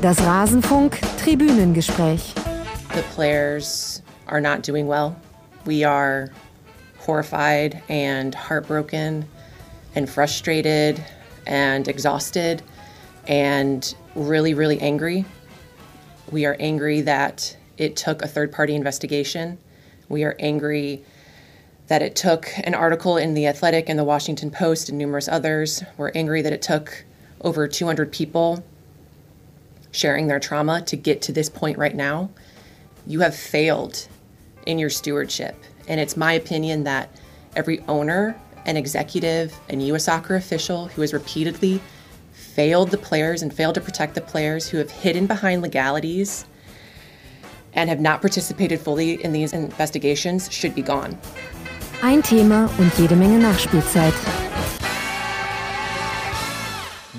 Das Rasenfunk Tribünengespräch. The players are not doing well. We are horrified and heartbroken and frustrated and exhausted and really, really angry. We are angry that it took a third party investigation. We are angry that it took an article in The Athletic and The Washington Post and numerous others. We're angry that it took over 200 people sharing their trauma to get to this point right now. You have failed in your stewardship. And it's my opinion that every owner and executive and U.S. soccer official who has repeatedly failed the players and failed to protect the players, who have hidden behind legalities and have not participated fully in these investigations, should be gone. Ein Thema und jede Menge Nachspielzeit.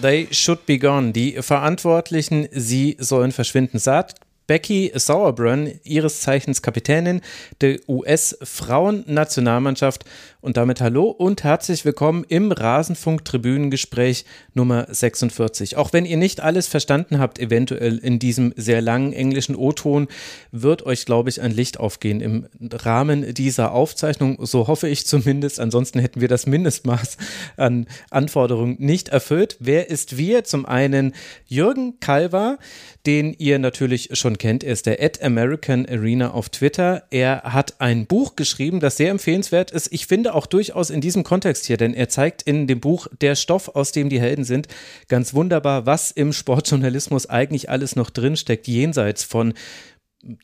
They should be gone. Die Verantwortlichen, sie sollen verschwinden, sagt Becky Sauerbrunn, ihres Zeichens Kapitänin der US-Frauen-Nationalmannschaft. Und damit hallo und herzlich willkommen im Rasenfunk-Tribünengespräch Nummer 46. Auch wenn ihr nicht alles verstanden habt, eventuell in diesem sehr langen englischen O-Ton, wird euch, glaube ich, ein Licht aufgehen im Rahmen dieser Aufzeichnung. So hoffe ich zumindest. Ansonsten hätten wir das Mindestmaß an Anforderungen nicht erfüllt. Wer ist wir? Zum einen Jürgen Kalver, den ihr natürlich schon kennt. Er ist der Ad American Arena auf Twitter. Er hat ein Buch geschrieben, das sehr empfehlenswert ist. Ich finde auch durchaus in diesem Kontext hier, denn er zeigt in dem Buch Der Stoff, aus dem die Helden sind, ganz wunderbar, was im Sportjournalismus eigentlich alles noch drinsteckt, jenseits von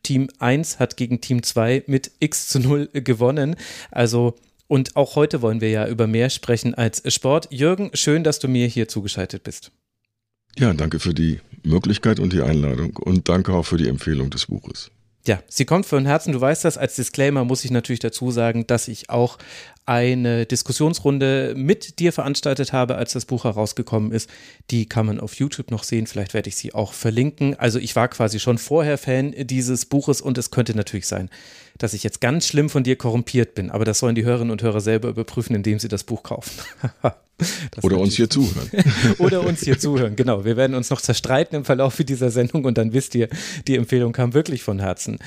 Team 1 hat gegen Team 2 mit X zu 0 gewonnen. Also und auch heute wollen wir ja über mehr sprechen als Sport. Jürgen, schön, dass du mir hier zugeschaltet bist. Ja, danke für die Möglichkeit und die Einladung und danke auch für die Empfehlung des Buches. Ja, sie kommt von Herzen, du weißt das. Als Disclaimer muss ich natürlich dazu sagen, dass ich auch eine Diskussionsrunde mit dir veranstaltet habe, als das Buch herausgekommen ist. Die kann man auf YouTube noch sehen. Vielleicht werde ich sie auch verlinken. Also ich war quasi schon vorher Fan dieses Buches und es könnte natürlich sein, dass ich jetzt ganz schlimm von dir korrumpiert bin. Aber das sollen die Hörerinnen und Hörer selber überprüfen, indem sie das Buch kaufen. Oder uns hier zuhören. Oder uns hier zuhören, genau. Wir werden uns noch zerstreiten im Verlauf dieser Sendung und dann wisst ihr, die Empfehlung kam wirklich von Herzen.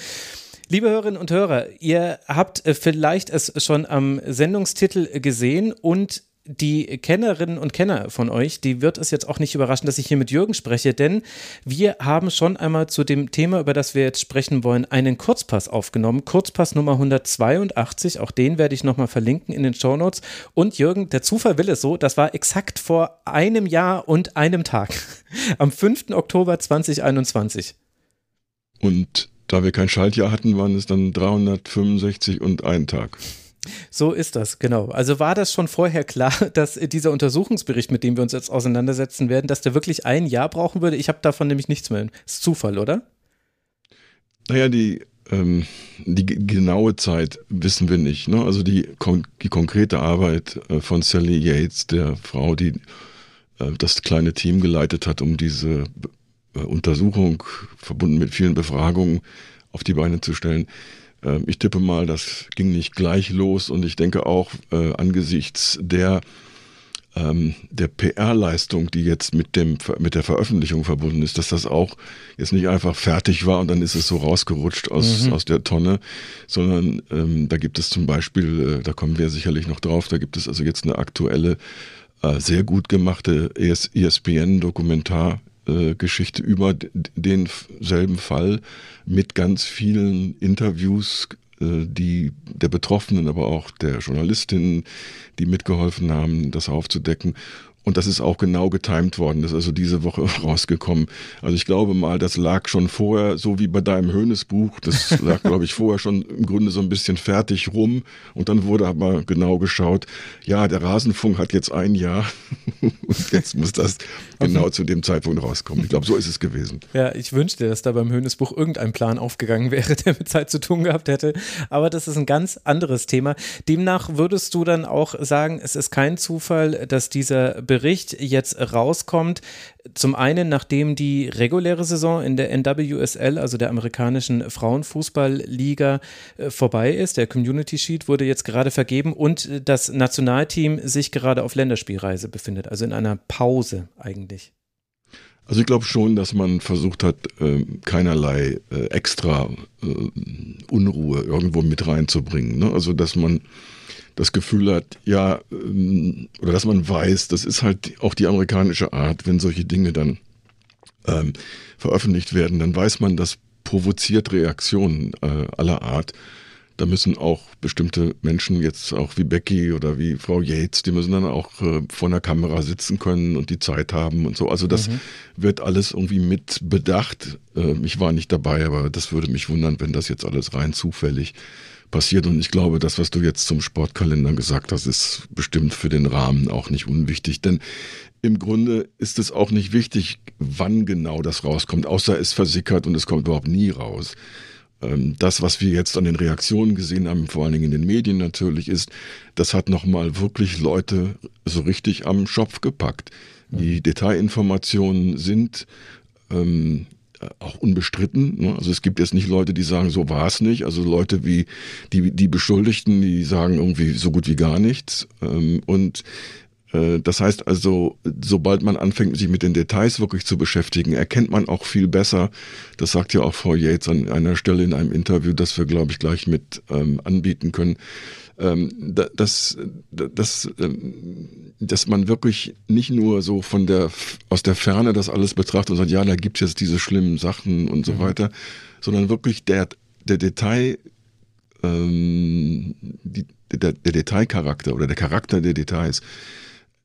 Liebe Hörerinnen und Hörer, ihr habt äh, vielleicht es schon am Sendungstitel gesehen und die Kennerinnen und Kenner von euch, die wird es jetzt auch nicht überraschen, dass ich hier mit Jürgen spreche, denn wir haben schon einmal zu dem Thema, über das wir jetzt sprechen wollen, einen Kurzpass aufgenommen. Kurzpass Nummer 182, auch den werde ich nochmal verlinken in den Shownotes. Und Jürgen, der Zufall will es so, das war exakt vor einem Jahr und einem Tag, am 5. Oktober 2021. Und da wir kein Schaltjahr hatten, waren es dann 365 und ein Tag. So ist das, genau. Also war das schon vorher klar, dass dieser Untersuchungsbericht, mit dem wir uns jetzt auseinandersetzen werden, dass der wirklich ein Jahr brauchen würde? Ich habe davon nämlich nichts mehr. Das ist Zufall, oder? Naja, die, ähm, die genaue Zeit wissen wir nicht. Ne? Also die, die konkrete Arbeit äh, von Sally Yates, der Frau, die äh, das kleine Team geleitet hat, um diese Untersuchung verbunden mit vielen Befragungen auf die Beine zu stellen, ähm, ich tippe mal, das ging nicht gleich los und ich denke auch äh, angesichts der ähm, der PR-Leistung, die jetzt mit dem mit der Veröffentlichung verbunden ist, dass das auch jetzt nicht einfach fertig war und dann ist es so rausgerutscht aus mhm. aus der Tonne, sondern ähm, da gibt es zum Beispiel, äh, da kommen wir sicherlich noch drauf, da gibt es also jetzt eine aktuelle äh, sehr gut gemachte ESPN-Dokumentar äh, Geschichte über denselben Fall mit ganz vielen Interviews, äh, die der Betroffenen, aber auch der Journalistinnen, die mitgeholfen haben, das aufzudecken. Und das ist auch genau getimt worden. Das ist also diese Woche rausgekommen. Also ich glaube mal, das lag schon vorher, so wie bei deinem Höhnesbuch. Das lag, glaube ich, vorher schon im Grunde so ein bisschen fertig rum. Und dann wurde aber genau geschaut, ja, der Rasenfunk hat jetzt ein Jahr. Und jetzt muss das genau zu dem Zeitpunkt rauskommen. Ich glaube, so ist es gewesen. Ja, ich wünschte, dass da beim Höhnesbuch irgendein Plan aufgegangen wäre, der mit Zeit zu tun gehabt hätte. Aber das ist ein ganz anderes Thema. Demnach würdest du dann auch sagen, es ist kein Zufall, dass dieser Bericht Bericht jetzt rauskommt. Zum einen, nachdem die reguläre Saison in der NWSL, also der amerikanischen Frauenfußballliga, äh, vorbei ist. Der Community Sheet wurde jetzt gerade vergeben und das Nationalteam sich gerade auf Länderspielreise befindet, also in einer Pause eigentlich. Also ich glaube schon, dass man versucht hat, äh, keinerlei äh, extra äh, Unruhe irgendwo mit reinzubringen. Ne? Also dass man das Gefühl hat, ja, ähm, oder dass man weiß, das ist halt auch die amerikanische Art, wenn solche Dinge dann ähm, veröffentlicht werden, dann weiß man, das provoziert Reaktionen äh, aller Art da müssen auch bestimmte Menschen jetzt auch wie Becky oder wie Frau Yates, die müssen dann auch äh, vor einer Kamera sitzen können und die Zeit haben und so. Also das mhm. wird alles irgendwie mit bedacht. Äh, ich war nicht dabei, aber das würde mich wundern, wenn das jetzt alles rein zufällig passiert. Und ich glaube, das, was du jetzt zum Sportkalender gesagt hast, ist bestimmt für den Rahmen auch nicht unwichtig. Denn im Grunde ist es auch nicht wichtig, wann genau das rauskommt, außer es versickert und es kommt überhaupt nie raus. Ähm, das, was wir jetzt an den Reaktionen gesehen haben, vor allen Dingen in den Medien natürlich, ist, das hat nochmal wirklich Leute so richtig am Schopf gepackt. Die mhm. Detailinformationen sind ähm, auch unbestritten. Ne? Also es gibt jetzt nicht Leute, die sagen, so war es nicht. Also Leute wie die, die Beschuldigten, die sagen irgendwie so gut wie gar nichts. Ähm, und äh, das heißt also, sobald man anfängt, sich mit den Details wirklich zu beschäftigen, erkennt man auch viel besser, das sagt ja auch Frau Yates an einer Stelle in einem Interview, das wir, glaube ich, gleich mit ähm, anbieten können, dass, dass, ähm, dass man wirklich nicht nur so von der, aus der Ferne das alles betrachtet und sagt, ja, da gibt's jetzt diese schlimmen Sachen und so mhm. weiter, sondern wirklich der, der Detail, ähm, die, der, der Detailcharakter oder der Charakter der Details,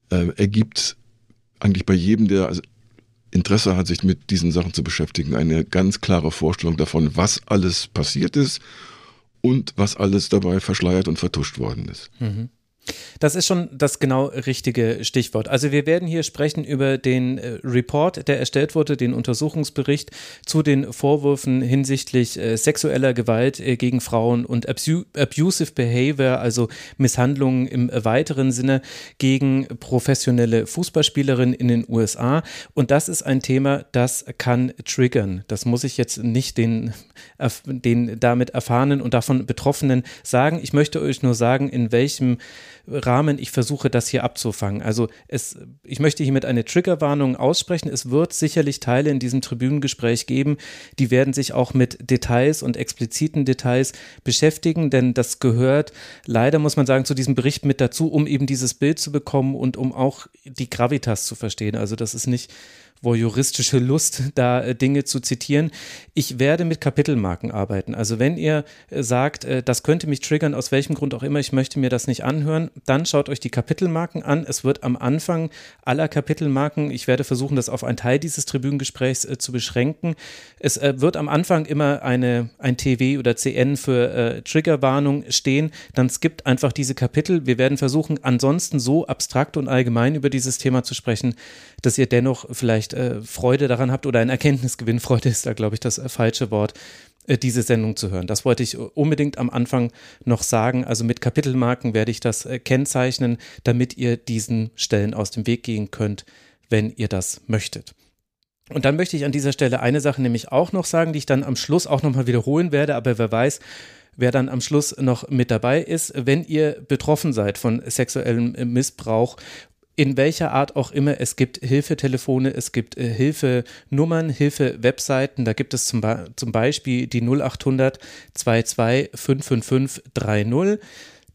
äh, ergibt eigentlich bei jedem, der also Interesse hat, sich mit diesen Sachen zu beschäftigen, eine ganz klare Vorstellung davon, was alles passiert ist und was alles dabei verschleiert und vertuscht worden ist. Mhm. Das ist schon das genau richtige Stichwort. Also wir werden hier sprechen über den äh, Report, der erstellt wurde, den Untersuchungsbericht zu den Vorwürfen hinsichtlich äh, sexueller Gewalt äh, gegen Frauen und abu abusive behavior, also Misshandlungen im weiteren Sinne gegen professionelle Fußballspielerinnen in den USA. Und das ist ein Thema, das kann triggern. Das muss ich jetzt nicht den, den damit erfahrenen und davon Betroffenen sagen. Ich möchte euch nur sagen, in welchem Rahmen ich versuche, das hier abzufangen. Also es, ich möchte hiermit eine Triggerwarnung aussprechen. Es wird sicherlich Teile in diesem Tribünengespräch geben, die werden sich auch mit Details und expliziten Details beschäftigen, denn das gehört leider, muss man sagen, zu diesem Bericht mit dazu, um eben dieses Bild zu bekommen und um auch die Gravitas zu verstehen. Also das ist nicht voyeuristische Lust, da äh, Dinge zu zitieren. Ich werde mit Kapitelmarken arbeiten. Also wenn ihr äh, sagt, äh, das könnte mich triggern, aus welchem Grund auch immer, ich möchte mir das nicht anhören, dann schaut euch die Kapitelmarken an. Es wird am Anfang aller Kapitelmarken, ich werde versuchen, das auf einen Teil dieses Tribünengesprächs zu beschränken. Es wird am Anfang immer eine, ein TW oder CN für äh, Triggerwarnung stehen. Dann skippt einfach diese Kapitel. Wir werden versuchen, ansonsten so abstrakt und allgemein über dieses Thema zu sprechen, dass ihr dennoch vielleicht äh, Freude daran habt oder ein Erkenntnisgewinn. Freude ist da, glaube ich, das äh, falsche Wort, äh, diese Sendung zu hören. Das wollte ich unbedingt am Anfang noch sagen. Also mit Kapitelmarken werde ich das äh, kennzeichnen, damit ihr diesen Stellen aus dem Weg gehen könnt, wenn ihr das möchtet. Und dann möchte ich an dieser Stelle eine Sache nämlich auch noch sagen, die ich dann am Schluss auch nochmal wiederholen werde, aber wer weiß, wer dann am Schluss noch mit dabei ist. Wenn ihr betroffen seid von sexuellem Missbrauch in welcher Art auch immer. Es gibt Hilfetelefone, es gibt äh, Hilfenummern, Hilfewebseiten. Da gibt es zum, Be zum Beispiel die 0800 22 555 30.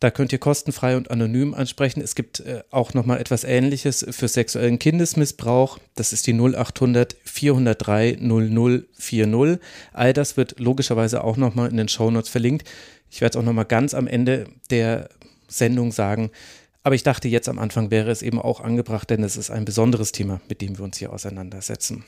Da könnt ihr kostenfrei und anonym ansprechen. Es gibt äh, auch nochmal etwas Ähnliches für sexuellen Kindesmissbrauch. Das ist die 0800 403 0040. All das wird logischerweise auch nochmal in den Shownotes verlinkt. Ich werde es auch nochmal ganz am Ende der Sendung sagen. Aber ich dachte, jetzt am Anfang wäre es eben auch angebracht, denn es ist ein besonderes Thema, mit dem wir uns hier auseinandersetzen.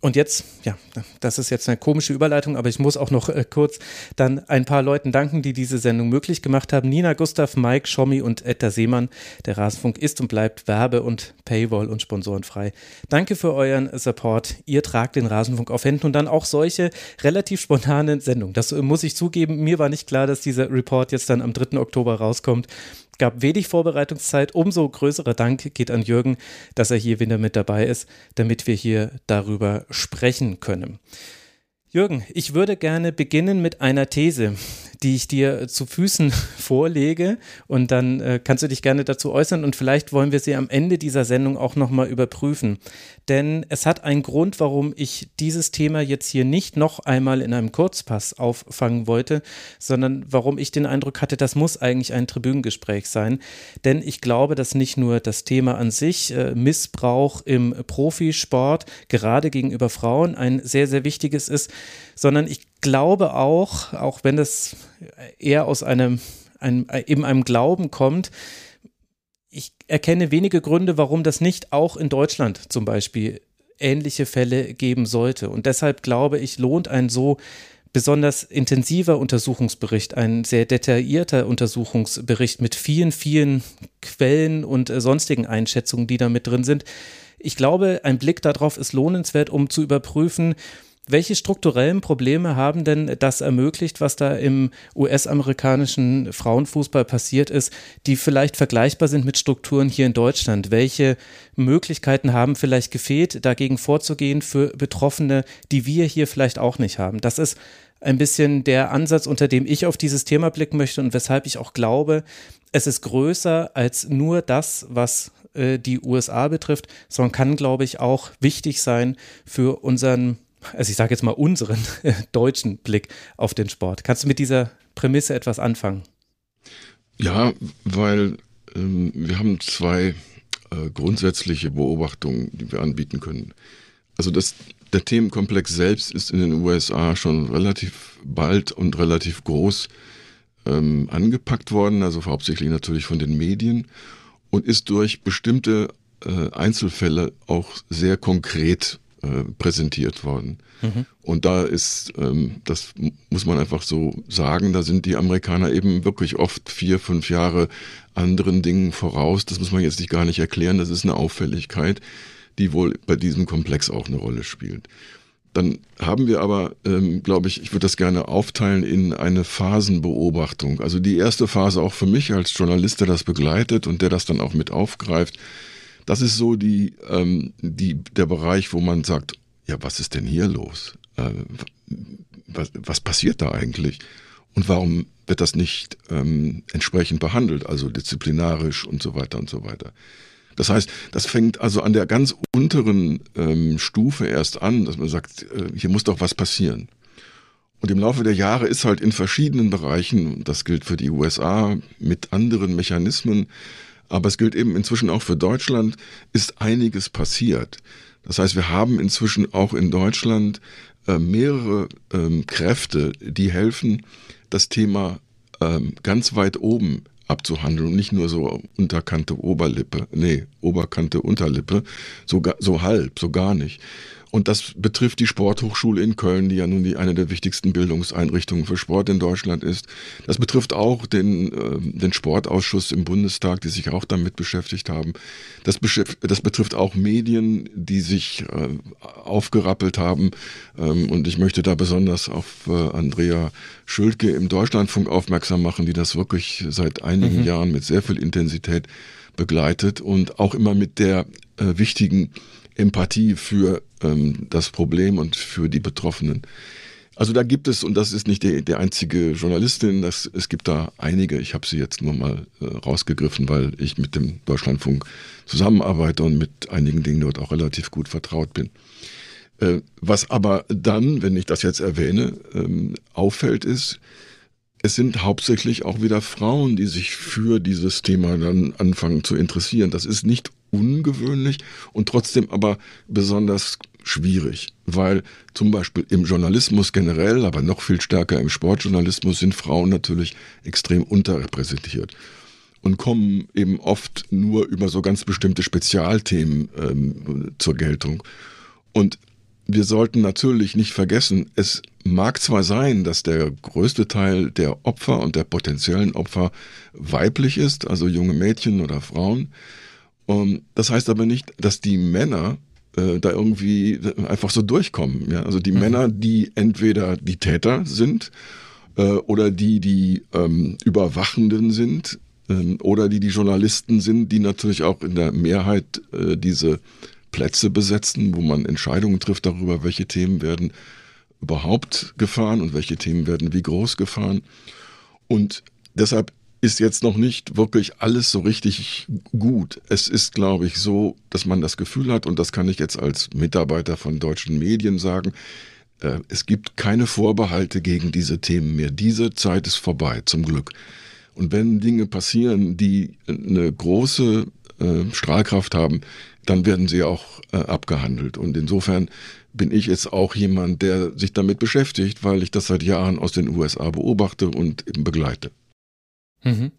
Und jetzt, ja, das ist jetzt eine komische Überleitung, aber ich muss auch noch äh, kurz dann ein paar Leuten danken, die diese Sendung möglich gemacht haben. Nina, Gustav, Mike, Schommi und Etta Seemann. Der Rasenfunk ist und bleibt Werbe- und Paywall und sponsorenfrei. Danke für euren Support. Ihr tragt den Rasenfunk auf Händen und dann auch solche relativ spontanen Sendungen. Das äh, muss ich zugeben. Mir war nicht klar, dass dieser Report jetzt dann am 3. Oktober rauskommt gab wenig Vorbereitungszeit. Umso größerer Dank geht an Jürgen, dass er hier wieder mit dabei ist, damit wir hier darüber sprechen können. Jürgen, ich würde gerne beginnen mit einer These, die ich dir zu Füßen vorlege und dann äh, kannst du dich gerne dazu äußern und vielleicht wollen wir sie am Ende dieser Sendung auch nochmal überprüfen. Denn es hat einen Grund, warum ich dieses Thema jetzt hier nicht noch einmal in einem Kurzpass auffangen wollte, sondern warum ich den Eindruck hatte, das muss eigentlich ein Tribünengespräch sein. Denn ich glaube, dass nicht nur das Thema an sich, äh, Missbrauch im Profisport, gerade gegenüber Frauen, ein sehr, sehr wichtiges ist, sondern ich glaube auch, auch wenn das eher aus einem, einem, eben einem Glauben kommt, ich erkenne wenige Gründe, warum das nicht auch in Deutschland zum Beispiel ähnliche Fälle geben sollte. Und deshalb glaube ich, lohnt ein so besonders intensiver Untersuchungsbericht, ein sehr detaillierter Untersuchungsbericht mit vielen, vielen Quellen und äh, sonstigen Einschätzungen, die da mit drin sind. Ich glaube, ein Blick darauf ist lohnenswert, um zu überprüfen, welche strukturellen Probleme haben denn das ermöglicht, was da im US-amerikanischen Frauenfußball passiert ist, die vielleicht vergleichbar sind mit Strukturen hier in Deutschland? Welche Möglichkeiten haben vielleicht gefehlt, dagegen vorzugehen für Betroffene, die wir hier vielleicht auch nicht haben? Das ist ein bisschen der Ansatz, unter dem ich auf dieses Thema blicken möchte und weshalb ich auch glaube, es ist größer als nur das, was äh, die USA betrifft, sondern kann, glaube ich, auch wichtig sein für unseren also ich sage jetzt mal unseren deutschen Blick auf den Sport. Kannst du mit dieser Prämisse etwas anfangen? Ja, weil ähm, wir haben zwei äh, grundsätzliche Beobachtungen, die wir anbieten können. Also das, der Themenkomplex selbst ist in den USA schon relativ bald und relativ groß ähm, angepackt worden, also hauptsächlich natürlich von den Medien und ist durch bestimmte äh, Einzelfälle auch sehr konkret äh, präsentiert worden. Mhm. Und da ist, ähm, das muss man einfach so sagen, da sind die Amerikaner eben wirklich oft vier, fünf Jahre anderen Dingen voraus. Das muss man jetzt nicht gar nicht erklären. Das ist eine Auffälligkeit, die wohl bei diesem Komplex auch eine Rolle spielt. Dann haben wir aber, ähm, glaube ich, ich würde das gerne aufteilen in eine Phasenbeobachtung. Also die erste Phase auch für mich als Journalist, der das begleitet und der das dann auch mit aufgreift, das ist so die, ähm, die, der Bereich, wo man sagt, ja, was ist denn hier los? Äh, was, was passiert da eigentlich? Und warum wird das nicht ähm, entsprechend behandelt, also disziplinarisch und so weiter und so weiter? Das heißt, das fängt also an der ganz unteren ähm, Stufe erst an, dass man sagt, äh, hier muss doch was passieren. Und im Laufe der Jahre ist halt in verschiedenen Bereichen, das gilt für die USA mit anderen Mechanismen, aber es gilt eben inzwischen auch für Deutschland, ist einiges passiert. Das heißt, wir haben inzwischen auch in Deutschland äh, mehrere ähm, Kräfte, die helfen, das Thema ähm, ganz weit oben abzuhandeln und nicht nur so Unterkante Oberlippe, nee, Oberkante Unterlippe, so, so halb, so gar nicht. Und das betrifft die Sporthochschule in Köln, die ja nun die, eine der wichtigsten Bildungseinrichtungen für Sport in Deutschland ist. Das betrifft auch den, äh, den Sportausschuss im Bundestag, die sich auch damit beschäftigt haben. Das, das betrifft auch Medien, die sich äh, aufgerappelt haben. Ähm, und ich möchte da besonders auf äh, Andrea Schultke im Deutschlandfunk aufmerksam machen, die das wirklich seit einigen mhm. Jahren mit sehr viel Intensität begleitet und auch immer mit der äh, wichtigen Empathie für ähm, das Problem und für die Betroffenen. Also da gibt es, und das ist nicht die, die einzige Journalistin, das, es gibt da einige, ich habe sie jetzt nur mal äh, rausgegriffen, weil ich mit dem Deutschlandfunk zusammenarbeite und mit einigen Dingen dort auch relativ gut vertraut bin. Äh, was aber dann, wenn ich das jetzt erwähne, ähm, auffällt, ist, es sind hauptsächlich auch wieder Frauen, die sich für dieses Thema dann anfangen zu interessieren. Das ist nicht ungewöhnlich und trotzdem aber besonders schwierig, weil zum Beispiel im Journalismus generell, aber noch viel stärker im Sportjournalismus sind Frauen natürlich extrem unterrepräsentiert und kommen eben oft nur über so ganz bestimmte Spezialthemen ähm, zur Geltung. Und wir sollten natürlich nicht vergessen, es mag zwar sein, dass der größte Teil der Opfer und der potenziellen Opfer weiblich ist, also junge Mädchen oder Frauen, um, ähm, das heißt aber nicht, dass die Männer äh, da irgendwie einfach so durchkommen. Ja? Also die mhm. Männer, die entweder die Täter sind äh, oder die die ähm, Überwachenden sind äh, oder die die Journalisten sind, die natürlich auch in der Mehrheit äh, diese Plätze besetzen, wo man Entscheidungen trifft darüber, welche Themen werden überhaupt gefahren und welche Themen werden wie groß gefahren. Und deshalb ist jetzt noch nicht wirklich alles so richtig gut. Es ist, glaube ich, so, dass man das Gefühl hat, und das kann ich jetzt als Mitarbeiter von deutschen Medien sagen, äh, es gibt keine Vorbehalte gegen diese Themen mehr. Diese Zeit ist vorbei, zum Glück. Und wenn Dinge passieren, die eine große äh, Strahlkraft haben, dann werden sie auch äh, abgehandelt. Und insofern bin ich jetzt auch jemand, der sich damit beschäftigt, weil ich das seit Jahren aus den USA beobachte und eben begleite. Mhm.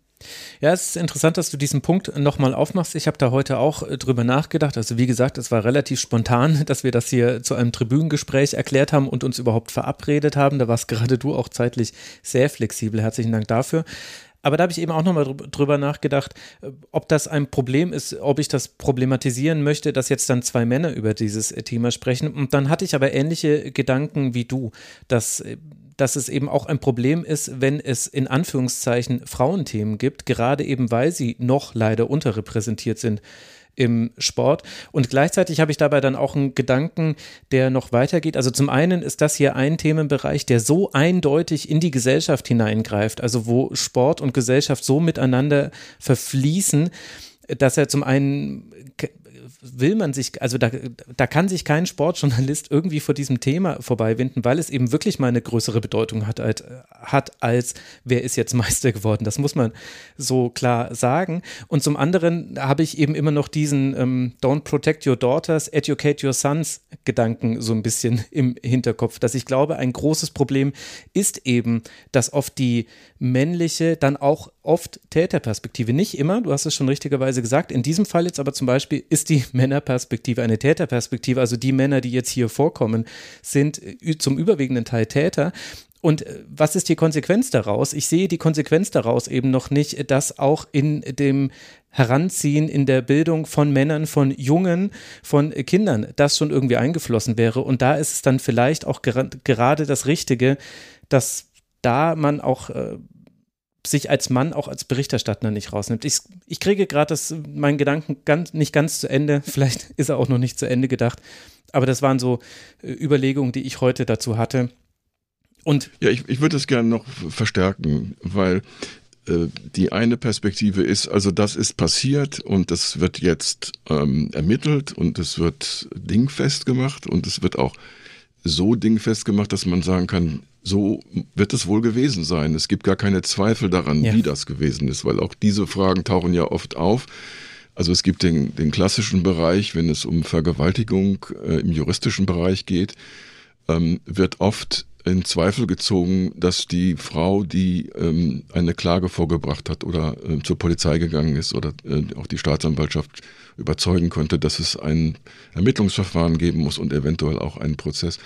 Ja, es ist interessant, dass du diesen Punkt nochmal aufmachst. Ich habe da heute auch äh, drüber nachgedacht. Also wie gesagt, es war relativ spontan, dass wir das hier zu einem Tribünengespräch erklärt haben und uns überhaupt verabredet haben. Da warst gerade du auch zeitlich sehr flexibel. Herzlichen Dank dafür. Aber da habe ich eben auch nochmal drüber nachgedacht, äh, ob das ein Problem ist, ob ich das problematisieren möchte, dass jetzt dann zwei Männer über dieses äh, Thema sprechen. Und dann hatte ich aber ähnliche Gedanken wie du, dass äh, dass es eben auch ein Problem ist, wenn es in Anführungszeichen Frauenthemen gibt, gerade eben weil sie noch leider unterrepräsentiert sind im Sport. Und gleichzeitig habe ich dabei dann auch einen Gedanken, der noch weitergeht. Also zum einen ist das hier ein Themenbereich, der so eindeutig in die Gesellschaft hineingreift, also wo Sport und Gesellschaft so miteinander verfließen, dass er zum einen will man sich, also da, da kann sich kein Sportjournalist irgendwie vor diesem Thema vorbeiwinden, weil es eben wirklich mal eine größere Bedeutung hat, als, hat als wer ist jetzt Meister geworden. Das muss man so klar sagen. Und zum anderen habe ich eben immer noch diesen ähm, Don't protect your daughters, educate your sons Gedanken so ein bisschen im Hinterkopf, dass ich glaube, ein großes Problem ist eben, dass oft die männliche, dann auch oft Täterperspektive, nicht immer, du hast es schon richtigerweise gesagt, in diesem Fall jetzt aber zum Beispiel ist die Männerperspektive, eine Täterperspektive. Also die Männer, die jetzt hier vorkommen, sind äh, zum überwiegenden Teil Täter. Und äh, was ist die Konsequenz daraus? Ich sehe die Konsequenz daraus eben noch nicht, dass auch in dem Heranziehen, in der Bildung von Männern, von Jungen, von Kindern das schon irgendwie eingeflossen wäre. Und da ist es dann vielleicht auch gerade das Richtige, dass da man auch äh, sich als Mann auch als Berichterstatter nicht rausnimmt. Ich, ich kriege gerade meinen Gedanken ganz, nicht ganz zu Ende. Vielleicht ist er auch noch nicht zu Ende gedacht. Aber das waren so äh, Überlegungen, die ich heute dazu hatte. Und ja, ich, ich würde es gerne noch verstärken, weil äh, die eine Perspektive ist, also das ist passiert und das wird jetzt ähm, ermittelt und es wird dingfest gemacht und es wird auch so dingfest gemacht, dass man sagen kann, so wird es wohl gewesen sein. Es gibt gar keine Zweifel daran, ja. wie das gewesen ist, weil auch diese Fragen tauchen ja oft auf. Also es gibt den, den klassischen Bereich, wenn es um Vergewaltigung äh, im juristischen Bereich geht, ähm, wird oft in Zweifel gezogen, dass die Frau, die ähm, eine Klage vorgebracht hat oder äh, zur Polizei gegangen ist oder äh, auch die Staatsanwaltschaft überzeugen konnte, dass es ein Ermittlungsverfahren geben muss und eventuell auch einen Prozess.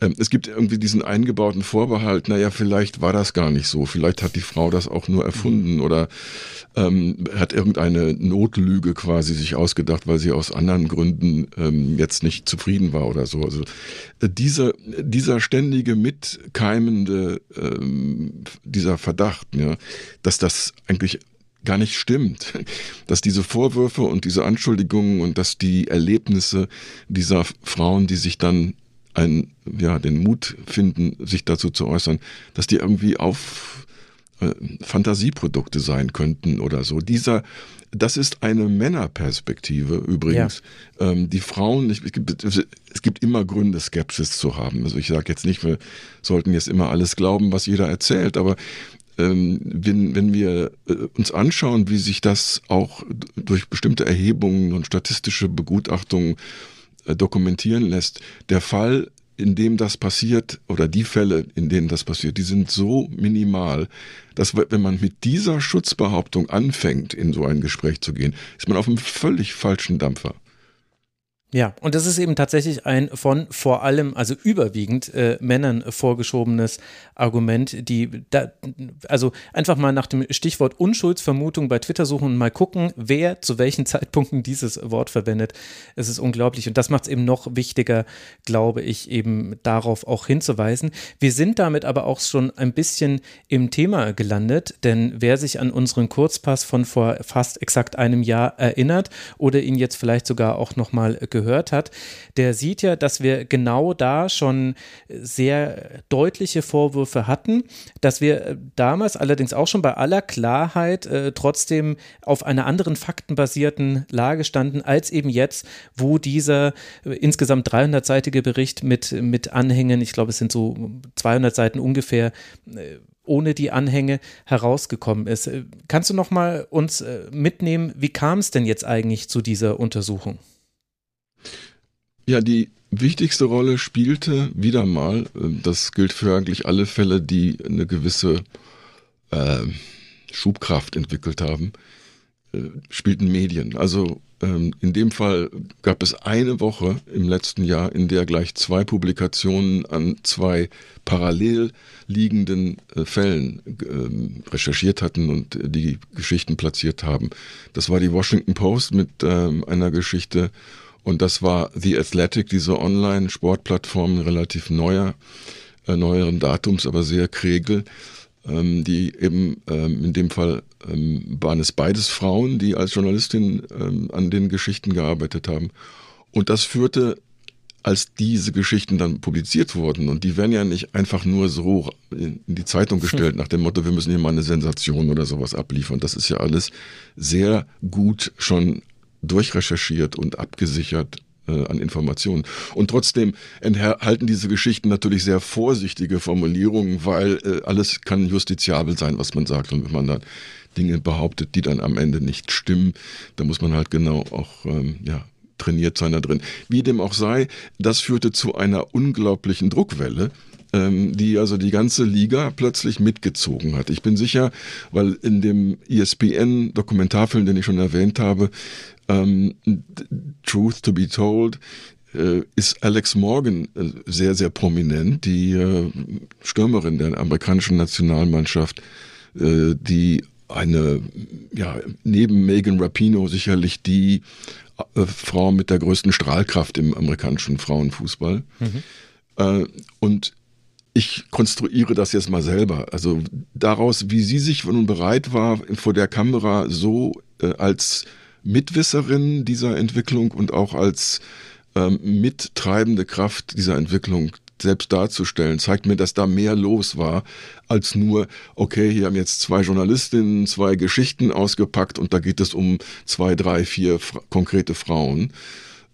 Ähm, es gibt irgendwie diesen eingebauten Vorbehalt, naja, vielleicht war das gar nicht so, vielleicht hat die Frau das auch nur erfunden oder ähm, hat irgendeine Notlüge quasi sich ausgedacht, weil sie aus anderen Gründen ähm, jetzt nicht zufrieden war oder so. Also äh, diese, dieser ständige mitkeimende, ähm, dieser Verdacht, ja, dass das eigentlich gar nicht stimmt, dass diese Vorwürfe und diese Anschuldigungen und dass die Erlebnisse dieser Frauen, die sich dann ein, ja, den Mut finden, sich dazu zu äußern, dass die irgendwie auf äh, Fantasieprodukte sein könnten oder so. Dieser, das ist eine Männerperspektive übrigens. Ja. Ähm, die Frauen, ich, es, gibt, es gibt immer Gründe, Skepsis zu haben. Also ich sage jetzt nicht, wir sollten jetzt immer alles glauben, was jeder erzählt, aber ähm, wenn, wenn wir äh, uns anschauen, wie sich das auch durch bestimmte Erhebungen und statistische Begutachtungen äh, dokumentieren lässt, der Fall, in dem das passiert, oder die Fälle, in denen das passiert, die sind so minimal, dass wenn man mit dieser Schutzbehauptung anfängt, in so ein Gespräch zu gehen, ist man auf einem völlig falschen Dampfer. Ja, und das ist eben tatsächlich ein von vor allem, also überwiegend äh, Männern vorgeschobenes Argument, die da, also einfach mal nach dem Stichwort Unschuldsvermutung bei Twitter suchen und mal gucken, wer zu welchen Zeitpunkten dieses Wort verwendet. Es ist unglaublich und das macht es eben noch wichtiger, glaube ich, eben darauf auch hinzuweisen. Wir sind damit aber auch schon ein bisschen im Thema gelandet, denn wer sich an unseren Kurzpass von vor fast exakt einem Jahr erinnert oder ihn jetzt vielleicht sogar auch nochmal gehört gehört hat, der sieht ja, dass wir genau da schon sehr deutliche Vorwürfe hatten, dass wir damals allerdings auch schon bei aller Klarheit äh, trotzdem auf einer anderen faktenbasierten Lage standen, als eben jetzt, wo dieser äh, insgesamt 300-seitige Bericht mit, mit Anhängen, ich glaube es sind so 200 Seiten ungefähr, äh, ohne die Anhänge herausgekommen ist. Äh, kannst du noch mal uns äh, mitnehmen, wie kam es denn jetzt eigentlich zu dieser Untersuchung? Ja, die wichtigste Rolle spielte wieder mal, äh, das gilt für eigentlich alle Fälle, die eine gewisse äh, Schubkraft entwickelt haben, äh, spielten Medien. Also ähm, in dem Fall gab es eine Woche im letzten Jahr, in der gleich zwei Publikationen an zwei parallel liegenden äh, Fällen ähm, recherchiert hatten und die Geschichten platziert haben. Das war die Washington Post mit ähm, einer Geschichte und das war The Athletic, diese Online-Sportplattform relativ neuer, äh, neueren Datums, aber sehr kregel ähm, die eben ähm, in dem Fall ähm, waren es beides Frauen, die als Journalistin ähm, an den Geschichten gearbeitet haben. Und das führte, als diese Geschichten dann publiziert wurden, und die werden ja nicht einfach nur so in die Zeitung gestellt, nach dem Motto, wir müssen hier mal eine Sensation oder sowas abliefern. Das ist ja alles sehr gut schon durchrecherchiert und abgesichert äh, an Informationen. Und trotzdem enthalten diese Geschichten natürlich sehr vorsichtige Formulierungen, weil äh, alles kann justiziabel sein, was man sagt. Und wenn man dann Dinge behauptet, die dann am Ende nicht stimmen, da muss man halt genau auch ähm, ja, trainiert sein da drin. Wie dem auch sei, das führte zu einer unglaublichen Druckwelle ähm, die also die ganze Liga plötzlich mitgezogen hat. Ich bin sicher, weil in dem ESPN-Dokumentarfilm, den ich schon erwähnt habe, ähm, Truth to be Told, äh, ist Alex Morgan äh, sehr, sehr prominent, die äh, Stürmerin der amerikanischen Nationalmannschaft, äh, die eine, ja, neben Megan Rapino sicherlich die äh, Frau mit der größten Strahlkraft im amerikanischen Frauenfußball. Mhm. Und ich konstruiere das jetzt mal selber. Also daraus, wie sie sich nun bereit war, vor der Kamera so als Mitwisserin dieser Entwicklung und auch als ähm, mittreibende Kraft dieser Entwicklung selbst darzustellen, zeigt mir, dass da mehr los war, als nur, okay, hier haben jetzt zwei Journalistinnen zwei Geschichten ausgepackt und da geht es um zwei, drei, vier konkrete Frauen.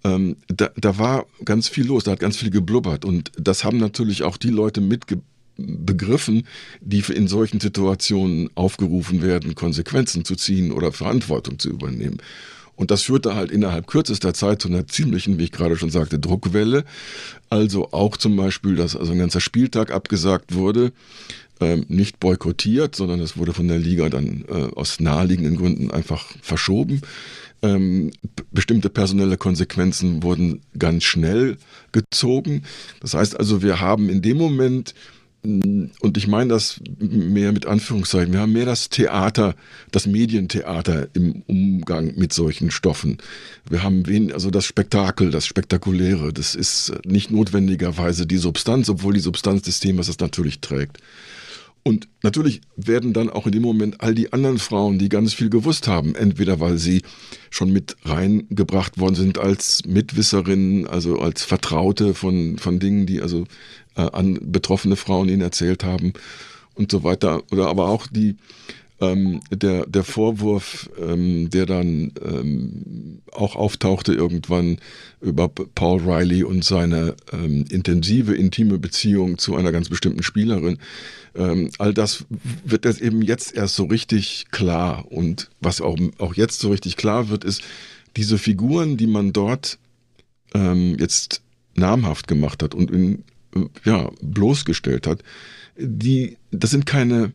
Ähm, da, da war ganz viel los, da hat ganz viel geblubbert und das haben natürlich auch die Leute mitge begriffen, die in solchen Situationen aufgerufen werden, Konsequenzen zu ziehen oder Verantwortung zu übernehmen. Und das führte halt innerhalb kürzester Zeit zu einer ziemlichen, wie ich gerade schon sagte, Druckwelle. Also auch zum Beispiel, dass also ein ganzer Spieltag abgesagt wurde, ähm, nicht boykottiert, sondern es wurde von der Liga dann äh, aus naheliegenden Gründen einfach verschoben. Ähm, bestimmte personelle Konsequenzen wurden ganz schnell gezogen. Das heißt also, wir haben in dem Moment und ich meine das mehr mit Anführungszeichen, wir haben mehr das Theater, das Medientheater im Umgang mit solchen Stoffen. Wir haben wen, also das Spektakel, das Spektakuläre, das ist nicht notwendigerweise die Substanz, obwohl die Substanz des Themas das natürlich trägt. Und natürlich werden dann auch in dem Moment all die anderen Frauen, die ganz viel gewusst haben, entweder weil sie schon mit reingebracht worden sind als Mitwisserinnen, also als Vertraute von, von Dingen, die also äh, an betroffene Frauen ihnen erzählt haben und so weiter. Oder aber auch die, ähm, der, der Vorwurf, ähm, der dann ähm, auch auftauchte irgendwann über Paul Riley und seine ähm, intensive, intime Beziehung zu einer ganz bestimmten Spielerin, ähm, all das wird jetzt eben jetzt erst so richtig klar. Und was auch, auch jetzt so richtig klar wird, ist, diese Figuren, die man dort ähm, jetzt namhaft gemacht hat und in, ja, bloßgestellt hat, die, das sind keine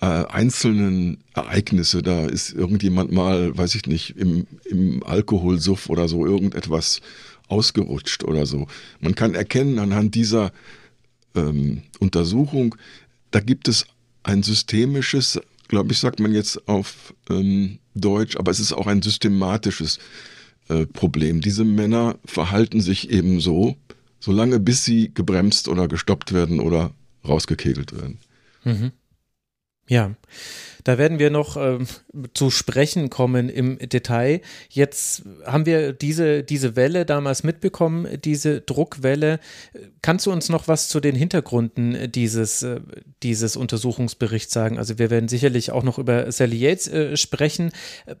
äh, einzelnen Ereignisse. Da ist irgendjemand mal, weiß ich nicht, im, im Alkoholsuff oder so irgendetwas ausgerutscht oder so. Man kann erkennen anhand dieser ähm, Untersuchung, da gibt es ein systemisches, glaube ich, sagt man jetzt auf ähm, Deutsch, aber es ist auch ein systematisches äh, Problem. Diese Männer verhalten sich eben so, solange bis sie gebremst oder gestoppt werden oder rausgekegelt werden. Mhm. Ja, da werden wir noch äh, zu sprechen kommen im Detail. Jetzt haben wir diese, diese Welle damals mitbekommen, diese Druckwelle. Kannst du uns noch was zu den Hintergründen dieses, äh, dieses Untersuchungsberichts sagen? Also wir werden sicherlich auch noch über Sally Yates äh, sprechen.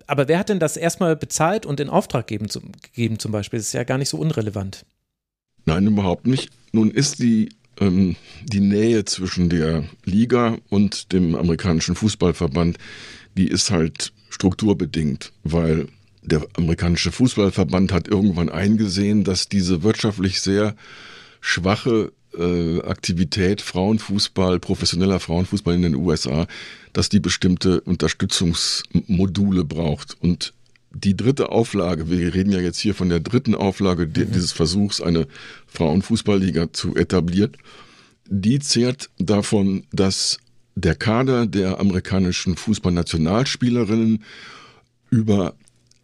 Aber wer hat denn das erstmal bezahlt und in Auftrag geben, zum, gegeben zum Beispiel? Das ist ja gar nicht so unrelevant. Nein, überhaupt nicht. Nun ist die ähm, die Nähe zwischen der Liga und dem amerikanischen Fußballverband, die ist halt strukturbedingt, weil der amerikanische Fußballverband hat irgendwann eingesehen, dass diese wirtschaftlich sehr schwache äh, Aktivität Frauenfußball, professioneller Frauenfußball in den USA, dass die bestimmte Unterstützungsmodule braucht. Und die dritte Auflage, wir reden ja jetzt hier von der dritten Auflage mhm. dieses Versuchs, eine Frauenfußballliga zu etablieren, die zehrt davon, dass der Kader der amerikanischen Fußballnationalspielerinnen über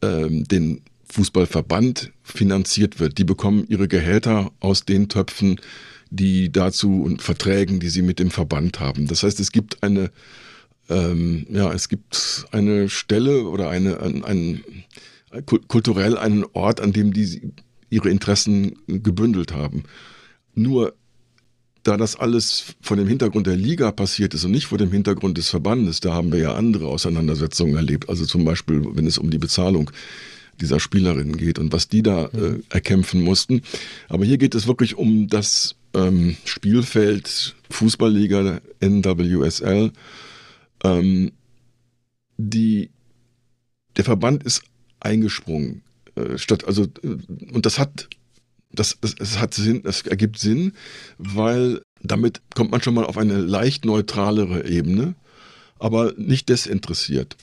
ähm, den Fußballverband finanziert wird. Die bekommen ihre Gehälter aus den Töpfen, die dazu und Verträgen, die sie mit dem Verband haben. Das heißt, es gibt eine ähm, ja, es gibt eine Stelle oder eine, ein, ein, kulturell einen Ort, an dem die ihre Interessen gebündelt haben. Nur da das alles vor dem Hintergrund der Liga passiert ist und nicht vor dem Hintergrund des Verbandes, da haben wir ja andere Auseinandersetzungen erlebt. Also zum Beispiel, wenn es um die Bezahlung dieser Spielerinnen geht und was die da äh, erkämpfen mussten. Aber hier geht es wirklich um das ähm, Spielfeld Fußballliga NWSL ähm, die, der Verband ist eingesprungen. Äh, statt, also, äh, und das hat, das, das, das hat Sinn, das ergibt Sinn, weil damit kommt man schon mal auf eine leicht neutralere Ebene, aber nicht desinteressiert.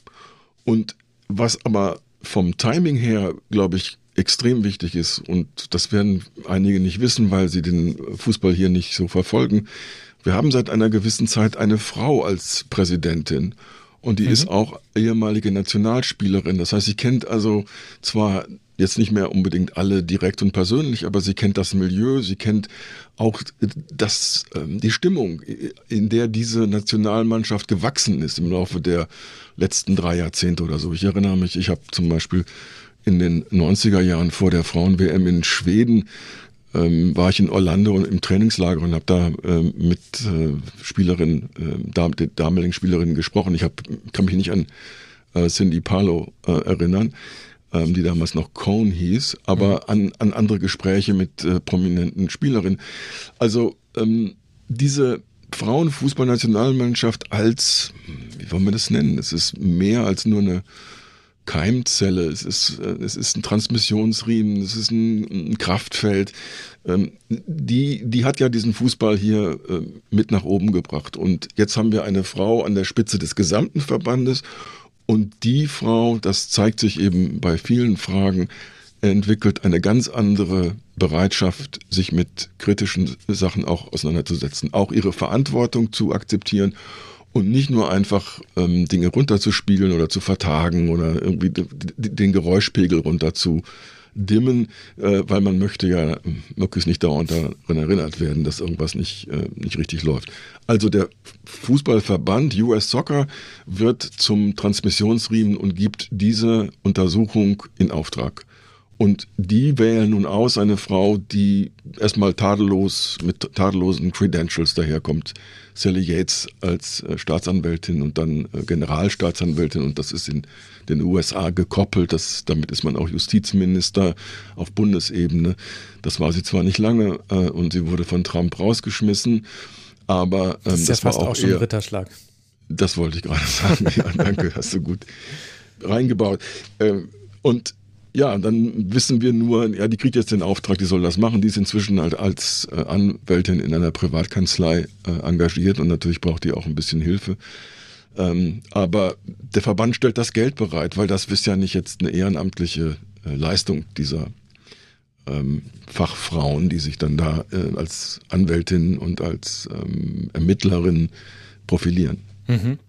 Und was aber vom Timing her, glaube ich, extrem wichtig ist, und das werden einige nicht wissen, weil sie den Fußball hier nicht so verfolgen, wir haben seit einer gewissen Zeit eine Frau als Präsidentin. Und die mhm. ist auch ehemalige Nationalspielerin. Das heißt, sie kennt also zwar jetzt nicht mehr unbedingt alle direkt und persönlich, aber sie kennt das Milieu, sie kennt auch das, ähm, die Stimmung, in der diese Nationalmannschaft gewachsen ist im Laufe der letzten drei Jahrzehnte oder so. Ich erinnere mich, ich habe zum Beispiel in den 90er Jahren vor der Frauen-WM in Schweden ähm, war ich in Orlando im Trainingslager und habe da ähm, mit äh, Spielerinnen, äh, Dam damaligen Spielerinnen gesprochen. Ich hab, kann mich nicht an äh, Cindy Palo äh, erinnern, ähm, die damals noch Cone hieß, aber mhm. an, an andere Gespräche mit äh, prominenten Spielerinnen. Also ähm, diese Frauenfußballnationalmannschaft als, wie wollen wir das nennen? Es ist mehr als nur eine Keimzelle, es ist, äh, es ist ein Transmissionsriemen, es ist ein, ein Kraftfeld. Ähm, die, die hat ja diesen Fußball hier äh, mit nach oben gebracht. Und jetzt haben wir eine Frau an der Spitze des gesamten Verbandes. Und die Frau, das zeigt sich eben bei vielen Fragen, entwickelt eine ganz andere Bereitschaft, sich mit kritischen Sachen auch auseinanderzusetzen, auch ihre Verantwortung zu akzeptieren und nicht nur einfach ähm, Dinge runterzuspielen oder zu vertagen oder irgendwie den Geräuschpegel runter zu dimmen, äh, weil man möchte ja möglichst nicht dauernd daran erinnert werden, dass irgendwas nicht, äh, nicht richtig läuft. Also der Fußballverband US Soccer wird zum Transmissionsriemen und gibt diese Untersuchung in Auftrag. Und die wählen nun aus eine Frau, die erstmal tadellos mit tadellosen Credentials daherkommt. Sally Yates als äh, Staatsanwältin und dann äh, Generalstaatsanwältin und das ist in den USA gekoppelt. Das, damit ist man auch Justizminister auf Bundesebene. Das war sie zwar nicht lange äh, und sie wurde von Trump rausgeschmissen, aber ähm, das ist das ja fast war auch, auch schon eher, Ritterschlag. Das wollte ich gerade sagen. Ja, danke, hast du gut reingebaut. Ähm, und ja, dann wissen wir nur, ja, die kriegt jetzt den Auftrag, die soll das machen. Die ist inzwischen halt als äh, Anwältin in einer Privatkanzlei äh, engagiert und natürlich braucht die auch ein bisschen Hilfe. Ähm, aber der Verband stellt das Geld bereit, weil das ist ja nicht jetzt eine ehrenamtliche äh, Leistung dieser ähm, Fachfrauen, die sich dann da als Anwältin und als ähm, Ermittlerin profilieren. Mhm.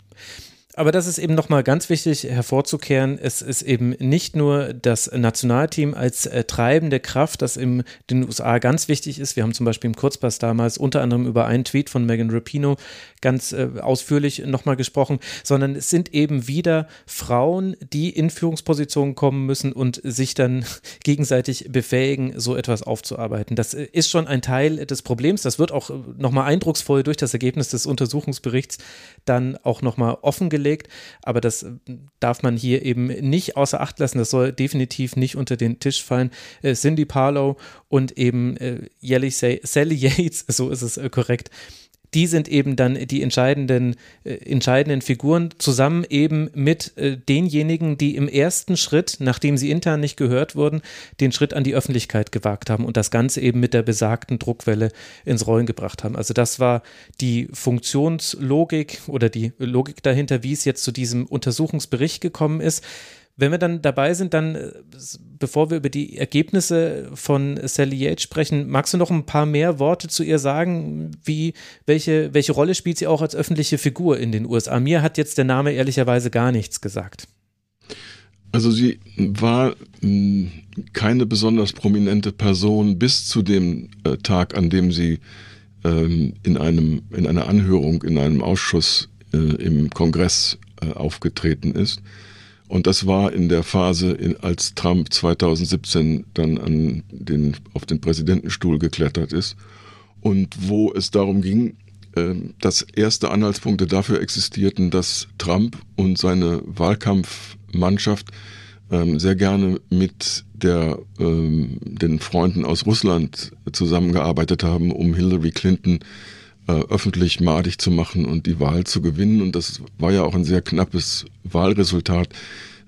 Aber das ist eben nochmal ganz wichtig hervorzukehren. Es ist eben nicht nur das Nationalteam als äh, treibende Kraft, das in den USA ganz wichtig ist. Wir haben zum Beispiel im Kurzpass damals unter anderem über einen Tweet von Megan Rapino ganz äh, ausführlich nochmal gesprochen, sondern es sind eben wieder Frauen, die in Führungspositionen kommen müssen und sich dann gegenseitig befähigen, so etwas aufzuarbeiten. Das äh, ist schon ein Teil des Problems. Das wird auch äh, nochmal eindrucksvoll durch das Ergebnis des Untersuchungsberichts dann auch nochmal offengelegt gelegt, aber das äh, darf man hier eben nicht außer Acht lassen. Das soll definitiv nicht unter den Tisch fallen. Äh, Cindy Parlow und eben äh, Sally Yates, so ist es korrekt, die sind eben dann die entscheidenden, äh, entscheidenden Figuren, zusammen eben mit äh, denjenigen, die im ersten Schritt, nachdem sie intern nicht gehört wurden, den Schritt an die Öffentlichkeit gewagt haben und das Ganze eben mit der besagten Druckwelle ins Rollen gebracht haben. Also das war die Funktionslogik oder die Logik dahinter, wie es jetzt zu diesem Untersuchungsbericht gekommen ist. Wenn wir dann dabei sind, dann, äh, bevor wir über die Ergebnisse von Sally Yates sprechen, magst du noch ein paar mehr Worte zu ihr sagen? Wie, welche, welche Rolle spielt sie auch als öffentliche Figur in den USA? Mir hat jetzt der Name ehrlicherweise gar nichts gesagt. Also sie war hm, keine besonders prominente Person bis zu dem äh, Tag, an dem sie ähm, in, einem, in einer Anhörung in einem Ausschuss äh, im Kongress aufgetreten ist. Und das war in der Phase, in, als Trump 2017 dann an den, auf den Präsidentenstuhl geklettert ist. Und wo es darum ging, äh, dass erste Anhaltspunkte dafür existierten, dass Trump und seine Wahlkampfmannschaft ähm, sehr gerne mit der, ähm, den Freunden aus Russland zusammengearbeitet haben, um Hillary Clinton öffentlich madig zu machen und die Wahl zu gewinnen. Und das war ja auch ein sehr knappes Wahlresultat,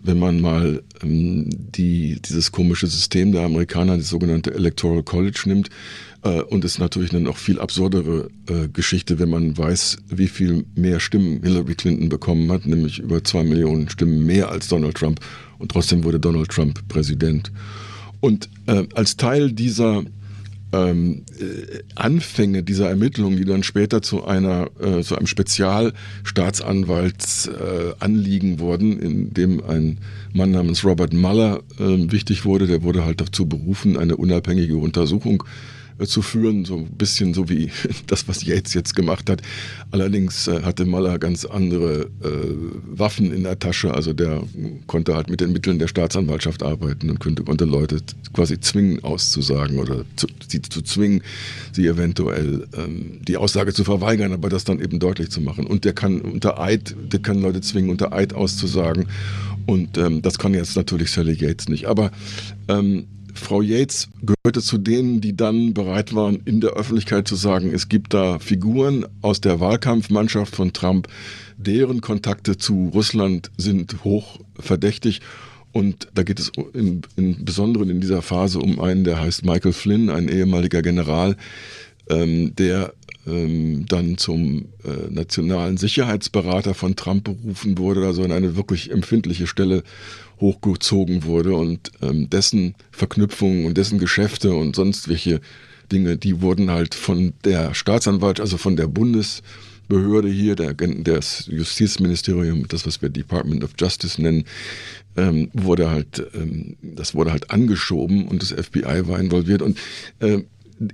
wenn man mal ähm, die, dieses komische System der Amerikaner, die sogenannte Electoral College nimmt. Äh, und es ist natürlich eine noch viel absurdere äh, Geschichte, wenn man weiß, wie viel mehr Stimmen Hillary Clinton bekommen hat, nämlich über zwei Millionen Stimmen mehr als Donald Trump. Und trotzdem wurde Donald Trump Präsident. Und äh, als Teil dieser ähm, äh, Anfänge dieser Ermittlungen, die dann später zu einer äh, zu einem Spezialstaatsanwaltsanliegen äh, wurden, in dem ein Mann namens Robert Mueller äh, wichtig wurde, der wurde halt dazu berufen, eine unabhängige Untersuchung zu führen, so ein bisschen so wie das, was Yates jetzt gemacht hat. Allerdings äh, hatte Maller ganz andere äh, Waffen in der Tasche, also der konnte halt mit den Mitteln der Staatsanwaltschaft arbeiten und konnte, konnte Leute quasi zwingen auszusagen oder zu, sie zu zwingen, sie eventuell ähm, die Aussage zu verweigern, aber das dann eben deutlich zu machen. Und der kann unter Eid, der kann Leute zwingen, unter Eid auszusagen. Und ähm, das kann jetzt natürlich Sally Yates nicht. Aber ähm, Frau Yates gehörte zu denen, die dann bereit waren, in der Öffentlichkeit zu sagen, es gibt da Figuren aus der Wahlkampfmannschaft von Trump, deren Kontakte zu Russland sind hoch verdächtig. Und da geht es im, im Besonderen in dieser Phase um einen, der heißt Michael Flynn, ein ehemaliger General, ähm, der ähm, dann zum äh, nationalen Sicherheitsberater von Trump berufen wurde, also in eine wirklich empfindliche Stelle hochgezogen wurde und ähm, dessen Verknüpfungen und dessen Geschäfte und sonst welche Dinge, die wurden halt von der Staatsanwalt, also von der Bundesbehörde hier, der, das Justizministerium, das was wir Department of Justice nennen, ähm, wurde halt, ähm, das wurde halt angeschoben und das FBI war involviert. Und äh,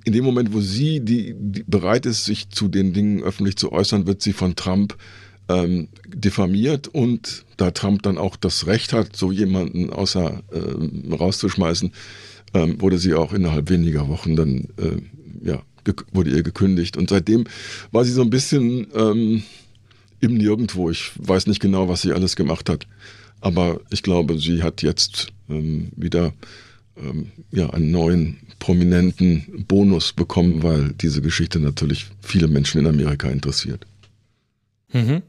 in dem Moment, wo sie die, die bereit ist, sich zu den Dingen öffentlich zu äußern, wird sie von Trump ähm, diffamiert und da Trump dann auch das Recht hat, so jemanden außer äh, rauszuschmeißen, ähm, wurde sie auch innerhalb weniger Wochen dann äh, ja wurde ihr gekündigt und seitdem war sie so ein bisschen ähm, im Nirgendwo. Ich weiß nicht genau, was sie alles gemacht hat, aber ich glaube, sie hat jetzt ähm, wieder ähm, ja einen neuen prominenten Bonus bekommen, weil diese Geschichte natürlich viele Menschen in Amerika interessiert. Mhm.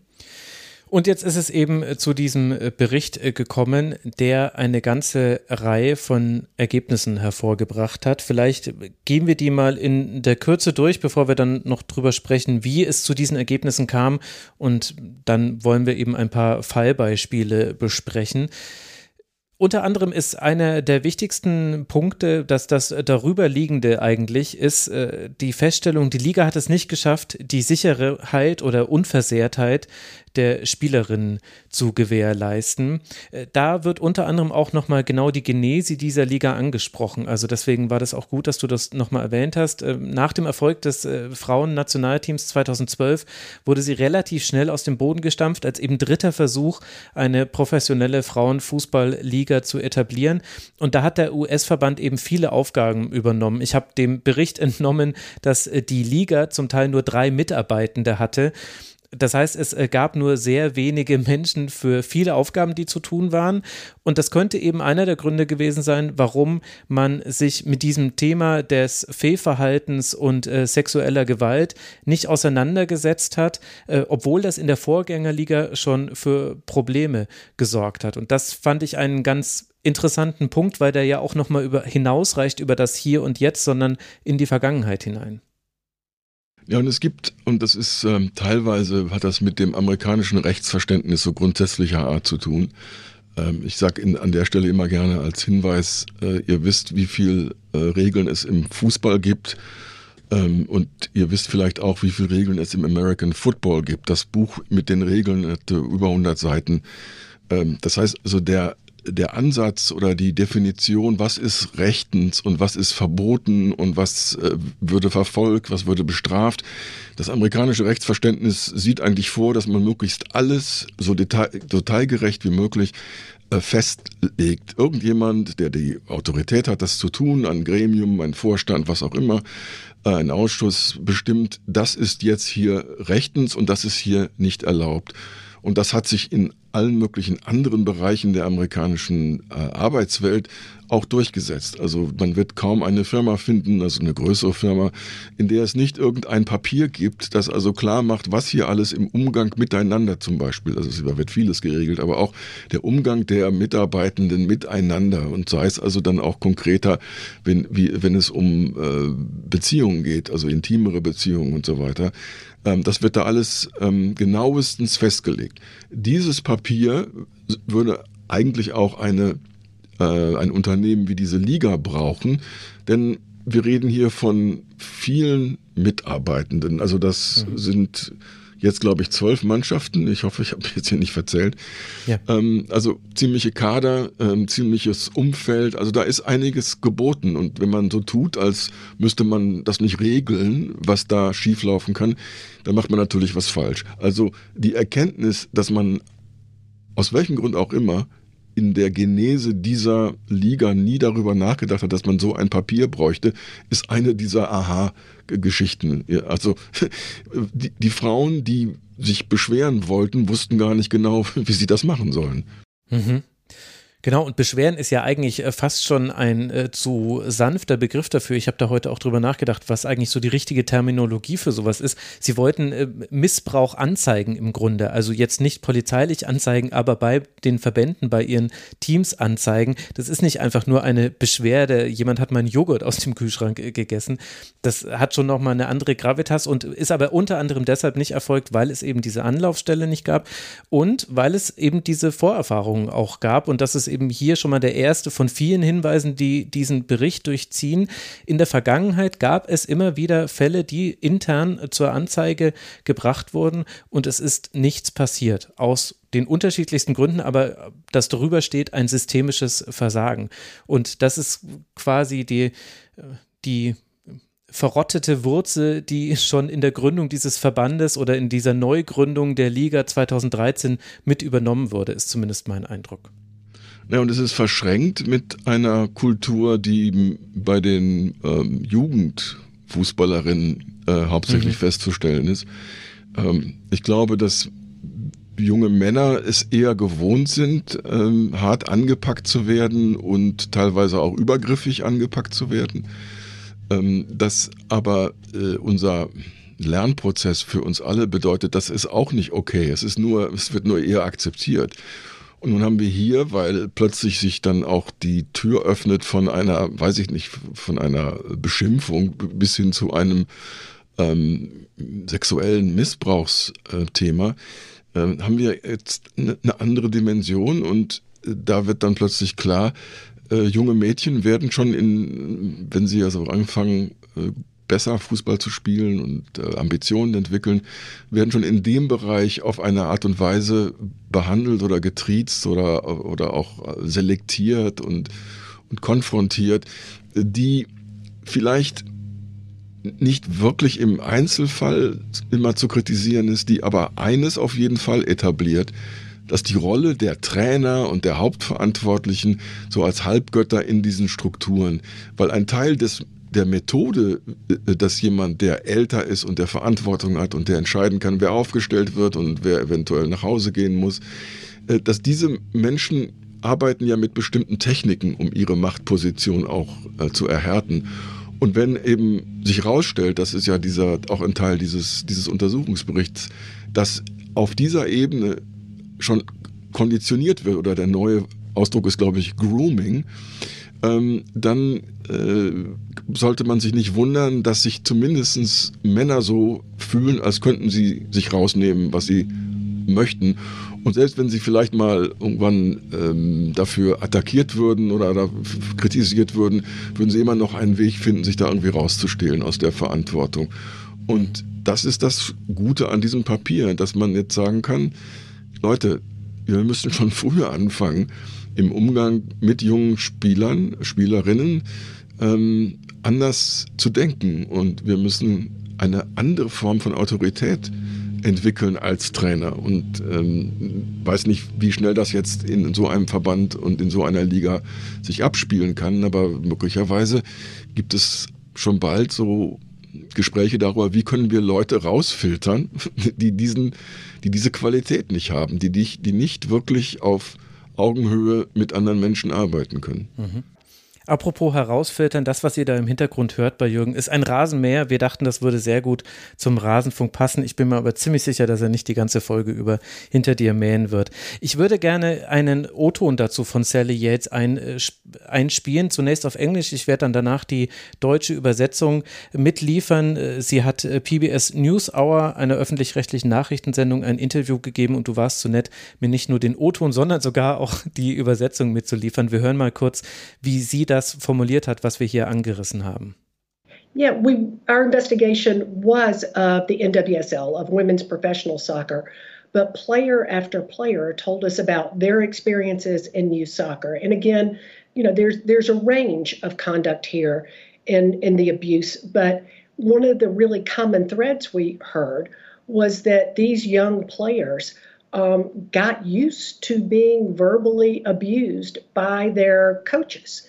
Und jetzt ist es eben äh, zu diesem äh, Bericht äh, gekommen, der eine ganze Reihe von Ergebnissen hervorgebracht hat. Vielleicht gehen wir die mal in der Kürze durch, bevor wir dann noch drüber sprechen, wie es zu diesen Ergebnissen kam. Und dann wollen wir eben ein paar Fallbeispiele besprechen. Unter anderem ist einer der wichtigsten Punkte, dass das darüberliegende eigentlich ist, die Feststellung, die Liga hat es nicht geschafft, die Sicherheit oder Unversehrtheit der Spielerinnen zu gewährleisten. Äh, da wird unter anderem auch nochmal genau die Genese dieser Liga angesprochen. Also deswegen war das auch gut, dass du das nochmal erwähnt hast. Ähm, nach dem Erfolg des äh, Frauen-Nationalteams 2012 wurde sie relativ schnell aus dem Boden gestampft, als eben dritter Versuch, eine professionelle Frauenfußballliga zu etablieren. Und da hat der US-Verband eben viele Aufgaben übernommen. Ich habe dem Bericht entnommen, dass äh, die Liga zum Teil nur drei Mitarbeitende hatte. Das heißt, es äh, gab nur sehr wenige Menschen für viele Aufgaben, die zu tun waren. Und das könnte eben einer der Gründe gewesen sein, warum man sich mit diesem Thema des Fehlverhaltens und äh, sexueller Gewalt nicht auseinandergesetzt hat, äh, obwohl das in der Vorgängerliga schon für Probleme gesorgt hat. Und das fand ich einen ganz interessanten Punkt, weil der ja auch nochmal über, hinausreicht über das Hier und Jetzt, sondern in die Vergangenheit hinein. Ja, und es gibt, und das ist ähm, teilweise, hat das mit dem amerikanischen Rechtsverständnis so grundsätzlicher Art zu tun. Ähm, ich sage an der Stelle immer gerne als Hinweis, äh, ihr wisst, wie viel äh, Regeln es im Fußball gibt. Ähm, und ihr wisst vielleicht auch, wie viele Regeln es im American Football gibt. Das Buch mit den Regeln hat über 100 Seiten. Ähm, das heißt, also der der Ansatz oder die Definition, was ist rechtens und was ist verboten und was äh, würde verfolgt, was würde bestraft. Das amerikanische Rechtsverständnis sieht eigentlich vor, dass man möglichst alles so detail, detailgerecht wie möglich äh, festlegt. Irgendjemand, der die Autorität hat, das zu tun, ein Gremium, ein Vorstand, was auch immer, äh, ein Ausschuss bestimmt, das ist jetzt hier rechtens und das ist hier nicht erlaubt. Und das hat sich in allen möglichen anderen Bereichen der amerikanischen äh, Arbeitswelt auch durchgesetzt. Also man wird kaum eine Firma finden, also eine größere Firma, in der es nicht irgendein Papier gibt, das also klar macht, was hier alles im Umgang miteinander zum Beispiel, also da wird vieles geregelt, aber auch der Umgang der Mitarbeitenden miteinander und sei es also dann auch konkreter, wenn, wie, wenn es um äh, Beziehungen geht, also intimere Beziehungen und so weiter. Ähm, das wird da alles ähm, genauestens festgelegt. Dieses Papier würde eigentlich auch eine, äh, ein Unternehmen wie diese Liga brauchen, denn wir reden hier von vielen Mitarbeitenden. Also das mhm. sind jetzt, glaube ich, zwölf Mannschaften. Ich hoffe, ich habe jetzt hier nicht verzählt. Ja. Ähm, also ziemliche Kader, ähm, ziemliches Umfeld. Also da ist einiges geboten. Und wenn man so tut, als müsste man das nicht regeln, was da schieflaufen kann, dann macht man natürlich was falsch. Also die Erkenntnis, dass man aus welchem Grund auch immer in der Genese dieser Liga nie darüber nachgedacht hat, dass man so ein Papier bräuchte, ist eine dieser Aha-Geschichten. Also die, die Frauen, die sich beschweren wollten, wussten gar nicht genau, wie sie das machen sollen. Mhm. Genau, und Beschweren ist ja eigentlich äh, fast schon ein äh, zu sanfter Begriff dafür. Ich habe da heute auch drüber nachgedacht, was eigentlich so die richtige Terminologie für sowas ist. Sie wollten äh, Missbrauch anzeigen im Grunde. Also jetzt nicht polizeilich anzeigen, aber bei den Verbänden, bei ihren Teams anzeigen. Das ist nicht einfach nur eine Beschwerde, jemand hat meinen Joghurt aus dem Kühlschrank äh, gegessen. Das hat schon nochmal eine andere Gravitas und ist aber unter anderem deshalb nicht erfolgt, weil es eben diese Anlaufstelle nicht gab und weil es eben diese Vorerfahrungen auch gab und dass es eben hier schon mal der erste von vielen Hinweisen, die diesen Bericht durchziehen. In der Vergangenheit gab es immer wieder Fälle, die intern zur Anzeige gebracht wurden und es ist nichts passiert aus den unterschiedlichsten Gründen, aber das darüber steht ein systemisches Versagen. Und das ist quasi die, die verrottete Wurzel, die schon in der Gründung dieses Verbandes oder in dieser Neugründung der Liga 2013 mit übernommen wurde, ist zumindest mein Eindruck. Ja, und es ist verschränkt mit einer Kultur, die bei den ähm, Jugendfußballerinnen äh, hauptsächlich mhm. festzustellen ist. Ähm, ich glaube, dass junge Männer es eher gewohnt sind, ähm, hart angepackt zu werden und teilweise auch übergriffig angepackt zu werden. Ähm, dass aber äh, unser Lernprozess für uns alle bedeutet, das ist auch nicht okay. Es ist nur, es wird nur eher akzeptiert. Und nun haben wir hier, weil plötzlich sich dann auch die Tür öffnet von einer, weiß ich nicht, von einer Beschimpfung bis hin zu einem ähm, sexuellen Missbrauchsthema, äh, haben wir jetzt eine ne andere Dimension und äh, da wird dann plötzlich klar, äh, junge Mädchen werden schon in, wenn sie also anfangen, äh, besser Fußball zu spielen und äh, Ambitionen entwickeln, werden schon in dem Bereich auf eine Art und Weise behandelt oder getriezt oder, oder auch selektiert und, und konfrontiert, die vielleicht nicht wirklich im Einzelfall immer zu kritisieren ist, die aber eines auf jeden Fall etabliert, dass die Rolle der Trainer und der Hauptverantwortlichen so als Halbgötter in diesen Strukturen, weil ein Teil des der Methode, äh, dass jemand, der älter ist und der Verantwortung hat und der entscheiden kann, wer aufgestellt wird und wer eventuell nach Hause gehen muss, äh, dass diese Menschen arbeiten ja mit bestimmten Techniken, um ihre Machtposition auch äh, zu erhärten. Und wenn eben sich herausstellt, das ist ja dieser, auch ein Teil dieses, dieses Untersuchungsberichts, dass auf dieser Ebene schon konditioniert wird, oder der neue Ausdruck ist, glaube ich, Grooming, ähm, dann äh, sollte man sich nicht wundern, dass sich zumindest Männer so fühlen, als könnten sie sich rausnehmen, was sie möchten. Und selbst wenn sie vielleicht mal irgendwann ähm, dafür attackiert würden oder kritisiert würden, würden sie immer noch einen Weg finden, sich da irgendwie rauszustehlen aus der Verantwortung. Und das ist das Gute an diesem Papier, dass man jetzt sagen kann, Leute, wir müssen schon früher anfangen, im Umgang mit jungen Spielern, Spielerinnen ähm, anders zu denken. Und wir müssen eine andere Form von Autorität entwickeln als Trainer. Und ähm, weiß nicht, wie schnell das jetzt in so einem Verband und in so einer Liga sich abspielen kann, aber möglicherweise gibt es schon bald so Gespräche darüber, wie können wir Leute rausfiltern, die diesen, die diese Qualität nicht haben, die, die nicht wirklich auf Augenhöhe mit anderen Menschen arbeiten können. Mhm. Apropos herausfiltern, das, was ihr da im Hintergrund hört bei Jürgen, ist ein Rasenmäher. Wir dachten, das würde sehr gut zum Rasenfunk passen. Ich bin mir aber ziemlich sicher, dass er nicht die ganze Folge über hinter dir mähen wird. Ich würde gerne einen O-Ton dazu von Sally Yates ein, äh, einspielen. Zunächst auf Englisch. Ich werde dann danach die deutsche Übersetzung mitliefern. Äh, sie hat äh, PBS News Hour, einer öffentlich-rechtlichen Nachrichtensendung, ein Interview gegeben und du warst so nett, mir nicht nur den O-Ton, sondern sogar auch die Übersetzung mitzuliefern. Wir hören mal kurz, wie sie das das formuliert hat, was wir hier angerissen haben. Yeah, we our investigation was of the NWSL of women's professional soccer, but player after player told us about their experiences in youth soccer. And again, you know, there's there's a range of conduct here in in the abuse, but one of the really common threads we heard was that these young players um, got used to being verbally abused by their coaches.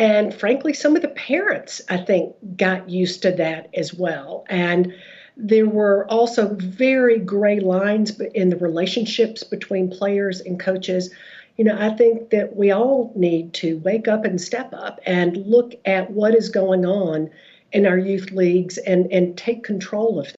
And frankly, some of the parents, I think, got used to that as well. And there were also very gray lines in the relationships between players and coaches. You know, I think that we all need to wake up and step up and look at what is going on in our youth leagues and, and take control of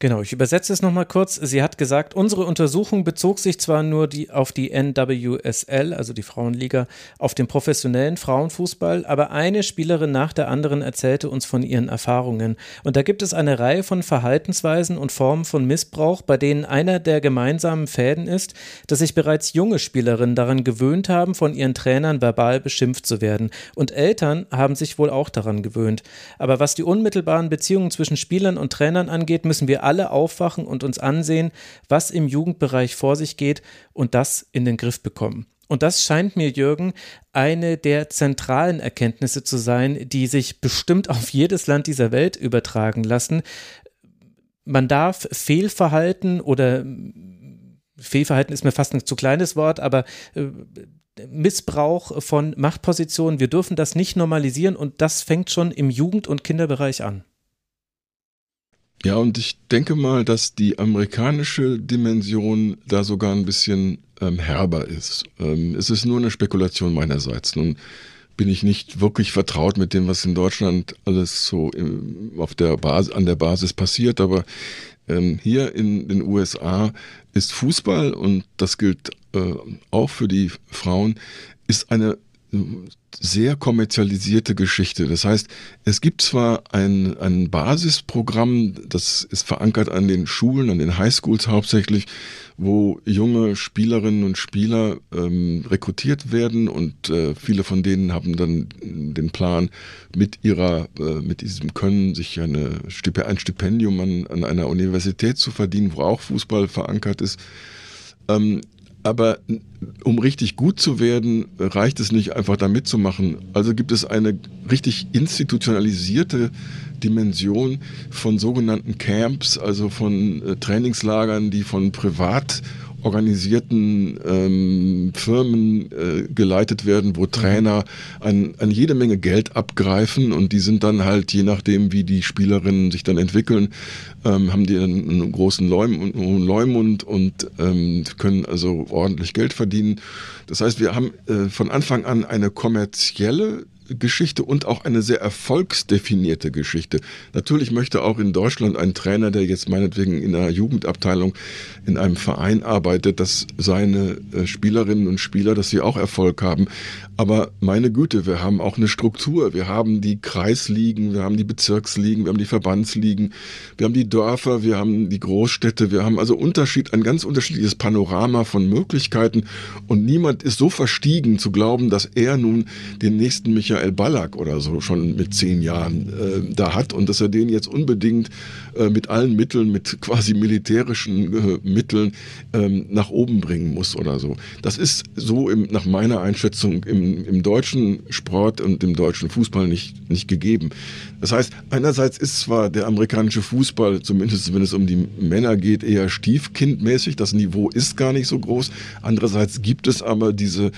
Genau, ich übersetze es nochmal kurz. Sie hat gesagt, unsere Untersuchung bezog sich zwar nur die, auf die NWSL, also die Frauenliga, auf den professionellen Frauenfußball, aber eine Spielerin nach der anderen erzählte uns von ihren Erfahrungen. Und da gibt es eine Reihe von Verhaltensweisen und Formen von Missbrauch, bei denen einer der gemeinsamen Fäden ist, dass sich bereits junge Spielerinnen daran gewöhnt haben, von ihren Trainern verbal beschimpft zu werden. Und Eltern haben sich wohl auch daran gewöhnt. Aber was die unmittelbaren Beziehungen zwischen Spielern und Trainern angeht, müssen wir alle aufwachen und uns ansehen, was im Jugendbereich vor sich geht und das in den Griff bekommen. Und das scheint mir, Jürgen, eine der zentralen Erkenntnisse zu sein, die sich bestimmt auf jedes Land dieser Welt übertragen lassen. Man darf Fehlverhalten oder Fehlverhalten ist mir fast ein zu kleines Wort, aber äh, Missbrauch von Machtpositionen, wir dürfen das nicht normalisieren und das fängt schon im Jugend- und Kinderbereich an. Ja, und ich denke mal, dass die amerikanische Dimension da sogar ein bisschen ähm, herber ist. Ähm, es ist nur eine Spekulation meinerseits. Nun bin ich nicht wirklich vertraut mit dem, was in Deutschland alles so im, auf der Basis, an der Basis passiert, aber ähm, hier in den USA ist Fußball, und das gilt äh, auch für die Frauen, ist eine sehr kommerzialisierte Geschichte. Das heißt, es gibt zwar ein, ein Basisprogramm, das ist verankert an den Schulen, an den Highschools hauptsächlich, wo junge Spielerinnen und Spieler ähm, rekrutiert werden und äh, viele von denen haben dann den Plan, mit ihrer, äh, mit diesem Können sich eine ein Stipendium an, an einer Universität zu verdienen, wo auch Fußball verankert ist. Ähm, aber um richtig gut zu werden, reicht es nicht einfach da mitzumachen. Also gibt es eine richtig institutionalisierte Dimension von sogenannten Camps, also von äh, Trainingslagern, die von privat organisierten ähm, Firmen äh, geleitet werden, wo mhm. Trainer an, an jede Menge Geld abgreifen und die sind dann halt, je nachdem, wie die Spielerinnen sich dann entwickeln, ähm, haben die einen großen Leumund, Leumund und ähm, können also ordentlich Geld verdienen. Das heißt, wir haben äh, von Anfang an eine kommerzielle Geschichte und auch eine sehr erfolgsdefinierte Geschichte. Natürlich möchte auch in Deutschland ein Trainer, der jetzt meinetwegen in einer Jugendabteilung in einem Verein arbeitet, dass seine äh, Spielerinnen und Spieler, dass sie auch Erfolg haben. Aber meine Güte, wir haben auch eine Struktur. Wir haben die Kreisligen, wir haben die Bezirksligen, wir haben die Verbandsligen, wir haben die Dörfer, wir haben die Großstädte, wir haben also Unterschied, ein ganz unterschiedliches Panorama von Möglichkeiten. Und niemand ist so verstiegen zu glauben, dass er nun den nächsten Michael Ballack oder so schon mit zehn Jahren äh, da hat und dass er den jetzt unbedingt äh, mit allen Mitteln, mit quasi militärischen äh, Mitteln ähm, nach oben bringen muss oder so. Das ist so im, nach meiner Einschätzung im im, deutschen Sport und im deutschen Fußball nicht, nicht gegeben. Das heißt, einerseits ist zwar der amerikanische Fußball, zumindest wenn es um die Männer geht, eher stiefkindmäßig. Das Niveau ist gar nicht so groß. Andererseits gibt es aber diese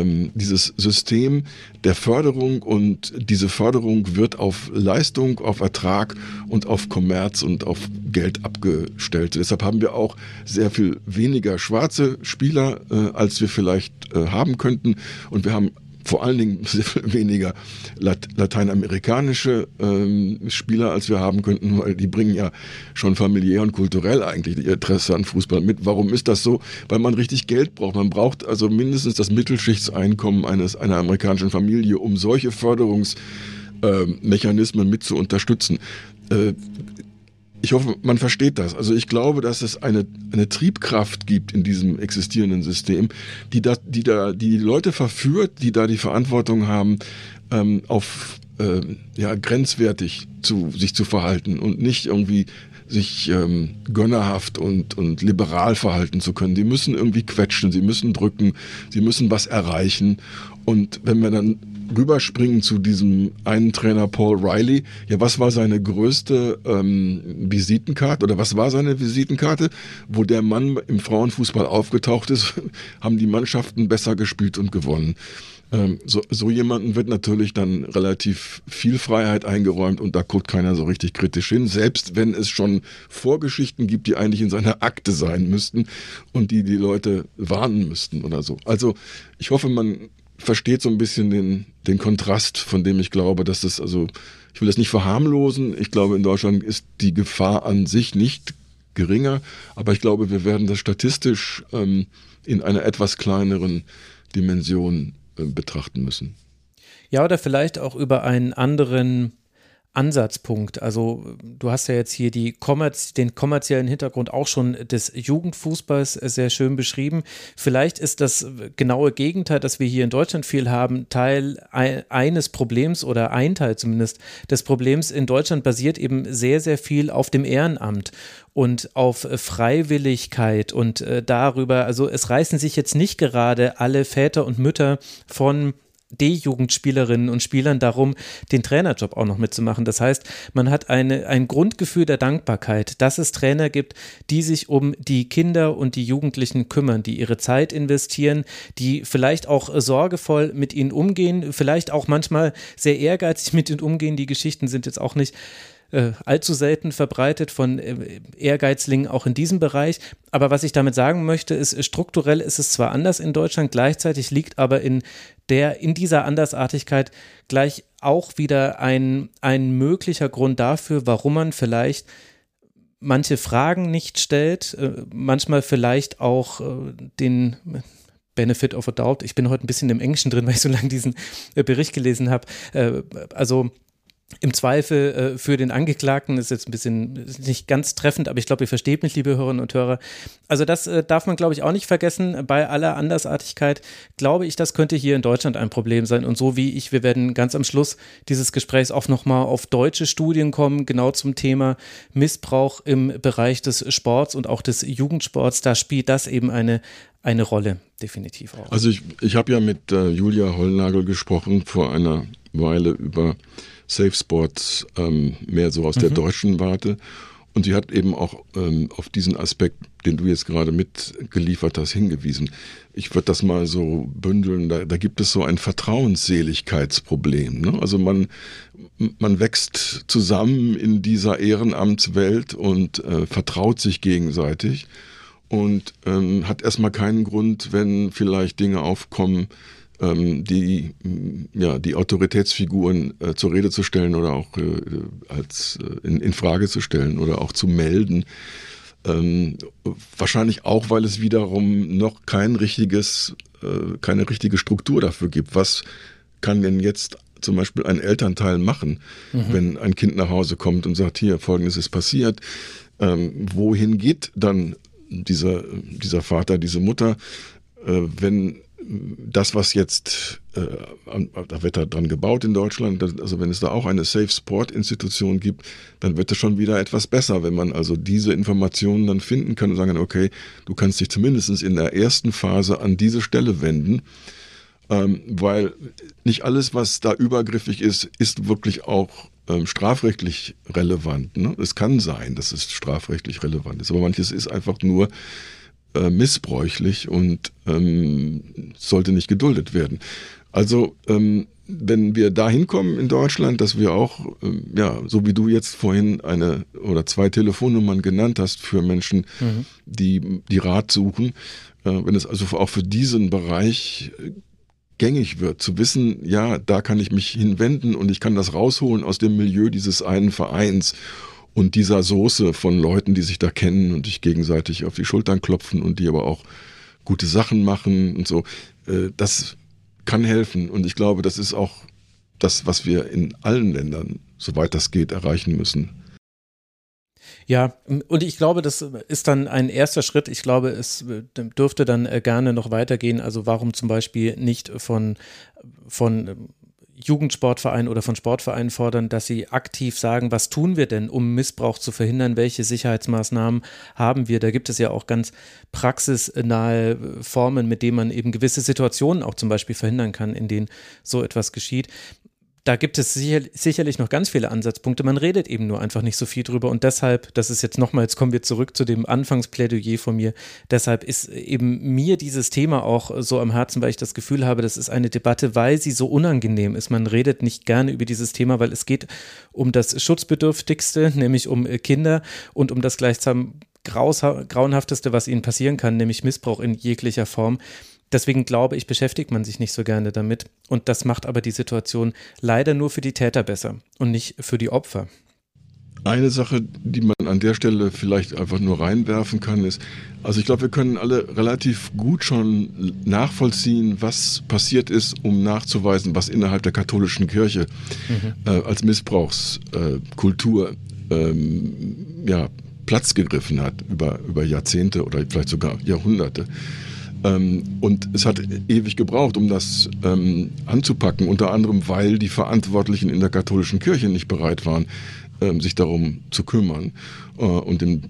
ähm, dieses System der Förderung und diese Förderung wird auf Leistung, auf Ertrag und auf Kommerz und auf Geld abgestellt. Deshalb haben wir auch sehr viel weniger schwarze Spieler, äh, als wir vielleicht äh, haben könnten. Und wir haben vor allen Dingen sehr viel weniger Lat lateinamerikanische ähm, Spieler, als wir haben könnten, weil die bringen ja schon familiär und kulturell eigentlich ihr Interesse an Fußball mit. Warum ist das so? Weil man richtig Geld braucht. Man braucht also mindestens das Mittelschichtseinkommen eines einer amerikanischen Familie, um solche Förderungsmechanismen äh, mit zu unterstützen. Äh, ich hoffe, man versteht das. Also ich glaube, dass es eine, eine Triebkraft gibt in diesem existierenden System, die da, die da die Leute verführt, die da die Verantwortung haben, ähm, auf äh, ja, grenzwertig zu sich zu verhalten und nicht irgendwie sich ähm, gönnerhaft und, und liberal verhalten zu können. Die müssen irgendwie quetschen, sie müssen drücken, sie müssen was erreichen. Und wenn wir dann rüberspringen zu diesem einen Trainer Paul Riley. Ja, was war seine größte ähm, Visitenkarte oder was war seine Visitenkarte? Wo der Mann im Frauenfußball aufgetaucht ist, haben die Mannschaften besser gespielt und gewonnen. Ähm, so, so jemanden wird natürlich dann relativ viel Freiheit eingeräumt und da guckt keiner so richtig kritisch hin, selbst wenn es schon Vorgeschichten gibt, die eigentlich in seiner Akte sein müssten und die die Leute warnen müssten oder so. Also ich hoffe, man versteht so ein bisschen den, den Kontrast, von dem ich glaube, dass das, also, ich will das nicht verharmlosen. Ich glaube, in Deutschland ist die Gefahr an sich nicht geringer, aber ich glaube, wir werden das statistisch ähm, in einer etwas kleineren Dimension äh, betrachten müssen. Ja, oder vielleicht auch über einen anderen Ansatzpunkt. Also du hast ja jetzt hier Kommerz den kommerziellen Hintergrund auch schon des Jugendfußballs sehr schön beschrieben. Vielleicht ist das genaue Gegenteil, dass wir hier in Deutschland viel haben, Teil eines Problems oder ein Teil zumindest des Problems. In Deutschland basiert eben sehr, sehr viel auf dem Ehrenamt und auf Freiwilligkeit und äh, darüber, also es reißen sich jetzt nicht gerade alle Väter und Mütter von D-Jugendspielerinnen und Spielern darum, den Trainerjob auch noch mitzumachen. Das heißt, man hat eine, ein Grundgefühl der Dankbarkeit, dass es Trainer gibt, die sich um die Kinder und die Jugendlichen kümmern, die ihre Zeit investieren, die vielleicht auch sorgevoll mit ihnen umgehen, vielleicht auch manchmal sehr ehrgeizig mit ihnen umgehen. Die Geschichten sind jetzt auch nicht äh, allzu selten verbreitet von äh, Ehrgeizlingen auch in diesem Bereich. Aber was ich damit sagen möchte, ist, strukturell ist es zwar anders in Deutschland, gleichzeitig liegt aber in der, in dieser Andersartigkeit gleich auch wieder ein, ein möglicher Grund dafür, warum man vielleicht manche Fragen nicht stellt, äh, manchmal vielleicht auch den Benefit of a Doubt. Ich bin heute ein bisschen im Englischen drin, weil ich so lange diesen äh, Bericht gelesen habe. Äh, also im Zweifel äh, für den Angeklagten ist jetzt ein bisschen nicht ganz treffend, aber ich glaube, ihr versteht mich, liebe Hörerinnen und Hörer. Also das äh, darf man, glaube ich, auch nicht vergessen. Bei aller Andersartigkeit glaube ich, das könnte hier in Deutschland ein Problem sein. Und so wie ich, wir werden ganz am Schluss dieses Gesprächs auch nochmal auf deutsche Studien kommen, genau zum Thema Missbrauch im Bereich des Sports und auch des Jugendsports. Da spielt das eben eine, eine Rolle, definitiv auch. Also ich, ich habe ja mit äh, Julia Hollnagel gesprochen vor einer Weile über Safe Sports ähm, mehr so aus mhm. der deutschen Warte. Und sie hat eben auch ähm, auf diesen Aspekt, den du jetzt gerade mitgeliefert hast, hingewiesen. Ich würde das mal so bündeln, da, da gibt es so ein Vertrauensseligkeitsproblem. Ne? Also man, man wächst zusammen in dieser Ehrenamtswelt und äh, vertraut sich gegenseitig und ähm, hat erstmal keinen Grund, wenn vielleicht Dinge aufkommen, die, ja, die Autoritätsfiguren äh, zur Rede zu stellen oder auch äh, als äh, in, in, Frage zu stellen oder auch zu melden. Ähm, wahrscheinlich auch, weil es wiederum noch kein richtiges, äh, keine richtige Struktur dafür gibt. Was kann denn jetzt zum Beispiel ein Elternteil machen, mhm. wenn ein Kind nach Hause kommt und sagt, hier, folgendes ist passiert. Ähm, wohin geht dann dieser, dieser Vater, diese Mutter, äh, wenn das, was jetzt, äh, da wird da dran gebaut in Deutschland, also wenn es da auch eine Safe Sport Institution gibt, dann wird es schon wieder etwas besser, wenn man also diese Informationen dann finden kann und sagen, okay, du kannst dich zumindest in der ersten Phase an diese Stelle wenden, ähm, weil nicht alles, was da übergriffig ist, ist wirklich auch ähm, strafrechtlich relevant. Ne? Es kann sein, dass es strafrechtlich relevant ist, aber manches ist einfach nur äh, missbräuchlich und ähm, sollte nicht geduldet werden. Also ähm, wenn wir dahin kommen in Deutschland, dass wir auch, ähm, ja, so wie du jetzt vorhin eine oder zwei Telefonnummern genannt hast für Menschen, mhm. die, die Rat suchen, äh, wenn es also auch für diesen Bereich gängig wird, zu wissen, ja, da kann ich mich hinwenden und ich kann das rausholen aus dem Milieu dieses einen Vereins und dieser Soße von Leuten, die sich da kennen und sich gegenseitig auf die Schultern klopfen und die aber auch gute Sachen machen und so, äh, das kann helfen. Und ich glaube, das ist auch das, was wir in allen Ländern, soweit das geht, erreichen müssen. Ja, und ich glaube, das ist dann ein erster Schritt. Ich glaube, es dürfte dann äh, gerne noch weitergehen. Also warum zum Beispiel nicht von, von Jugendsportvereinen oder von Sportvereinen fordern, dass sie aktiv sagen, was tun wir denn, um Missbrauch zu verhindern, welche Sicherheitsmaßnahmen haben wir. Da gibt es ja auch ganz praxisnahe Formen, mit denen man eben gewisse Situationen auch zum Beispiel verhindern kann, in denen so etwas geschieht da gibt es sicher, sicherlich noch ganz viele Ansatzpunkte. Man redet eben nur einfach nicht so viel drüber. Und deshalb, das ist jetzt nochmal, jetzt kommen wir zurück zu dem Anfangsplädoyer von mir. Deshalb ist eben mir dieses Thema auch so am Herzen, weil ich das Gefühl habe, das ist eine Debatte, weil sie so unangenehm ist. Man redet nicht gerne über dieses Thema, weil es geht um das Schutzbedürftigste, nämlich um Kinder und um das gleichsam grauenhafteste, was ihnen passieren kann, nämlich Missbrauch in jeglicher Form. Deswegen glaube ich, beschäftigt man sich nicht so gerne damit. Und das macht aber die Situation leider nur für die Täter besser und nicht für die Opfer. Eine Sache, die man an der Stelle vielleicht einfach nur reinwerfen kann, ist, also ich glaube, wir können alle relativ gut schon nachvollziehen, was passiert ist, um nachzuweisen, was innerhalb der katholischen Kirche mhm. äh, als Missbrauchskultur äh, ähm, ja, Platz gegriffen hat über, über Jahrzehnte oder vielleicht sogar Jahrhunderte. Ähm, und es hat ewig gebraucht, um das ähm, anzupacken, unter anderem, weil die Verantwortlichen in der katholischen Kirche nicht bereit waren, ähm, sich darum zu kümmern äh, und im,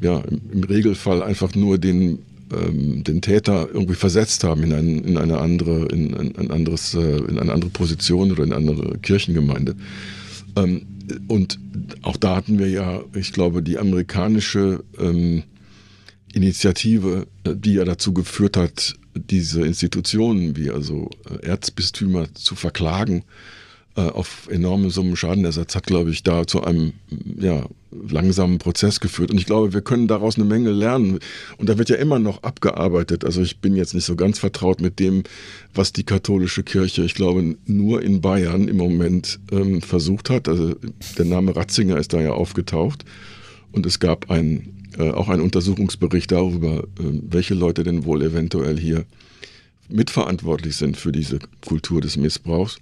ja, im Regelfall einfach nur den den Täter irgendwie versetzt haben in, ein, in eine andere, in ein, anderes, äh, in eine andere Position oder in eine andere Kirchengemeinde. Und auch da hatten wir ja, ich glaube, die amerikanische Initiative, äh, die ja dazu geführt hat, diese Institutionen wie also äh, Erzbistümer zu verklagen äh, auf enorme Summen Schadenersatz, hat, glaube ich, da zu einem ja, langsamen Prozess geführt. Und ich glaube, wir können daraus eine Menge lernen. Und da wird ja immer noch abgearbeitet. Also ich bin jetzt nicht so ganz vertraut mit dem, was die katholische Kirche, ich glaube, nur in Bayern im Moment ähm, versucht hat. Also der Name Ratzinger ist da ja aufgetaucht. Und es gab ein äh, auch ein Untersuchungsbericht darüber, äh, welche Leute denn wohl eventuell hier mitverantwortlich sind für diese Kultur des Missbrauchs.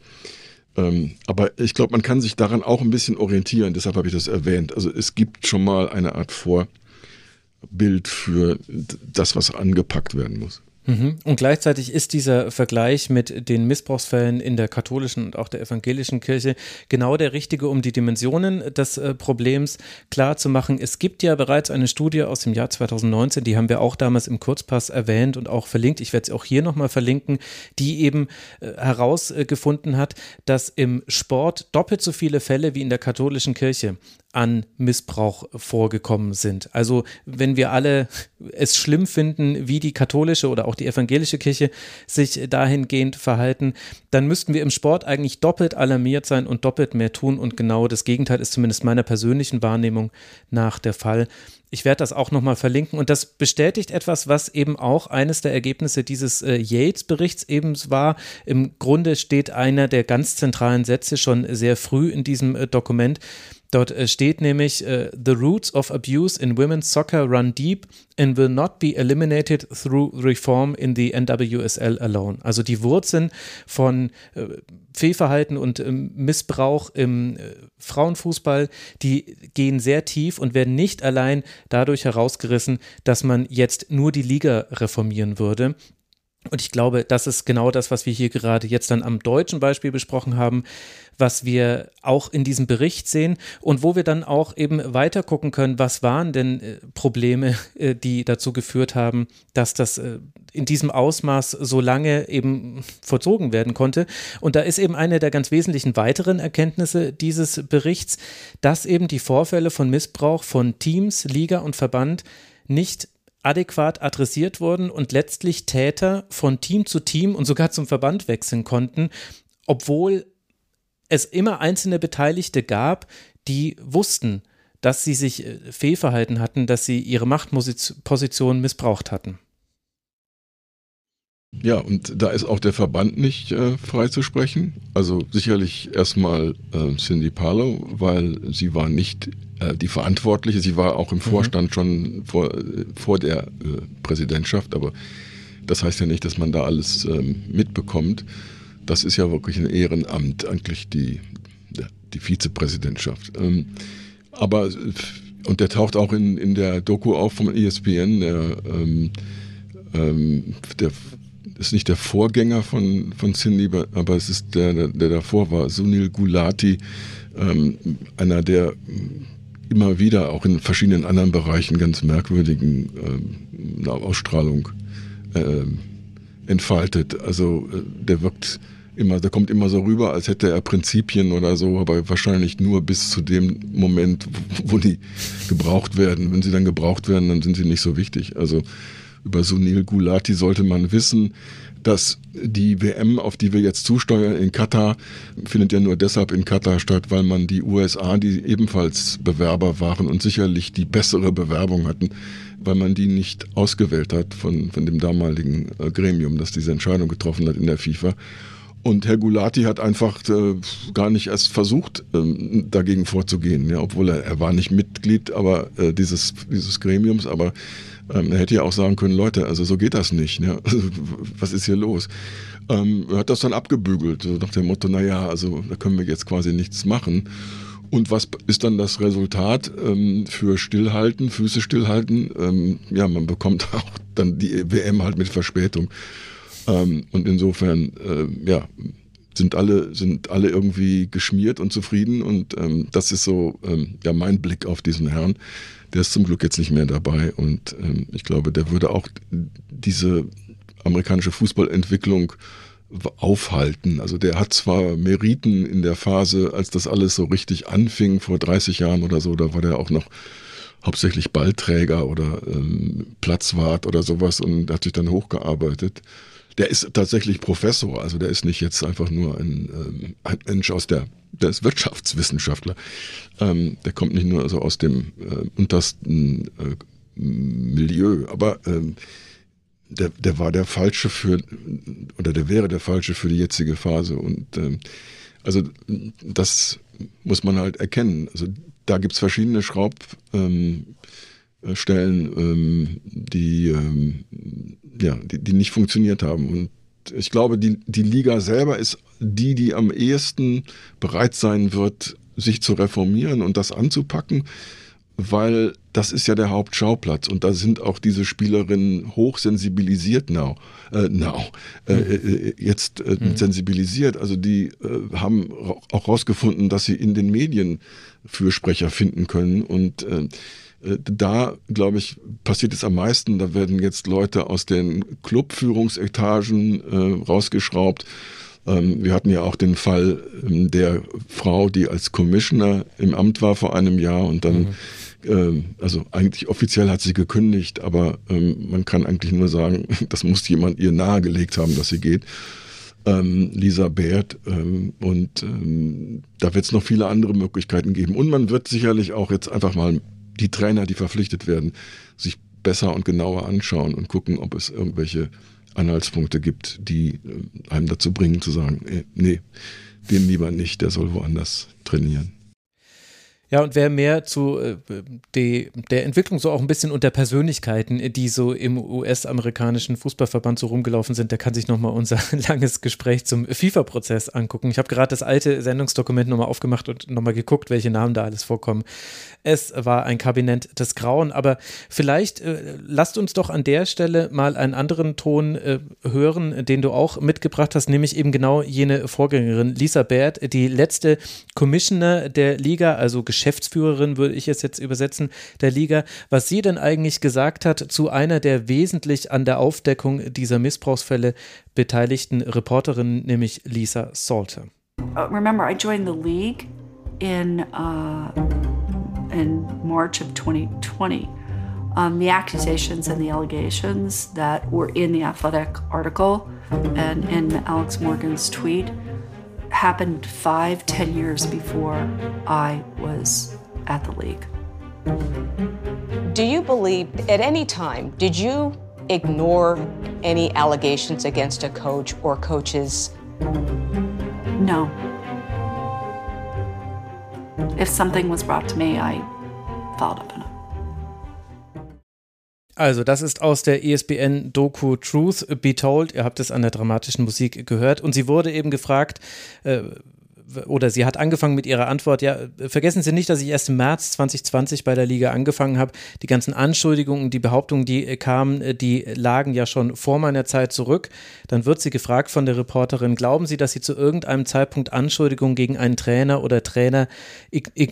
Ähm, aber ich glaube, man kann sich daran auch ein bisschen orientieren, deshalb habe ich das erwähnt. Also es gibt schon mal eine Art Vorbild für das, was angepackt werden muss. Mhm. Und gleichzeitig ist dieser Vergleich mit den Missbrauchsfällen in der katholischen und auch der evangelischen Kirche genau der richtige, um die Dimensionen des äh, Problems klar zu machen. Es gibt ja bereits eine Studie aus dem Jahr 2019, die haben wir auch damals im Kurzpass erwähnt und auch verlinkt. Ich werde sie auch hier nochmal verlinken, die eben äh, herausgefunden hat, dass im Sport doppelt so viele Fälle wie in der katholischen Kirche an Missbrauch vorgekommen sind. Also wenn wir alle es schlimm finden, wie die katholische oder auch die evangelische Kirche sich dahingehend verhalten, dann müssten wir im Sport eigentlich doppelt alarmiert sein und doppelt mehr tun. Und genau das Gegenteil ist zumindest meiner persönlichen Wahrnehmung nach der Fall. Ich werde das auch nochmal verlinken und das bestätigt etwas, was eben auch eines der Ergebnisse dieses äh, Yates-Berichts eben war. Im Grunde steht einer der ganz zentralen Sätze schon sehr früh in diesem äh, Dokument. Dort äh, steht nämlich, uh, The roots of abuse in women's soccer run deep and will not be eliminated through reform in the NWSL alone. Also die Wurzeln von äh, Fehlverhalten und äh, Missbrauch im äh, Frauenfußball, die gehen sehr tief und werden nicht allein dadurch herausgerissen, dass man jetzt nur die Liga reformieren würde. Und ich glaube, das ist genau das, was wir hier gerade jetzt dann am deutschen Beispiel besprochen haben, was wir auch in diesem Bericht sehen und wo wir dann auch eben weiter gucken können, was waren denn äh, Probleme, äh, die dazu geführt haben, dass das äh, in diesem Ausmaß so lange eben vollzogen werden konnte. Und da ist eben eine der ganz wesentlichen weiteren Erkenntnisse dieses Berichts, dass eben die Vorfälle von Missbrauch von Teams, Liga und Verband nicht adäquat adressiert wurden und letztlich Täter von Team zu Team und sogar zum Verband wechseln konnten, obwohl es immer einzelne Beteiligte gab, die wussten, dass sie sich äh, fehlverhalten hatten, dass sie ihre Machtposition missbraucht hatten. Ja, und da ist auch der Verband nicht äh, freizusprechen. Also sicherlich erstmal äh, Cindy Parlow, weil sie war nicht äh, die Verantwortliche. Sie war auch im mhm. Vorstand schon vor, vor der äh, Präsidentschaft, aber das heißt ja nicht, dass man da alles ähm, mitbekommt. Das ist ja wirklich ein Ehrenamt, eigentlich die, die Vizepräsidentschaft. Ähm, aber, und der taucht auch in, in der Doku auf vom ESPN, der, ähm, ähm, der ist nicht der Vorgänger von, von Cindy, aber es ist der, der, davor war, Sunil Gulati, ähm, einer der immer wieder auch in verschiedenen anderen Bereichen ganz merkwürdigen ähm, Ausstrahlung äh, entfaltet. Also äh, der wirkt immer, der kommt immer so rüber, als hätte er Prinzipien oder so, aber wahrscheinlich nur bis zu dem Moment, wo die gebraucht werden. Wenn sie dann gebraucht werden, dann sind sie nicht so wichtig. Also über Sunil Gulati sollte man wissen, dass die WM, auf die wir jetzt zusteuern in Katar, findet ja nur deshalb in Katar statt, weil man die USA, die ebenfalls Bewerber waren und sicherlich die bessere Bewerbung hatten, weil man die nicht ausgewählt hat von, von dem damaligen äh, Gremium, das diese Entscheidung getroffen hat in der FIFA. Und Herr Gulati hat einfach äh, gar nicht erst versucht, ähm, dagegen vorzugehen, ja, obwohl er, er war nicht Mitglied aber äh, dieses, dieses Gremiums, aber ähm, er hätte ja auch sagen können, Leute, also so geht das nicht. Ne? Also, was ist hier los? Ähm, er hat das dann abgebügelt, so nach dem Motto, naja, also da können wir jetzt quasi nichts machen. Und was ist dann das Resultat ähm, für Stillhalten, Füße stillhalten? Ähm, ja, man bekommt auch dann die WM halt mit Verspätung. Ähm, und insofern, äh, ja, sind alle, sind alle irgendwie geschmiert und zufrieden. Und ähm, das ist so ähm, ja mein Blick auf diesen Herrn. Der ist zum Glück jetzt nicht mehr dabei. Und ähm, ich glaube, der würde auch diese amerikanische Fußballentwicklung aufhalten. Also der hat zwar Meriten in der Phase, als das alles so richtig anfing, vor 30 Jahren oder so, da war der auch noch hauptsächlich Ballträger oder ähm, Platzwart oder sowas und hat sich dann hochgearbeitet der ist tatsächlich Professor, also der ist nicht jetzt einfach nur ein, ähm, ein Mensch aus der, der ist Wirtschaftswissenschaftler. Ähm, der kommt nicht nur also aus dem äh, untersten äh, Milieu, aber ähm, der, der war der falsche für, oder der wäre der falsche für die jetzige Phase. Und ähm, also das muss man halt erkennen. Also da gibt's verschiedene Schraub. Ähm, Stellen, ähm, die, ähm, ja, die, die nicht funktioniert haben. Und ich glaube, die, die Liga selber ist die, die am ehesten bereit sein wird, sich zu reformieren und das anzupacken, weil das ist ja der Hauptschauplatz und da sind auch diese Spielerinnen hochsensibilisiert now, äh, now äh, mhm. äh, jetzt äh, mhm. sensibilisiert. Also die äh, haben auch herausgefunden, dass sie in den Medien Fürsprecher finden können und äh, äh, da, glaube ich, passiert es am meisten. Da werden jetzt Leute aus den Clubführungsetagen äh, rausgeschraubt. Ähm, wir hatten ja auch den Fall ähm, der Frau, die als Commissioner im Amt war vor einem Jahr und dann, mhm. äh, also eigentlich offiziell hat sie gekündigt, aber ähm, man kann eigentlich nur sagen, das muss jemand ihr nahegelegt haben, dass sie geht. Ähm, Lisa Baird ähm, und ähm, da wird es noch viele andere Möglichkeiten geben. Und man wird sicherlich auch jetzt einfach mal die Trainer, die verpflichtet werden, sich besser und genauer anschauen und gucken, ob es irgendwelche Anhaltspunkte gibt, die äh, einem dazu bringen zu sagen, äh, nee, den lieber nicht, der soll woanders trainieren. Ja, und wer mehr zu äh, die, der Entwicklung so auch ein bisschen unter Persönlichkeiten, die so im US-amerikanischen Fußballverband so rumgelaufen sind, der kann sich nochmal unser langes Gespräch zum FIFA-Prozess angucken. Ich habe gerade das alte Sendungsdokument nochmal aufgemacht und nochmal geguckt, welche Namen da alles vorkommen. Es war ein Kabinett des Grauen, aber vielleicht äh, lasst uns doch an der Stelle mal einen anderen Ton äh, hören, den du auch mitgebracht hast, nämlich eben genau jene Vorgängerin Lisa Baird, die letzte Commissioner der Liga, also Geschäftsführerin, würde ich es jetzt übersetzen, der Liga, was sie denn eigentlich gesagt hat zu einer der wesentlich an der Aufdeckung dieser Missbrauchsfälle beteiligten Reporterinnen, nämlich Lisa Salter. Uh, remember, I joined the league in, uh, in March of 2020. Um, the accusations and the allegations that were in the athletic article and in Alex Morgan's tweet happened five, ten years before I was at the league. Do you believe at any time, did you ignore any allegations against a coach or coaches? No. If something was brought to me, I followed up on it. Also, das ist aus der ESPN-Doku Truth Be Told. Ihr habt es an der dramatischen Musik gehört. Und sie wurde eben gefragt, äh, oder sie hat angefangen mit ihrer Antwort, ja, vergessen Sie nicht, dass ich erst im März 2020 bei der Liga angefangen habe. Die ganzen Anschuldigungen, die Behauptungen, die kamen, die lagen ja schon vor meiner Zeit zurück. Dann wird sie gefragt von der Reporterin, glauben Sie, dass Sie zu irgendeinem Zeitpunkt Anschuldigungen gegen einen Trainer oder Trainer,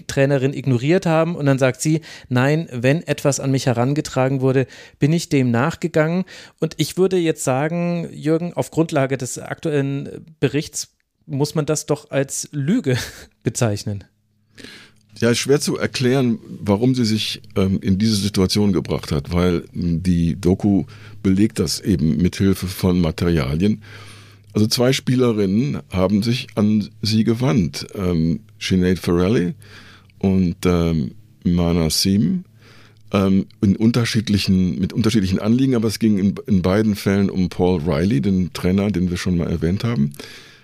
Trainerin ignoriert haben? Und dann sagt sie, nein, wenn etwas an mich herangetragen wurde, bin ich dem nachgegangen. Und ich würde jetzt sagen, Jürgen, auf Grundlage des aktuellen Berichts muss man das doch als Lüge bezeichnen. Ja, schwer zu erklären, warum sie sich ähm, in diese Situation gebracht hat, weil die Doku belegt das eben mit Hilfe von Materialien. Also zwei Spielerinnen haben sich an sie gewandt, ähm, Sinead Farrelly und ähm, Mana Sim, ähm, in unterschiedlichen, mit unterschiedlichen Anliegen, aber es ging in, in beiden Fällen um Paul Riley, den Trainer, den wir schon mal erwähnt haben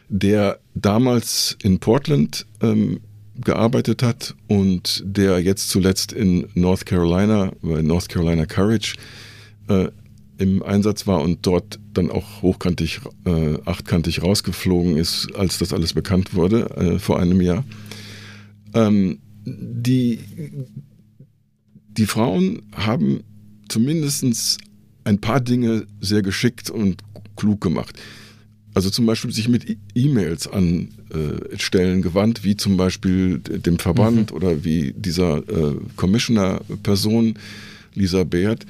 der damals in Portland ähm, gearbeitet hat und der jetzt zuletzt in North Carolina, bei North Carolina Courage, äh, im Einsatz war und dort dann auch hochkantig, äh, achtkantig rausgeflogen ist, als das alles bekannt wurde äh, vor einem Jahr. Ähm, die, die Frauen haben zumindest ein paar Dinge sehr geschickt und klug gemacht. Also zum Beispiel sich mit e- E-Mails an äh, Stellen gewandt, wie zum Beispiel dem Verband mhm. oder wie dieser äh, Commissioner-Person Lisa Baird.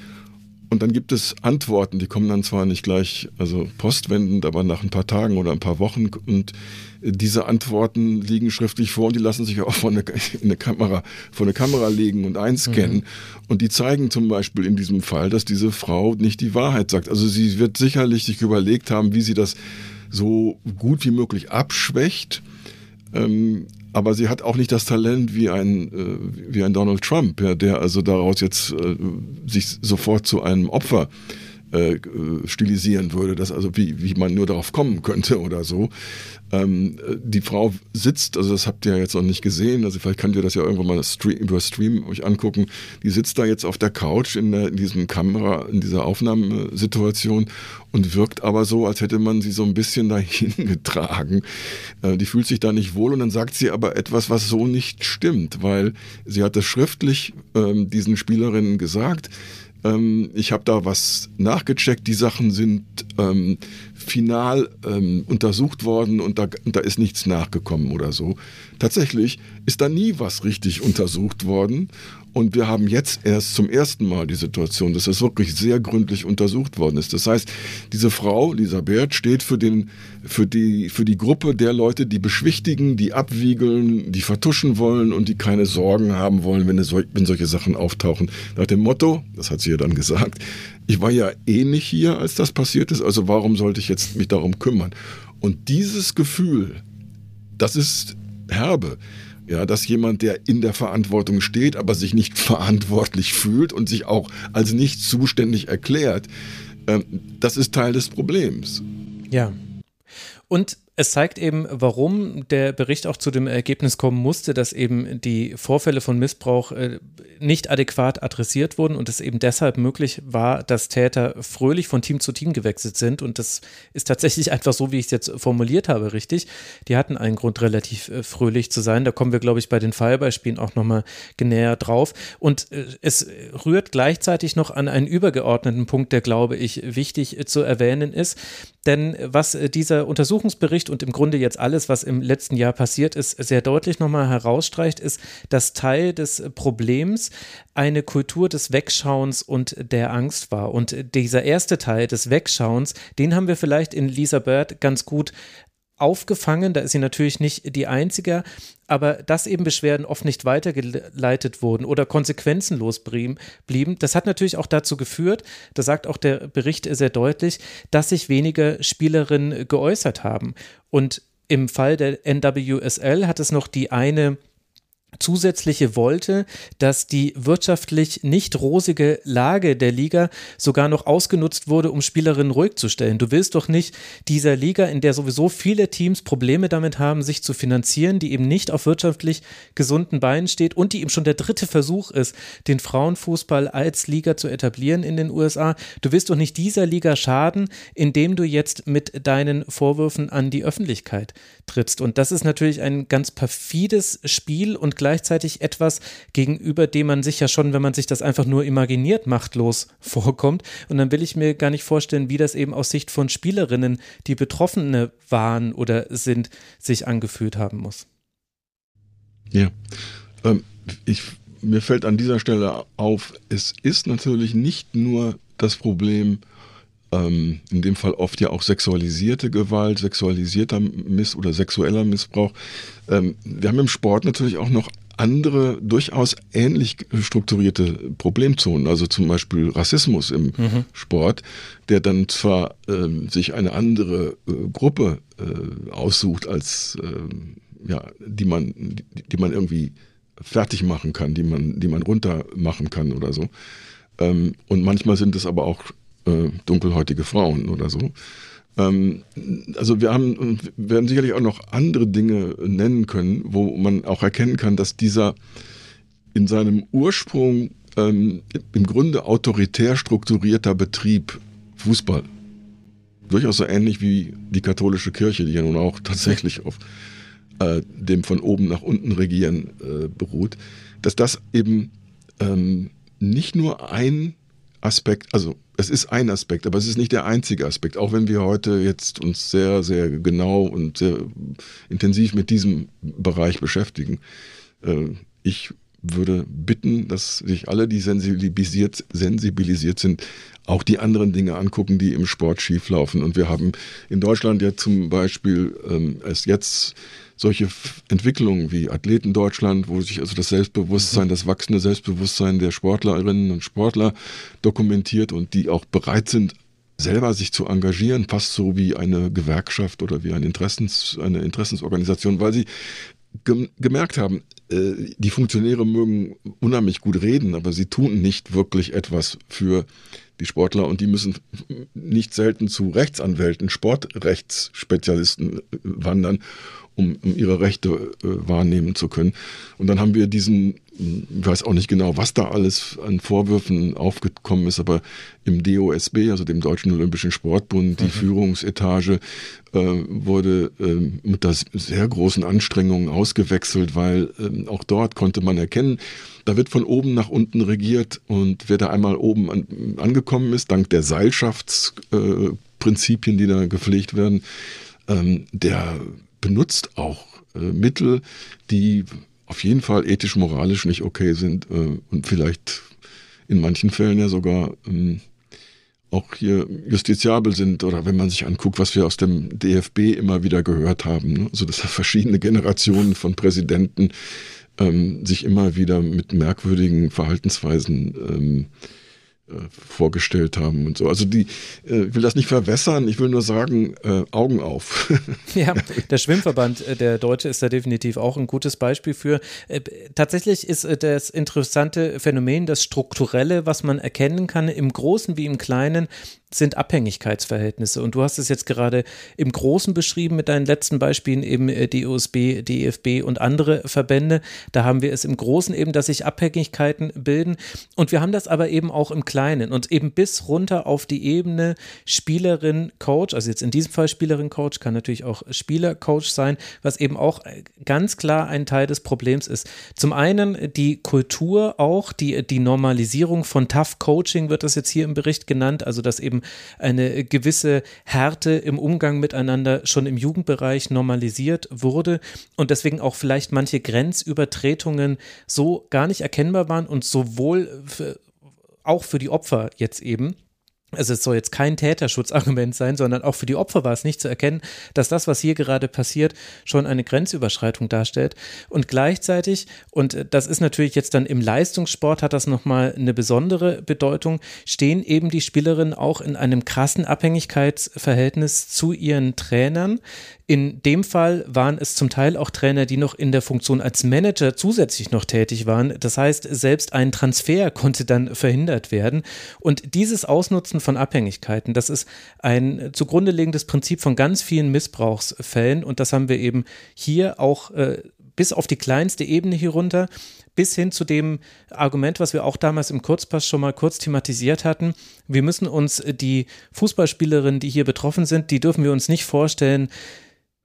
Und dann gibt es Antworten, die kommen dann zwar nicht gleich, also postwendend, aber nach ein paar Tagen oder ein paar Wochen. Und diese Antworten liegen schriftlich vor und die lassen sich auch vor eine, eine Kamera, vor eine Kamera legen und einscannen. Mhm. Und die zeigen zum Beispiel in diesem Fall, dass diese Frau nicht die Wahrheit sagt. Also sie wird sicherlich sich überlegt haben, wie sie das so gut wie möglich abschwächt. Ähm, aber sie hat auch nicht das Talent wie ein, äh, wie ein Donald Trump, ja, der also daraus jetzt äh, sich sofort zu einem Opfer äh, stilisieren würde, dass also wie, wie man nur darauf kommen könnte oder so. Ähm, die Frau sitzt, also das habt ihr ja jetzt noch nicht gesehen, also vielleicht könnt ihr das ja irgendwann mal Stream, über Stream euch angucken. Die sitzt da jetzt auf der Couch in, der, in diesem Kamera, in dieser Aufnahmesituation und wirkt aber so, als hätte man sie so ein bisschen dahin getragen. Äh, die fühlt sich da nicht wohl und dann sagt sie aber etwas, was so nicht stimmt, weil sie hat das schriftlich ähm, diesen Spielerinnen gesagt ähm, ich habe da was nachgecheckt. Die Sachen sind ähm, final ähm, untersucht worden und da, und da ist nichts nachgekommen oder so. Tatsächlich ist da nie was richtig untersucht worden. Und wir haben jetzt erst zum ersten Mal die Situation, dass das wirklich sehr gründlich untersucht worden ist. Das heißt, diese Frau, Elisabeth, steht für, den, für, die, für die Gruppe der Leute, die beschwichtigen, die abwiegeln, die vertuschen wollen und die keine Sorgen haben wollen, wenn, es, wenn solche Sachen auftauchen. Nach dem Motto, das hat sie ja dann gesagt, ich war ja eh nicht hier, als das passiert ist, also warum sollte ich jetzt mich darum kümmern? Und dieses Gefühl, das ist herbe. Ja, dass jemand, der in der Verantwortung steht, aber sich nicht verantwortlich fühlt und sich auch als nicht zuständig erklärt, ähm, das ist Teil des Problems. Ja. Und es zeigt eben, warum der Bericht auch zu dem Ergebnis kommen musste, dass eben die Vorfälle von Missbrauch äh, nicht adäquat adressiert wurden und es eben deshalb möglich war, dass Täter fröhlich von Team zu Team gewechselt sind. Und das ist tatsächlich einfach so, wie ich es jetzt formuliert habe, richtig. Die hatten einen Grund, relativ äh, fröhlich zu sein. Da kommen wir, glaube ich, bei den Fallbeispielen auch nochmal genäher drauf. Und äh, es rührt gleichzeitig noch an einen übergeordneten Punkt, der, glaube ich, wichtig zu erwähnen ist. Denn was dieser Untersuchungsbericht und im Grunde jetzt alles, was im letzten Jahr passiert ist, sehr deutlich nochmal herausstreicht, ist, dass Teil des Problems eine Kultur des Wegschauens und der Angst war. Und dieser erste Teil des Wegschauens, den haben wir vielleicht in Lisa Bird ganz gut aufgefangen. Da ist sie natürlich nicht die Einzige, aber dass eben Beschwerden oft nicht weitergeleitet wurden oder konsequenzenlos blieben, das hat natürlich auch dazu geführt, da sagt auch der Bericht sehr deutlich, dass sich weniger Spielerinnen geäußert haben. Und im Fall der NWSL hat es noch die eine zusätzliche wollte, dass die wirtschaftlich nicht rosige Lage der Liga sogar noch ausgenutzt wurde, um Spielerinnen ruhig zu stellen. Du willst doch nicht dieser Liga, in der sowieso viele Teams Probleme damit haben, sich zu finanzieren, die eben nicht auf wirtschaftlich gesunden Beinen steht und die eben schon der dritte Versuch ist, den Frauenfußball als Liga zu etablieren in den USA. Du willst doch nicht dieser Liga schaden, indem du jetzt mit deinen Vorwürfen an die Öffentlichkeit trittst. Und das ist natürlich ein ganz perfides Spiel und gleichzeitig etwas, gegenüber dem man sich ja schon, wenn man sich das einfach nur imaginiert, machtlos vorkommt. Und dann will ich mir gar nicht vorstellen, wie das eben aus Sicht von Spielerinnen, die Betroffene waren oder sind, sich angefühlt haben muss. Ja, ähm, ich, mir fällt an dieser Stelle auf, es ist natürlich nicht nur das Problem, ähm, in dem Fall oft ja auch sexualisierte Gewalt, sexualisierter Miss- oder sexueller Missbrauch. Ähm, wir haben im Sport natürlich auch noch andere durchaus ähnlich strukturierte Problemzonen, also zum Beispiel Rassismus im mhm. Sport, der dann zwar äh, sich eine andere äh, Gruppe äh, aussucht, als äh, ja, die man, die, die, man irgendwie fertig machen kann, die man, die man runter machen kann oder so. Ähm, und manchmal sind es aber auch äh, dunkelhäutige Frauen oder so. Ähm, also wir haben, werden sicherlich auch noch andere Dinge nennen können, wo man auch erkennen kann, dass dieser in seinem Ursprung ähm, im Grunde autoritär strukturierter Betrieb Fußball durchaus so ähnlich wie die katholische Kirche, die ja nun auch tatsächlich auf äh, dem von oben nach unten regieren äh, beruht, dass das eben ähm, nicht nur ein Aspekt, also es ist ein Aspekt, aber es ist nicht der einzige Aspekt, auch wenn wir heute jetzt uns sehr, sehr genau und sehr intensiv mit diesem Bereich beschäftigen. Äh, ich würde bitten, dass sich alle, die sensibilisiert, sensibilisiert sind, auch die anderen Dinge angucken, die im Sport schieflaufen. Und wir haben in Deutschland ja zum Beispiel ähm, es jetzt solche Entwicklungen wie Athleten Deutschland, wo sich also das Selbstbewusstsein, mhm. das wachsende Selbstbewusstsein der Sportlerinnen und Sportler dokumentiert und die auch bereit sind, selber sich zu engagieren, fast so wie eine Gewerkschaft oder wie eine, Interessens, eine Interessensorganisation, weil sie gemerkt haben, äh, die Funktionäre mögen unheimlich gut reden, aber sie tun nicht wirklich etwas für die Sportler, und die müssen nicht selten zu Rechtsanwälten, Sportrechtsspezialisten wandern, um, um ihre Rechte äh, wahrnehmen zu können. Und dann haben wir diesen, ich weiß auch nicht genau, was da alles an Vorwürfen aufgekommen ist, aber im DOSB, also dem Deutschen Olympischen Sportbund, die mhm. Führungsetage äh, wurde äh, mit das sehr großen Anstrengungen ausgewechselt, weil äh, auch dort konnte man erkennen, da wird von oben nach unten regiert und wer da einmal oben an, angekommen ist, dank der Seilschaftsprinzipien, die da gepflegt werden, ähm, der benutzt auch äh, Mittel, die auf jeden Fall ethisch-moralisch nicht okay sind äh, und vielleicht in manchen Fällen ja sogar ähm, auch hier justiziabel sind oder wenn man sich anguckt, was wir aus dem DFB immer wieder gehört haben. Ne? Also dass verschiedene Generationen von Präsidenten ähm, sich immer wieder mit merkwürdigen Verhaltensweisen ähm, äh, vorgestellt haben und so. Also die, äh, ich will das nicht verwässern, ich will nur sagen, äh, Augen auf. ja, der Schwimmverband, äh, der Deutsche, ist da definitiv auch ein gutes Beispiel für. Äh, tatsächlich ist äh, das interessante Phänomen, das Strukturelle, was man erkennen kann, im Großen wie im Kleinen, sind Abhängigkeitsverhältnisse. Und du hast es jetzt gerade im Großen beschrieben mit deinen letzten Beispielen, eben äh, DOSB, DFB und andere Verbände. Da haben wir es im Großen eben, dass sich Abhängigkeiten bilden. Und wir haben das aber eben auch im Kleinen und eben bis runter auf die Ebene Spielerin, Coach, also jetzt in diesem Fall Spielerin, Coach, kann natürlich auch Spieler, Coach sein, was eben auch ganz klar ein Teil des Problems ist. Zum einen die Kultur auch, die, die Normalisierung von Tough Coaching wird das jetzt hier im Bericht genannt, also dass eben eine gewisse Härte im Umgang miteinander schon im Jugendbereich normalisiert wurde und deswegen auch vielleicht manche Grenzübertretungen so gar nicht erkennbar waren und sowohl für, auch für die Opfer jetzt eben also es soll jetzt kein Täterschutzargument sein, sondern auch für die Opfer war es nicht zu erkennen, dass das, was hier gerade passiert, schon eine Grenzüberschreitung darstellt. Und gleichzeitig, und das ist natürlich jetzt dann im Leistungssport, hat das nochmal eine besondere Bedeutung, stehen eben die Spielerinnen auch in einem krassen Abhängigkeitsverhältnis zu ihren Trainern. In dem Fall waren es zum Teil auch Trainer, die noch in der Funktion als Manager zusätzlich noch tätig waren. Das heißt, selbst ein Transfer konnte dann verhindert werden. Und dieses Ausnutzen von Abhängigkeiten, das ist ein zugrunde liegendes Prinzip von ganz vielen Missbrauchsfällen. Und das haben wir eben hier auch äh, bis auf die kleinste Ebene hier runter bis hin zu dem Argument, was wir auch damals im Kurzpass schon mal kurz thematisiert hatten. Wir müssen uns die Fußballspielerinnen, die hier betroffen sind, die dürfen wir uns nicht vorstellen,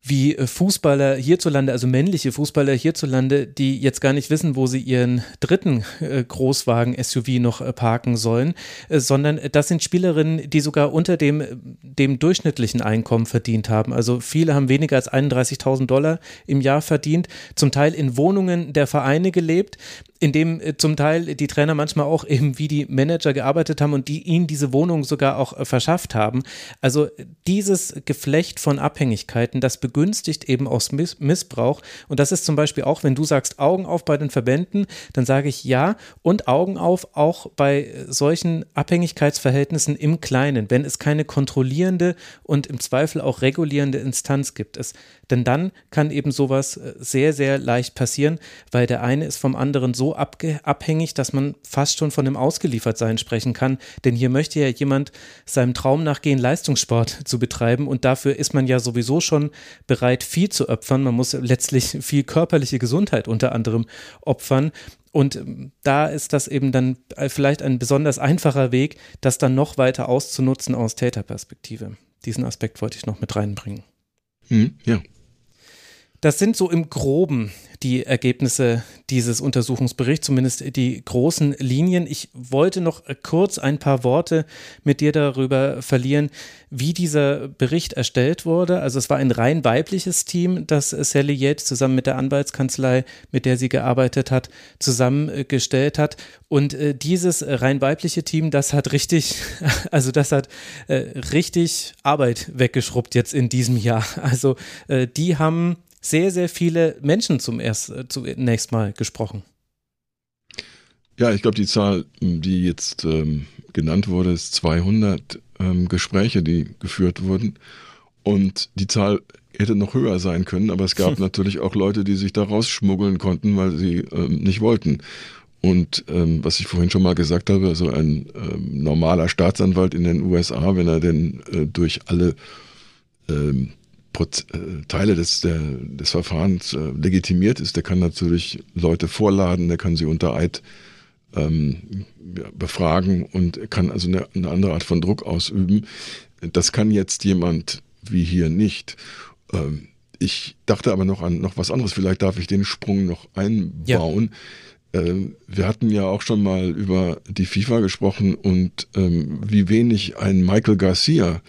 wie äh, Fußballer hierzulande, also männliche Fußballer hierzulande, die jetzt gar nicht wissen, wo sie ihren dritten äh, Großwagen SUV noch äh, parken sollen, sondern das sind Spielerinnen, die sogar unter dem, dem durchschnittlichen Einkommen verdient haben. Also viele haben weniger als 31.000 Dollar im Jahr verdient, zum Teil in Wohnungen der Vereine gelebt, in dem äh, zum Teil die Trainer manchmal auch eben wie die Manager gearbeitet haben und die ihnen diese Wohnung sogar auch äh, verschafft haben. Also dieses Geflecht von Abhängigkeiten, das begünstigt eben aus Miss Missbrauch. Und das ist zum Beispiel auch, wenn du sagst Augen auf bei den Verbänden, dann sage ich ja und Augen auf auch bei äh, solchen Abhängigkeitsverhältnissen im Kleinen, wenn es keine kontrollierende und im Zweifel auch regulierende Instanz gibt. Es denn dann kann eben sowas äh, sehr, sehr leicht passieren, weil der eine ist vom anderen so abhängig, dass man fast schon von dem Ausgeliefertsein sprechen kann. Denn hier möchte ja jemand seinem Traum nachgehen, Leistungssport zu betreiben. Und dafür ist man ja sowieso schon bereit, viel zu opfern. Man muss letztlich viel körperliche Gesundheit unter anderem opfern. Und ähm, da ist das eben dann äh, vielleicht ein besonders einfacher Weg, das dann noch weiter auszunutzen aus Täterperspektive. Diesen Aspekt wollte ich noch mit reinbringen. Hm, ja. Das sind so im Groben die Ergebnisse dieses Untersuchungsberichts, zumindest die großen Linien. Ich wollte noch kurz ein paar Worte mit dir darüber verlieren, wie dieser Bericht erstellt wurde. Also es war ein rein weibliches Team, das Sally Yates zusammen mit der Anwaltskanzlei, mit der sie gearbeitet hat, zusammengestellt hat. Und äh, dieses rein weibliche Team, das hat richtig, also das hat äh, richtig Arbeit weggeschrubbt jetzt in diesem Jahr. Also äh, die haben sehr, sehr viele Menschen zum erst, äh, zunächst mal gesprochen. Ja, ich glaube, die Zahl, die jetzt ähm, genannt wurde, ist 200 ähm, Gespräche, die geführt wurden. Und die Zahl hätte noch höher sein können, aber es gab hm. natürlich auch Leute, die sich da rausschmuggeln konnten, weil sie ähm, nicht wollten. Und ähm, was ich vorhin schon mal gesagt habe, also ein ähm, normaler Staatsanwalt in den USA, wenn er denn äh, durch alle ähm, Proz äh, Teile des, der, des Verfahrens äh, legitimiert ist, der kann natürlich Leute vorladen, der kann sie unter Eid ähm, befragen und kann also eine, eine, andere Art von Druck ausüben. Das kann jetzt jemand wie hier nicht. Ähm, ich dachte aber noch an noch was anderes. Vielleicht darf ich den Sprung noch einbauen. Ja. Ähm, wir hatten ja auch schon mal über die FIFA gesprochen und ähm, wie wenig ein Michael Garcia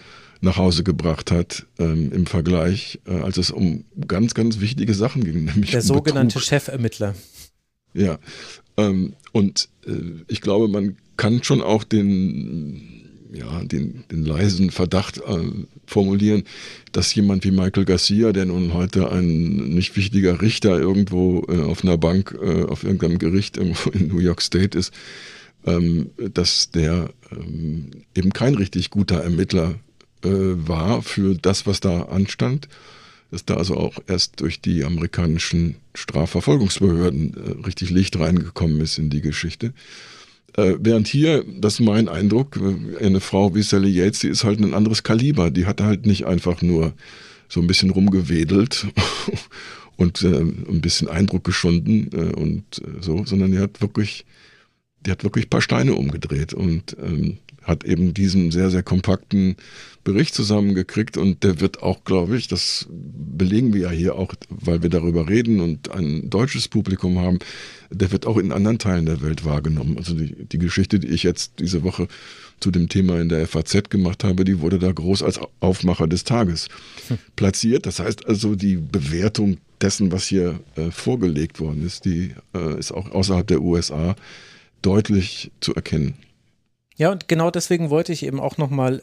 nach Hause gebracht hat ähm, im Vergleich, äh, als es um ganz, ganz wichtige Sachen ging. Nämlich Der sogenannte Betrug. Chefermittler. Ja, ähm, und äh, ich glaube, man kann schon auch den, ja, den, den leisen Verdacht äh, formulieren, dass jemand wie Michael Garcia, der nun heute ein nicht wichtiger Richter irgendwo äh, auf einer Bank, äh, auf irgendeinem Gericht irgendwo in New York State ist, ähm, dass der ähm, eben kein richtig guter Ermittler äh, war für das, was da anstand dass da also auch erst durch die amerikanischen Strafverfolgungsbehörden äh, richtig Licht reingekommen ist in die Geschichte. Äh, während hier, das ist mein Eindruck, äh, eine Frau wie Sally Yates, die ist halt ein anderes Kaliber. Die hat halt nicht einfach nur so ein bisschen rumgewedelt und äh, ein bisschen Eindruck geschunden äh, und äh, so, sondern die hat wirklich, die hat wirklich ein paar Steine umgedreht und ähm, hat eben diesen sehr, sehr kompakten Bericht zusammengekriegt und der wird auch, glaube ich, das belegen wir ja hier auch, weil wir darüber reden und ein deutsches Publikum haben, der wird auch in anderen Teilen der Welt wahrgenommen. Also die, die Geschichte, die ich jetzt diese Woche zu dem Thema in der FAZ gemacht habe, die wurde da groß als Aufmacher des Tages hm. platziert. Das heißt also, die Bewertung dessen, was hier äh, vorgelegt worden ist, die äh, ist auch außerhalb der USA deutlich zu erkennen. Ja, und genau deswegen wollte ich eben auch nochmal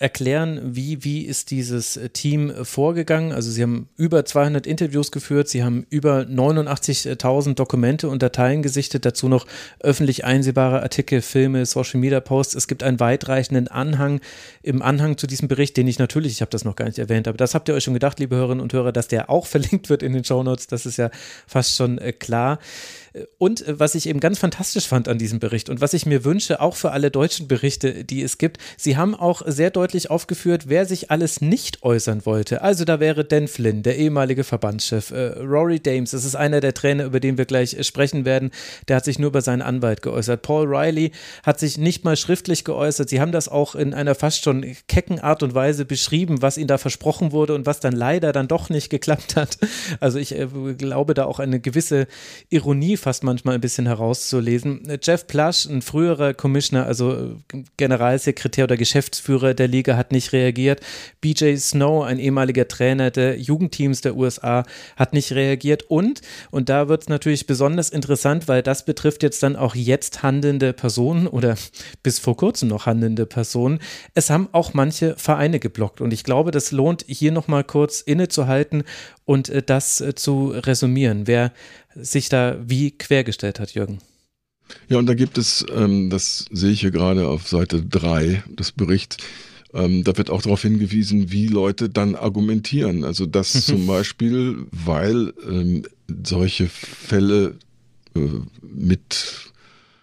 erklären, wie, wie ist dieses äh, Team äh, vorgegangen. Also sie haben über 200 Interviews geführt, sie haben über 89.000 Dokumente und Dateien gesichtet, dazu noch öffentlich einsehbare Artikel, Filme, Social Media Posts. Es gibt einen weitreichenden Anhang im Anhang zu diesem Bericht, den ich natürlich, ich habe das noch gar nicht erwähnt, aber das habt ihr euch schon gedacht, liebe Hörerinnen und Hörer, dass der auch verlinkt wird in den Show Notes. Das ist ja fast schon äh, klar. Und äh, was ich eben ganz fantastisch fand an diesem Bericht und was ich mir wünsche, auch für alle deutschen Berichte, die es gibt, sie haben auch sehr deutlich aufgeführt, wer sich alles nicht äußern wollte. Also da wäre Dan Flynn, der ehemalige Verbandschef, äh, Rory Dames, das ist einer der Trainer, über den wir gleich äh, sprechen werden, der hat sich nur über seinen Anwalt geäußert. Paul Riley hat sich nicht mal schriftlich geäußert. Sie haben das auch in einer fast schon kecken Art und Weise beschrieben, was ihnen da versprochen wurde und was dann leider dann doch nicht geklappt hat. Also ich glaube da auch eine gewisse Ironie fast manchmal ein bisschen herauszulesen. Jeff Plush, ein früherer Commissioner, also Generalsekretär oder Geschäftsführer der Liga, hat nicht reagiert. BJ Snow, ein ehemaliger Trainer der Jugendteams der USA, hat nicht reagiert. Und, und da wird es natürlich besonders interessant, weil das betrifft jetzt dann auch jetzt handelnde Personen oder bis vor kurzem noch handelnde Personen. Es haben auch manche Vereine geblockt. Und ich glaube, das lohnt hier nochmal kurz innezuhalten und äh, das äh, zu resümieren. Wer sich da wie quergestellt hat, Jürgen. Ja, und da gibt es, ähm, das sehe ich hier gerade auf Seite 3 des Berichts, ähm, da wird auch darauf hingewiesen, wie Leute dann argumentieren. Also dass zum Beispiel, weil ähm, solche Fälle äh, mit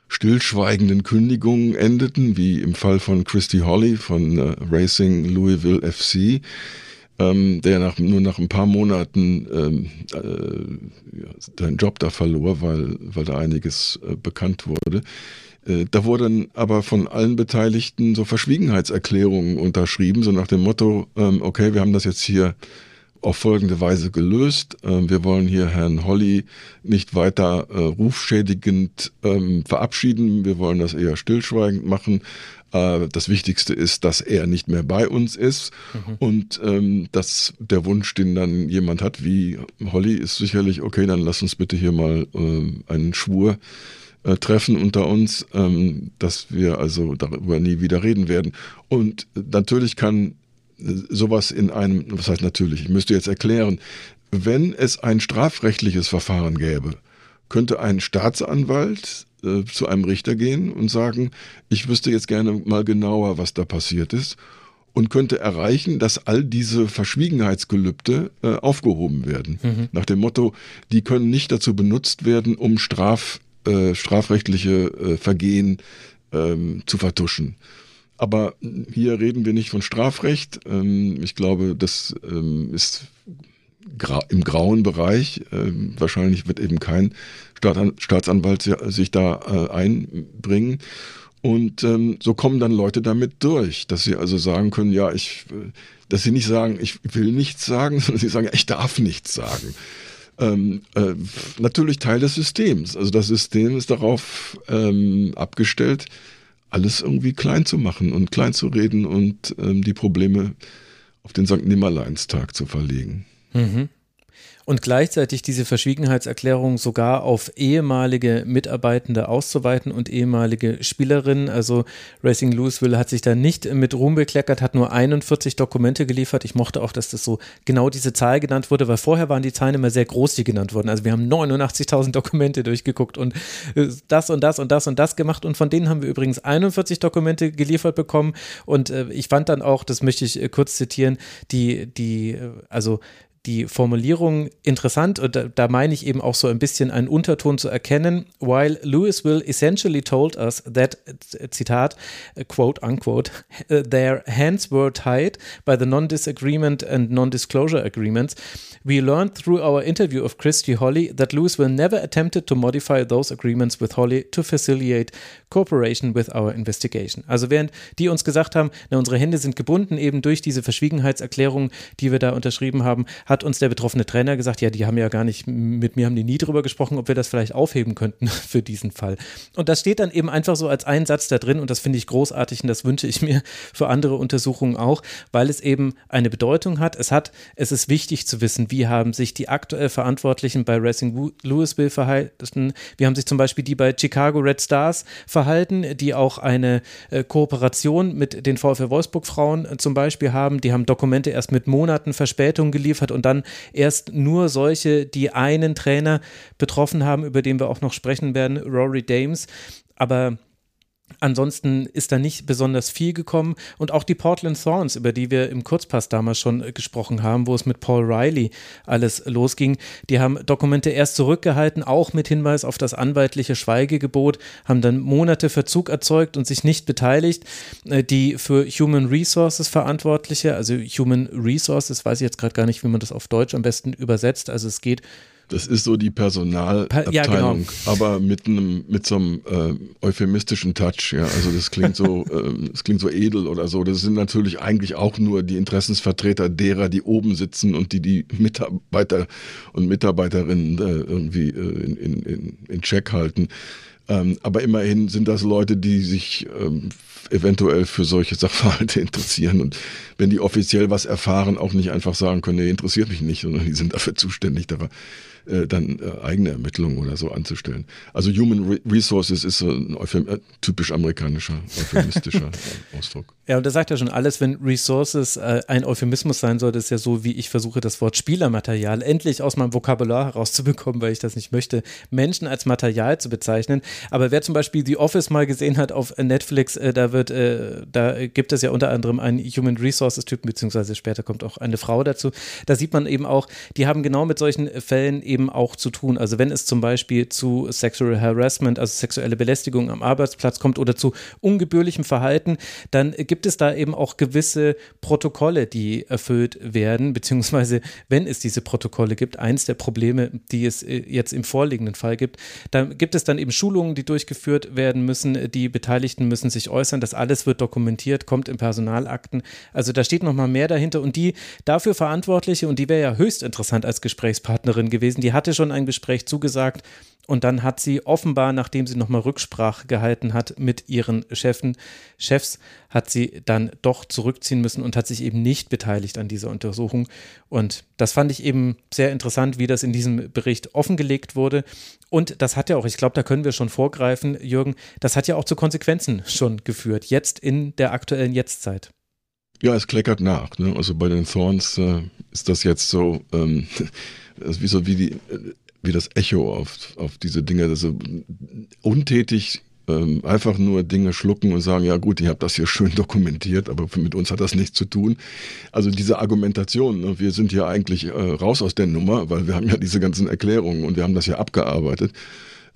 stillschweigenden Kündigungen endeten, wie im Fall von Christy Holly von äh, Racing Louisville FC, ähm, der nach, nur nach ein paar Monaten ähm, äh, ja, seinen Job da verlor, weil, weil da einiges äh, bekannt wurde. Äh, da wurden aber von allen Beteiligten so Verschwiegenheitserklärungen unterschrieben, so nach dem Motto, ähm, okay, wir haben das jetzt hier auf folgende Weise gelöst. Ähm, wir wollen hier Herrn Holly nicht weiter äh, rufschädigend ähm, verabschieden. Wir wollen das eher stillschweigend machen. Äh, das Wichtigste ist, dass er nicht mehr bei uns ist. Mhm. Und ähm, dass der Wunsch, den dann jemand hat, wie Holly, ist sicherlich, okay, dann lass uns bitte hier mal äh, einen Schwur äh, treffen unter uns, ähm, dass wir also darüber nie wieder reden werden. Und natürlich kann äh, sowas in einem, was heißt natürlich, ich müsste jetzt erklären, wenn es ein strafrechtliches Verfahren gäbe, könnte ein Staatsanwalt äh, zu einem Richter gehen und sagen, ich wüsste jetzt gerne mal genauer, was da passiert ist und könnte erreichen, dass all diese Verschwiegenheitsgelübde äh, aufgehoben werden. Mhm. Nach dem Motto, die können nicht dazu benutzt werden, um Straf äh, strafrechtliche äh, Vergehen ähm, zu vertuschen. Aber hier reden wir nicht von Strafrecht. Ähm, ich glaube, das ähm, ist gra im grauen Bereich. Ähm, wahrscheinlich wird eben kein Staatsan Staatsanwalt sich da äh, einbringen. Und ähm, so kommen dann Leute damit durch, dass sie also sagen können, ja, ich, äh, dass sie nicht sagen, ich will nichts sagen, sondern sie sagen, ich darf nichts sagen. Ähm, äh, natürlich Teil des Systems. Also das System ist darauf ähm, abgestellt, alles irgendwie klein zu machen und klein zu reden und ähm, die Probleme auf den St. Nimmerleinstag zu verlegen. Mhm und gleichzeitig diese Verschwiegenheitserklärung sogar auf ehemalige Mitarbeitende auszuweiten und ehemalige Spielerinnen. Also Racing Louisville hat sich da nicht mit Ruhm bekleckert, hat nur 41 Dokumente geliefert. Ich mochte auch, dass das so genau diese Zahl genannt wurde, weil vorher waren die Zahlen immer sehr groß, die genannt wurden. Also wir haben 89.000 Dokumente durchgeguckt und äh, das und das und das und das gemacht und von denen haben wir übrigens 41 Dokumente geliefert bekommen und äh, ich fand dann auch, das möchte ich äh, kurz zitieren, die, die, also die Formulierung interessant und da, da, meine ich eben auch so ein bisschen einen Unterton zu erkennen. While Louisville essentially told us that, Zitat, quote unquote, their hands were tied by the non-disagreement and non-disclosure agreements, we learned through our interview of Christy Holly that Louisville never attempted to modify those agreements with Holly to facilitate cooperation with our investigation. Also während die uns gesagt haben, na, unsere Hände sind gebunden eben durch diese Verschwiegenheitserklärung, die wir da unterschrieben haben, hat uns der betroffene Trainer gesagt, ja, die haben ja gar nicht, mit mir haben die nie drüber gesprochen, ob wir das vielleicht aufheben könnten für diesen Fall. Und das steht dann eben einfach so als ein Satz da drin und das finde ich großartig und das wünsche ich mir für andere Untersuchungen auch, weil es eben eine Bedeutung hat. Es hat, es ist wichtig zu wissen, wie haben sich die aktuell Verantwortlichen bei Racing Louisville verhalten. Wie haben sich zum Beispiel die bei Chicago Red Stars verhalten, die auch eine äh, Kooperation mit den VfL Wolfsburg Frauen äh, zum Beispiel haben. Die haben Dokumente erst mit Monaten Verspätung geliefert und dann erst nur solche, die einen Trainer betroffen haben, über den wir auch noch sprechen werden, Rory Dames. Aber Ansonsten ist da nicht besonders viel gekommen und auch die Portland Thorns, über die wir im Kurzpass damals schon gesprochen haben, wo es mit Paul Riley alles losging, die haben Dokumente erst zurückgehalten, auch mit Hinweis auf das anwaltliche Schweigegebot, haben dann Monate Verzug erzeugt und sich nicht beteiligt. Äh, die für Human Resources Verantwortliche, also Human Resources, weiß ich jetzt gerade gar nicht, wie man das auf Deutsch am besten übersetzt, also es geht das ist so die Personalabteilung, ja, genau. aber mit einem mit so einem äh, euphemistischen Touch. Ja, also das klingt so, äh, das klingt so edel oder so. Das sind natürlich eigentlich auch nur die Interessensvertreter derer, die oben sitzen und die die Mitarbeiter und Mitarbeiterinnen äh, irgendwie äh, in, in, in Check halten. Ähm, aber immerhin sind das Leute, die sich ähm, eventuell für solche Sachverhalte interessieren und wenn die offiziell was erfahren, auch nicht einfach sagen können, nee, interessiert mich nicht, sondern die sind dafür zuständig, dafür äh, dann äh, eigene Ermittlungen oder so anzustellen. Also Human Resources ist so ein Euphem äh, typisch amerikanischer, euphemistischer Ausdruck. Ja, und da sagt er schon alles, wenn Resources äh, ein Euphemismus sein soll, das ist ja so, wie ich versuche, das Wort Spielermaterial endlich aus meinem Vokabular herauszubekommen, weil ich das nicht möchte, Menschen als Material zu bezeichnen. Aber wer zum Beispiel The Office mal gesehen hat auf Netflix, äh, da wird, äh, da gibt es ja unter anderem einen Human Resources-Typen, beziehungsweise später kommt auch eine Frau dazu. Da sieht man eben auch, die haben genau mit solchen Fällen eben auch zu tun. Also wenn es zum Beispiel zu Sexual Harassment, also sexuelle Belästigung am Arbeitsplatz kommt oder zu ungebührlichem Verhalten, dann gibt es da eben auch gewisse Protokolle, die erfüllt werden, beziehungsweise wenn es diese Protokolle gibt, eins der Probleme, die es äh, jetzt im vorliegenden Fall gibt, da gibt es dann eben Schulungen, die durchgeführt werden müssen, die Beteiligten müssen sich äußern, das alles wird dokumentiert, kommt in Personalakten. Also da steht nochmal mehr dahinter und die dafür Verantwortliche, und die wäre ja höchst interessant als Gesprächspartnerin gewesen, die hatte schon ein Gespräch zugesagt, und dann hat sie offenbar, nachdem sie nochmal Rücksprache gehalten hat mit ihren Chefen, Chefs, hat sie dann doch zurückziehen müssen und hat sich eben nicht beteiligt an dieser Untersuchung. Und das fand ich eben sehr interessant, wie das in diesem Bericht offengelegt wurde. Und das hat ja auch, ich glaube, da können wir schon vorgreifen, Jürgen, das hat ja auch zu Konsequenzen schon geführt, jetzt in der aktuellen Jetztzeit. Ja, es kleckert nach. Ne? Also bei den Thorns äh, ist das jetzt so, ähm, wie so wie die wie das Echo auf, auf diese Dinge, also untätig ähm, einfach nur Dinge schlucken und sagen, ja gut, ich habe das hier schön dokumentiert, aber mit uns hat das nichts zu tun. Also diese Argumentation, ne, wir sind ja eigentlich äh, raus aus der Nummer, weil wir haben ja diese ganzen Erklärungen und wir haben das ja abgearbeitet.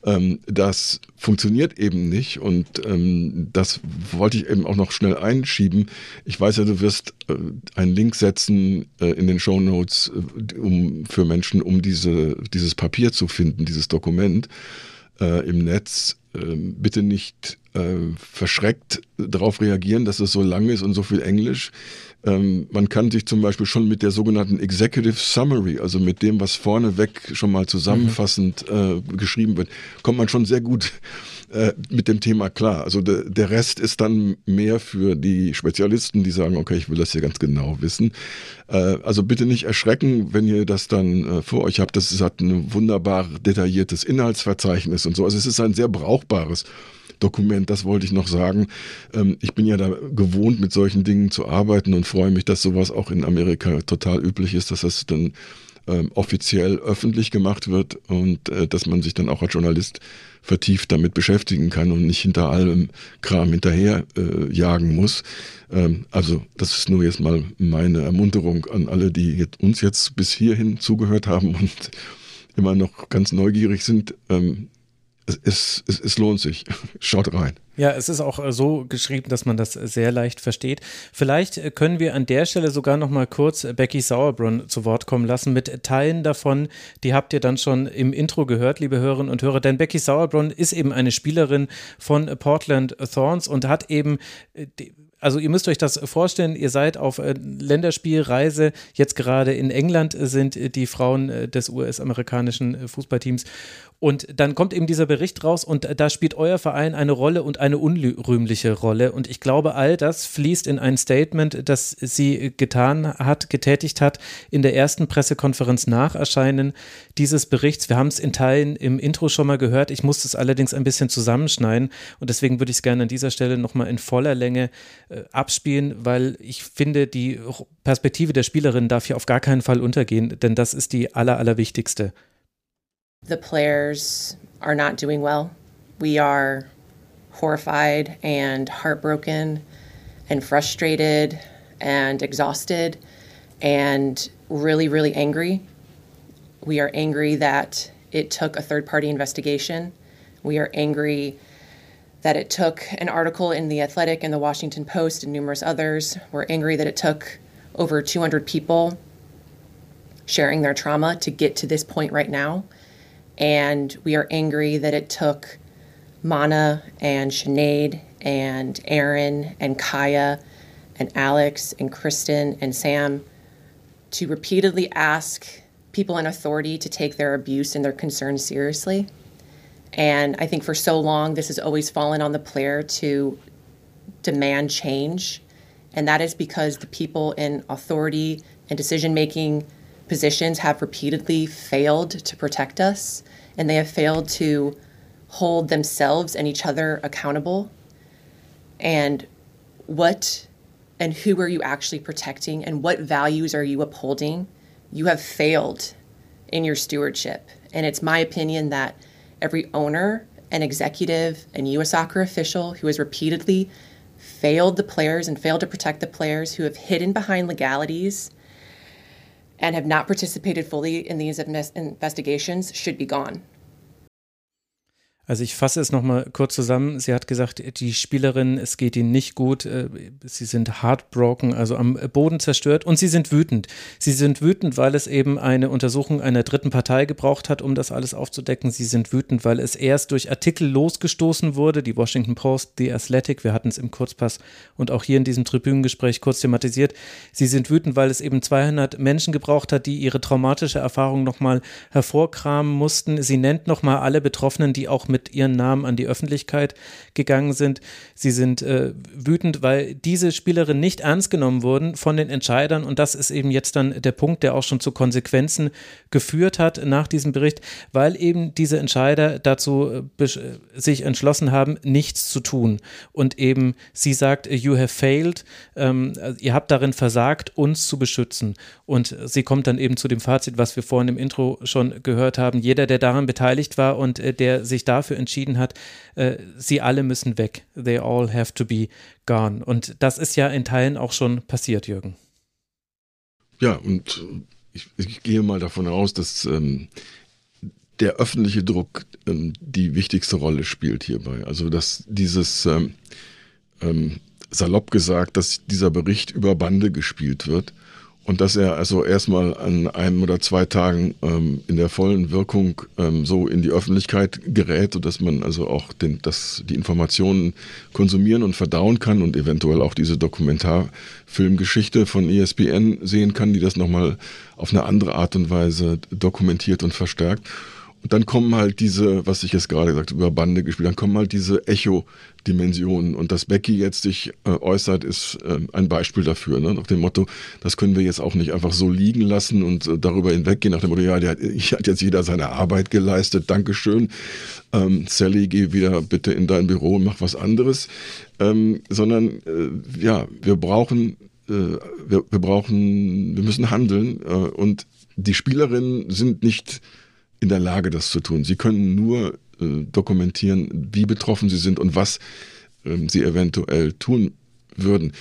Ähm, das funktioniert eben nicht und ähm, das wollte ich eben auch noch schnell einschieben. Ich weiß ja, du wirst äh, einen Link setzen äh, in den Show Notes äh, um, für Menschen, um diese, dieses Papier zu finden, dieses Dokument äh, im Netz. Ähm, bitte nicht äh, verschreckt darauf reagieren, dass es so lang ist und so viel Englisch. Ähm, man kann sich zum Beispiel schon mit der sogenannten Executive Summary, also mit dem, was vorneweg schon mal zusammenfassend äh, geschrieben wird, kommt man schon sehr gut äh, mit dem Thema klar. Also de, der Rest ist dann mehr für die Spezialisten, die sagen, okay, ich will das hier ganz genau wissen. Äh, also bitte nicht erschrecken, wenn ihr das dann äh, vor euch habt. Das hat ein wunderbar detailliertes Inhaltsverzeichnis und so. Also es ist ein sehr brauchbares Dokument, das wollte ich noch sagen. Ähm, ich bin ja da gewohnt, mit solchen Dingen zu arbeiten und freue mich, dass sowas auch in Amerika total üblich ist, dass das dann ähm, offiziell öffentlich gemacht wird und äh, dass man sich dann auch als Journalist vertieft damit beschäftigen kann und nicht hinter allem Kram hinterher äh, jagen muss. Ähm, also das ist nur jetzt mal meine Ermunterung an alle, die jetzt, uns jetzt bis hierhin zugehört haben und immer noch ganz neugierig sind. Ähm, es, es, es, lohnt sich. Schaut rein. Ja, es ist auch äh, so geschrieben, dass man das sehr leicht versteht. Vielleicht äh, können wir an der Stelle sogar noch mal kurz äh, Becky Sauerbrunn zu Wort kommen lassen mit Teilen davon. Die habt ihr dann schon im Intro gehört, liebe Hörerinnen und Hörer. Denn Becky Sauerbrunn ist eben eine Spielerin von Portland Thorns und hat eben also ihr müsst euch das vorstellen, ihr seid auf Länderspielreise, jetzt gerade in England sind die Frauen des US-amerikanischen Fußballteams und dann kommt eben dieser Bericht raus und da spielt euer Verein eine Rolle und eine unrühmliche Rolle. Und ich glaube, all das fließt in ein Statement, das sie getan hat, getätigt hat in der ersten Pressekonferenz nach Erscheinen dieses Berichts. Wir haben es in Teilen im Intro schon mal gehört. Ich musste es allerdings ein bisschen zusammenschneiden und deswegen würde ich es gerne an dieser Stelle nochmal in voller Länge äh, abspielen, weil ich finde, die Perspektive der Spielerin darf hier auf gar keinen Fall untergehen, denn das ist die aller, allerwichtigste. The players are not doing well. We are horrified and heartbroken and frustrated and exhausted and really, really angry. We are angry that it took a third party investigation. We are angry that it took an article in The Athletic and The Washington Post and numerous others. We're angry that it took over 200 people sharing their trauma to get to this point right now. And we are angry that it took Mana and Sinead and Aaron and Kaya and Alex and Kristen and Sam to repeatedly ask people in authority to take their abuse and their concerns seriously. And I think for so long, this has always fallen on the player to demand change. And that is because the people in authority and decision making positions have repeatedly failed to protect us and they have failed to hold themselves and each other accountable. And what and who are you actually protecting and what values are you upholding? You have failed in your stewardship. And it's my opinion that every owner and executive and U.S. soccer official who has repeatedly failed the players and failed to protect the players, who have hidden behind legalities and have not participated fully in these investigations should be gone. Also ich fasse es nochmal kurz zusammen. Sie hat gesagt, die Spielerin, es geht ihnen nicht gut. Äh, sie sind heartbroken, also am Boden zerstört und sie sind wütend. Sie sind wütend, weil es eben eine Untersuchung einer dritten Partei gebraucht hat, um das alles aufzudecken. Sie sind wütend, weil es erst durch Artikel losgestoßen wurde, die Washington Post, The Athletic, wir hatten es im Kurzpass und auch hier in diesem Tribünengespräch kurz thematisiert. Sie sind wütend, weil es eben 200 Menschen gebraucht hat, die ihre traumatische Erfahrung nochmal hervorkramen mussten. Sie nennt nochmal alle Betroffenen, die auch mit ihren Namen an die Öffentlichkeit gegangen sind. Sie sind äh, wütend, weil diese Spielerinnen nicht ernst genommen wurden von den Entscheidern. Und das ist eben jetzt dann der Punkt, der auch schon zu Konsequenzen geführt hat nach diesem Bericht, weil eben diese Entscheider dazu äh, sich entschlossen haben, nichts zu tun. Und eben sie sagt, you have failed, ähm, ihr habt darin versagt, uns zu beschützen. Und sie kommt dann eben zu dem Fazit, was wir vorhin im Intro schon gehört haben, jeder, der daran beteiligt war und äh, der sich dafür dafür entschieden hat, äh, sie alle müssen weg. They all have to be gone. Und das ist ja in Teilen auch schon passiert, Jürgen. Ja, und ich, ich gehe mal davon aus, dass ähm, der öffentliche Druck ähm, die wichtigste Rolle spielt hierbei. Also dass dieses ähm, ähm, salopp gesagt, dass dieser Bericht über Bande gespielt wird und dass er also erstmal an einem oder zwei Tagen ähm, in der vollen Wirkung ähm, so in die Öffentlichkeit gerät, sodass man also auch den, das, die Informationen konsumieren und verdauen kann und eventuell auch diese Dokumentarfilmgeschichte von ESPN sehen kann, die das nochmal auf eine andere Art und Weise dokumentiert und verstärkt. Und dann kommen halt diese, was ich jetzt gerade gesagt über Bande gespielt, dann kommen halt diese Echo-Dimensionen. Und dass Becky jetzt sich äh, äußert, ist äh, ein Beispiel dafür. Ne? Nach dem Motto, das können wir jetzt auch nicht einfach so liegen lassen und äh, darüber hinweggehen. Nach dem Motto, ja, der, hier hat jetzt jeder seine Arbeit geleistet, Dankeschön. Ähm, Sally, geh wieder bitte in dein Büro und mach was anderes. Ähm, sondern, äh, ja, wir brauchen, wir, wir brauchen, wir müssen handeln. Und die Spielerinnen sind nicht in der Lage, das zu tun. Sie können nur äh, dokumentieren, wie betroffen sie sind und was ähm, sie eventuell tun würden.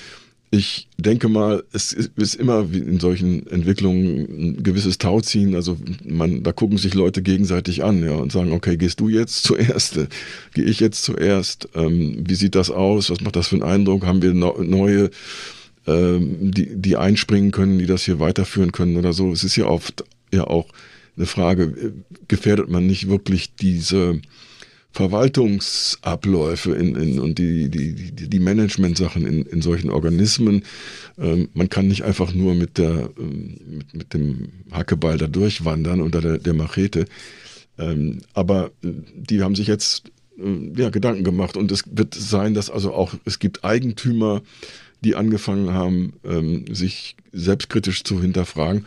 Ich denke mal, es ist immer in solchen Entwicklungen ein gewisses Tauziehen. Also man, da gucken sich Leute gegenseitig an, ja, und sagen, okay, gehst du jetzt zuerst? Gehe ich jetzt zuerst? Ähm, wie sieht das aus? Was macht das für einen Eindruck? Haben wir neue, ähm, die, die einspringen können, die das hier weiterführen können oder so? Es ist ja oft ja auch eine Frage, gefährdet man nicht wirklich diese Verwaltungsabläufe in, in, und die, die, die, die Management-Sachen in, in solchen Organismen. Ähm, man kann nicht einfach nur mit, der, ähm, mit, mit dem Hackeball da durchwandern unter der, der Machete. Ähm, aber äh, die haben sich jetzt äh, ja, Gedanken gemacht und es wird sein, dass also auch es gibt Eigentümer, die angefangen haben, ähm, sich selbstkritisch zu hinterfragen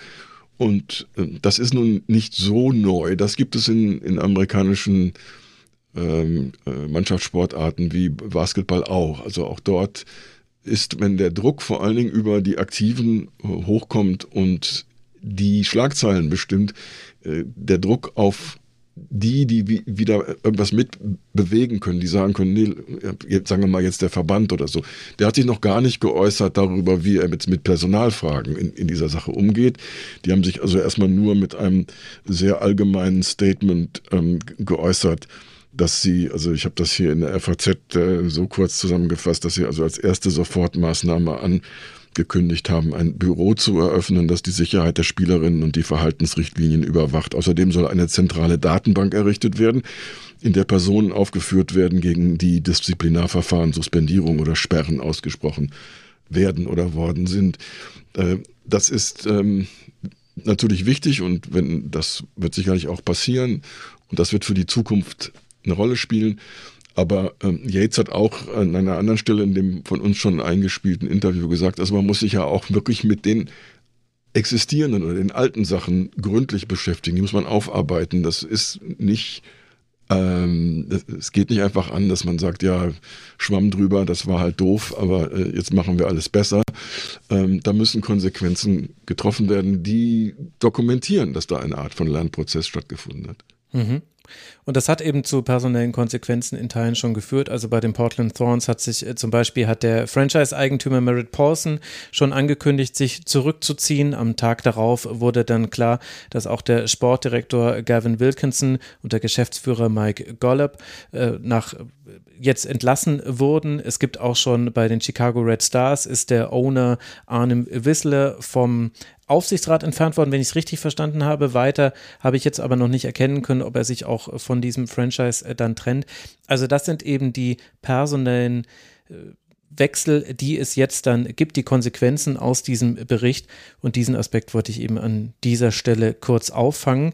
und äh, das ist nun nicht so neu. Das gibt es in, in amerikanischen ähm, äh, Mannschaftssportarten wie Basketball auch. Also auch dort ist, wenn der Druck vor allen Dingen über die Aktiven äh, hochkommt und die Schlagzeilen bestimmt, der Druck auf die, die wieder irgendwas mitbewegen können, die sagen können, nee, jetzt sagen wir mal jetzt der Verband oder so, der hat sich noch gar nicht geäußert darüber, wie er mit, mit Personalfragen in, in dieser Sache umgeht. Die haben sich also erstmal nur mit einem sehr allgemeinen Statement ähm, geäußert, dass sie, also ich habe das hier in der FAZ äh, so kurz zusammengefasst, dass sie also als erste Sofortmaßnahme an gekündigt haben, ein Büro zu eröffnen, das die Sicherheit der Spielerinnen und die Verhaltensrichtlinien überwacht. Außerdem soll eine zentrale Datenbank errichtet werden, in der Personen aufgeführt werden, gegen die Disziplinarverfahren, Suspendierung oder Sperren ausgesprochen werden oder worden sind. Äh, das ist ähm, natürlich wichtig und wenn das wird sicherlich auch passieren und das wird für die Zukunft eine Rolle spielen. Aber ähm, Yates hat auch an einer anderen Stelle in dem von uns schon eingespielten Interview gesagt, also man muss sich ja auch wirklich mit den existierenden oder den alten Sachen gründlich beschäftigen. Die muss man aufarbeiten. Das ist nicht, ähm, es geht nicht einfach an, dass man sagt, ja, schwamm drüber, das war halt doof, aber äh, jetzt machen wir alles besser. Ähm, da müssen Konsequenzen getroffen werden, die dokumentieren, dass da eine Art von Lernprozess stattgefunden hat. Mhm. Und das hat eben zu personellen Konsequenzen in Teilen schon geführt. Also bei den Portland Thorns hat sich äh, zum Beispiel hat der Franchise-Eigentümer Merritt Paulson schon angekündigt, sich zurückzuziehen. Am Tag darauf wurde dann klar, dass auch der Sportdirektor Gavin Wilkinson und der Geschäftsführer Mike Gollop äh, nach jetzt entlassen wurden. Es gibt auch schon bei den Chicago Red Stars ist der Owner Arnim Whistler vom Aufsichtsrat entfernt worden, wenn ich es richtig verstanden habe. Weiter habe ich jetzt aber noch nicht erkennen können, ob er sich auch von diesem Franchise äh, dann trennt. Also das sind eben die personellen äh, Wechsel, die es jetzt dann gibt, die Konsequenzen aus diesem Bericht. Und diesen Aspekt wollte ich eben an dieser Stelle kurz auffangen.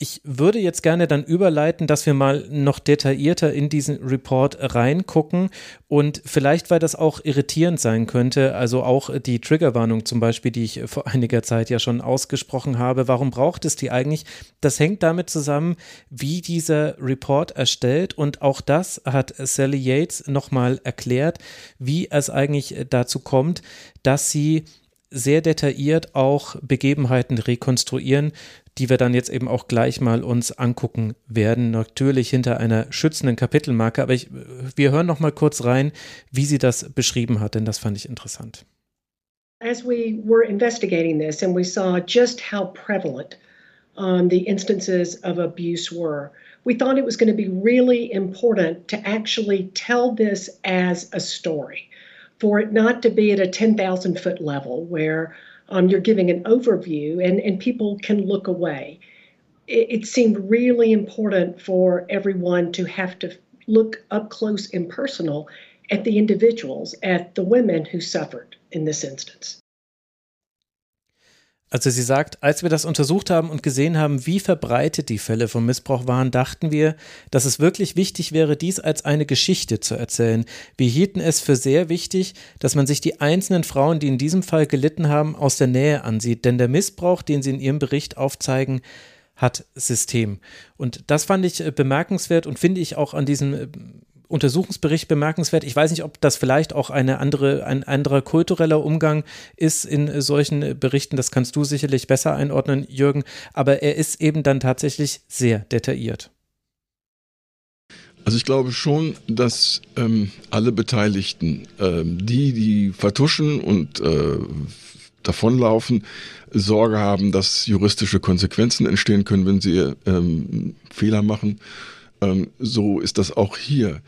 Ich würde jetzt gerne dann überleiten, dass wir mal noch detaillierter in diesen Report reingucken und vielleicht, weil das auch irritierend sein könnte, also auch die Triggerwarnung zum Beispiel, die ich vor einiger Zeit ja schon ausgesprochen habe. Warum braucht es die eigentlich? Das hängt damit zusammen, wie dieser Report erstellt und auch das hat Sally Yates nochmal erklärt, wie es eigentlich dazu kommt, dass sie sehr detailliert auch Begebenheiten rekonstruieren, die wir dann jetzt eben auch gleich mal uns angucken werden. Natürlich hinter einer schützenden Kapitelmarke, aber ich, wir hören noch mal kurz rein, wie sie das beschrieben hat, denn das fand ich interessant. As we were investigating this and we saw just how prevalent um, the instances of abuse were. We thought it was going to be really important to actually tell this as a story, for it not to be at a 10,000 foot level where um, you're giving an overview and, and people can look away. It, it seemed really important for everyone to have to look up close and personal at the individuals, at the women who suffered in this instance. Also sie sagt, als wir das untersucht haben und gesehen haben, wie verbreitet die Fälle von Missbrauch waren, dachten wir, dass es wirklich wichtig wäre, dies als eine Geschichte zu erzählen. Wir hielten es für sehr wichtig, dass man sich die einzelnen Frauen, die in diesem Fall gelitten haben, aus der Nähe ansieht. Denn der Missbrauch, den sie in ihrem Bericht aufzeigen, hat System. Und das fand ich äh, bemerkenswert und finde ich auch an diesem äh, Untersuchungsbericht bemerkenswert. Ich weiß nicht, ob das vielleicht auch eine andere, ein anderer kultureller Umgang ist in solchen Berichten. Das kannst du sicherlich besser einordnen, Jürgen. Aber er ist eben dann tatsächlich sehr detailliert. Also ich glaube schon, dass ähm, alle Beteiligten, ähm, die, die vertuschen und äh, davonlaufen, Sorge haben, dass juristische Konsequenzen entstehen können, wenn sie ähm, Fehler machen. Ähm, so ist das auch hier.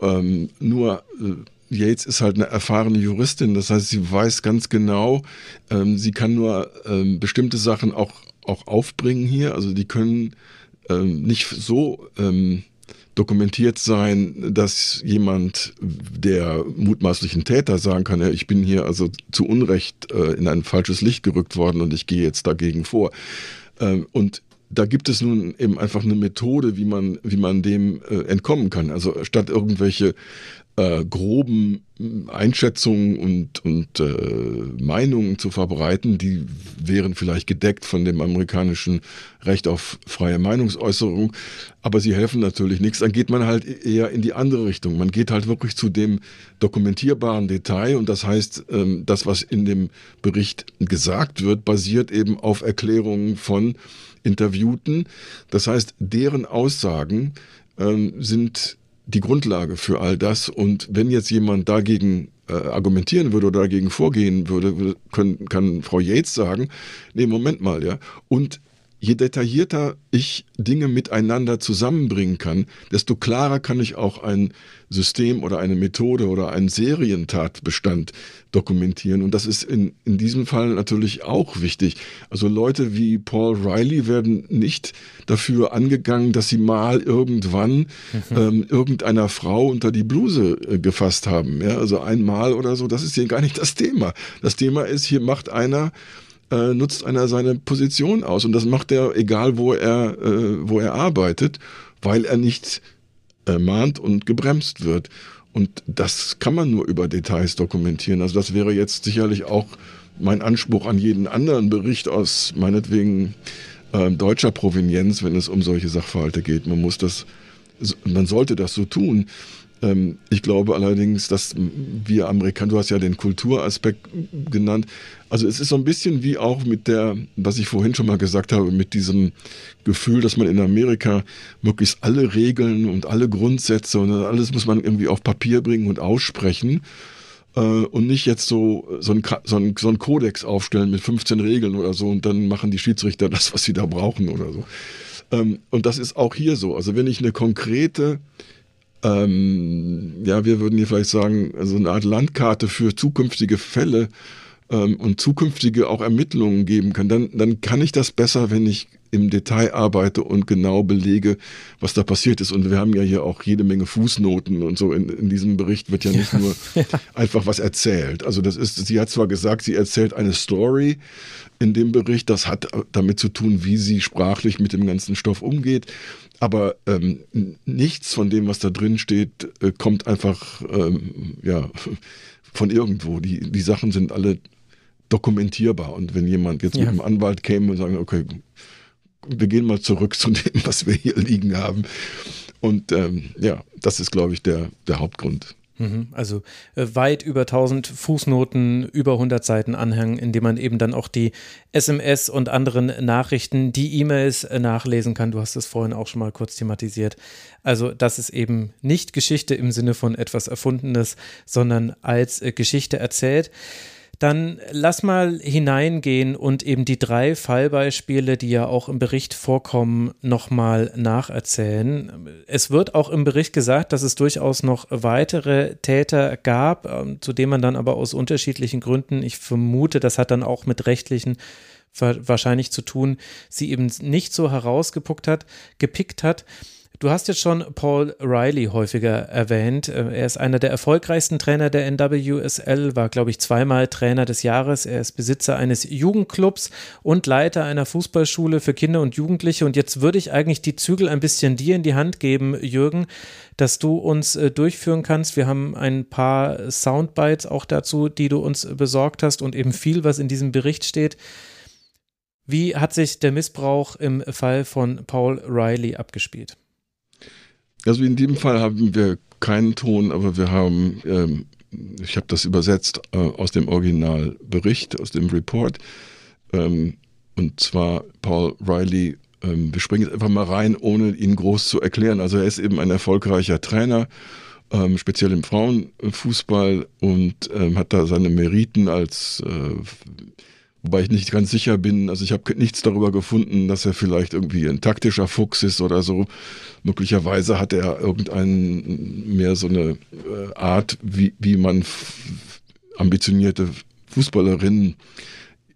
Ähm, nur äh, Yates ist halt eine erfahrene Juristin, das heißt, sie weiß ganz genau, ähm, sie kann nur ähm, bestimmte Sachen auch, auch aufbringen hier. Also die können ähm, nicht so ähm, dokumentiert sein, dass jemand, der mutmaßlichen Täter sagen kann, ja, ich bin hier also zu Unrecht äh, in ein falsches Licht gerückt worden und ich gehe jetzt dagegen vor. Ähm, und da gibt es nun eben einfach eine Methode, wie man, wie man dem äh, entkommen kann. Also statt irgendwelche äh, groben Einschätzungen und, und äh, Meinungen zu verbreiten, die wären vielleicht gedeckt von dem amerikanischen Recht auf freie Meinungsäußerung, aber sie helfen natürlich nichts. Dann geht man halt eher in die andere Richtung. Man geht halt wirklich zu dem dokumentierbaren Detail und das heißt, ähm, das, was in dem Bericht gesagt wird, basiert eben auf Erklärungen von Interviewten. Das heißt, deren Aussagen ähm, sind die Grundlage für all das. Und wenn jetzt jemand dagegen äh, argumentieren würde oder dagegen vorgehen würde, können, kann Frau Yates sagen, nee, Moment mal, ja. Und je detaillierter ich Dinge miteinander zusammenbringen kann, desto klarer kann ich auch ein System oder eine Methode oder einen Serientatbestand dokumentieren. Und das ist in, in diesem Fall natürlich auch wichtig. Also Leute wie Paul Riley werden nicht dafür angegangen, dass sie mal irgendwann mhm. ähm, irgendeiner Frau unter die Bluse äh, gefasst haben. Ja, also einmal oder so, das ist hier gar nicht das Thema. Das Thema ist, hier macht einer äh, nutzt einer seine Position aus. Und das macht er, egal wo er, äh, wo er arbeitet, weil er nicht ermahnt und gebremst wird. Und das kann man nur über Details dokumentieren. Also das wäre jetzt sicherlich auch mein Anspruch an jeden anderen Bericht aus meinetwegen äh, deutscher Provenienz, wenn es um solche Sachverhalte geht. Man muss das, man sollte das so tun. Ähm, ich glaube allerdings, dass wir Amerikaner, du hast ja den Kulturaspekt genannt, also es ist so ein bisschen wie auch mit der, was ich vorhin schon mal gesagt habe, mit diesem Gefühl, dass man in Amerika möglichst alle Regeln und alle Grundsätze und alles muss man irgendwie auf Papier bringen und aussprechen äh, und nicht jetzt so, so ein, so, so ein Kodex aufstellen mit 15 Regeln oder so und dann machen die Schiedsrichter das, was sie da brauchen oder so. Ähm, und das ist auch hier so. Also wenn ich eine konkrete ähm, ja, wir würden hier vielleicht sagen, also eine Art Landkarte für zukünftige Fälle ähm, und zukünftige auch Ermittlungen geben kann, dann, dann kann ich das besser, wenn ich im Detail arbeite und genau belege, was da passiert ist. Und wir haben ja hier auch jede Menge Fußnoten und so. In, in diesem Bericht wird ja nicht ja, nur ja. einfach was erzählt. Also das ist, sie hat zwar gesagt, sie erzählt eine Story in dem Bericht. Das hat damit zu tun, wie sie sprachlich mit dem ganzen Stoff umgeht. Aber ähm, nichts von dem, was da drin steht, äh, kommt einfach ähm, ja, von irgendwo. Die, die Sachen sind alle dokumentierbar. Und wenn jemand jetzt ja. mit einem Anwalt käme und sagt, okay, wir gehen mal zurück zu dem, was wir hier liegen haben. Und ähm, ja, das ist, glaube ich, der, der Hauptgrund. Mhm. Also äh, weit über 1000 Fußnoten, über 100 Seiten Anhang, in dem man eben dann auch die SMS und anderen Nachrichten, die E-Mails äh, nachlesen kann. Du hast es vorhin auch schon mal kurz thematisiert. Also das ist eben nicht Geschichte im Sinne von etwas Erfundenes, sondern als äh, Geschichte erzählt. Dann lass mal hineingehen und eben die drei Fallbeispiele, die ja auch im Bericht vorkommen, nochmal nacherzählen. Es wird auch im Bericht gesagt, dass es durchaus noch weitere Täter gab, ähm, zu denen man dann aber aus unterschiedlichen Gründen, ich vermute, das hat dann auch mit rechtlichen wahrscheinlich zu tun, sie eben nicht so herausgepickt hat, gepickt hat. Du hast jetzt schon Paul Riley häufiger erwähnt. Äh, er ist einer der erfolgreichsten Trainer der NWSL, war, glaube ich, zweimal Trainer des Jahres. Er ist Besitzer eines Jugendclubs und Leiter einer Fußballschule für Kinder und Jugendliche. Und jetzt würde ich eigentlich die Zügel ein bisschen dir in die Hand geben, Jürgen, dass du uns äh, durchführen kannst. Wir haben ein paar Soundbites auch dazu, die du uns besorgt hast und eben viel, was in diesem Bericht steht. Wie hat sich der Missbrauch im Fall von Paul Riley abgespielt? Also in dem Fall haben wir keinen Ton, aber wir haben, ähm, ich habe das übersetzt äh, aus dem Originalbericht, aus dem Report. Ähm, und zwar Paul Riley, ähm, wir springen jetzt einfach mal rein, ohne ihn groß zu erklären. Also er ist eben ein erfolgreicher Trainer, ähm, speziell im Frauenfußball und ähm, hat da seine Meriten als äh, Wobei ich nicht ganz sicher bin, also ich habe nichts darüber gefunden, dass er vielleicht irgendwie ein taktischer Fuchs ist oder so. Möglicherweise hat er irgendein mehr so eine äh, Art, wie, wie man ambitionierte Fußballerinnen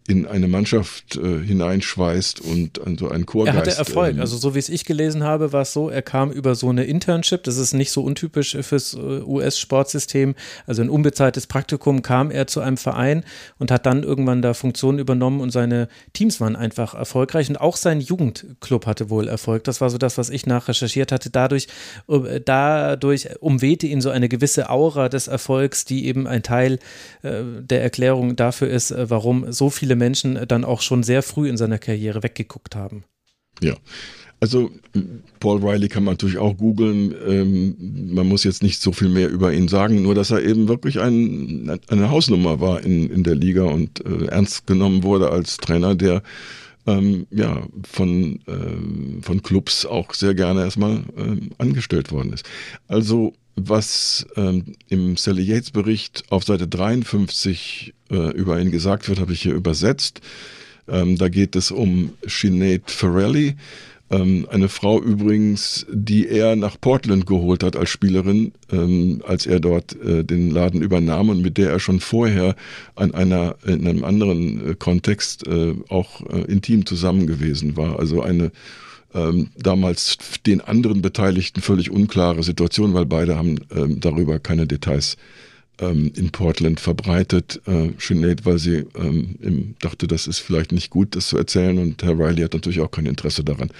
in eine Mannschaft äh, hineinschweißt und an so einen Chorgeist. Er hatte Erfolg. Ähm, also so wie es ich gelesen habe, war es so, er kam über so eine Internship, das ist nicht so untypisch fürs äh, US-Sportsystem, also ein unbezahltes Praktikum, kam er zu einem Verein und hat dann irgendwann da Funktionen übernommen und seine Teams waren einfach erfolgreich und auch sein Jugendclub hatte wohl Erfolg. Das war so das, was ich nachrecherchiert hatte. Dadurch, äh, dadurch umwehte ihn so eine gewisse Aura des Erfolgs, die eben ein Teil äh, der Erklärung dafür ist, äh, warum so viele viele Menschen dann auch schon sehr früh in seiner Karriere weggeguckt haben. Ja. Also Paul Riley kann man natürlich auch googeln. Ähm, man muss jetzt nicht so viel mehr über ihn sagen, nur dass er eben wirklich ein, eine Hausnummer war in, in der Liga und äh, ernst genommen wurde als Trainer, der ähm, ja, von, äh, von Clubs auch sehr gerne erstmal äh, angestellt worden ist. Also was ähm, im Sally Yates Bericht auf Seite 53 äh, über ihn gesagt wird, habe ich hier übersetzt. Ähm, da geht es um Sinead Farrelly, ähm, eine Frau übrigens, die er nach Portland geholt hat als Spielerin, ähm, als er dort äh, den Laden übernahm und mit der er schon vorher an einer, in einem anderen äh, Kontext äh, auch äh, intim zusammen gewesen war. Also eine ähm, damals den anderen Beteiligten völlig unklare Situation, weil beide haben ähm, darüber keine Details ähm, in Portland verbreitet. Äh, Sinead, weil sie ähm, dachte, das ist vielleicht nicht gut, das zu erzählen und Herr Riley hat natürlich auch kein Interesse daran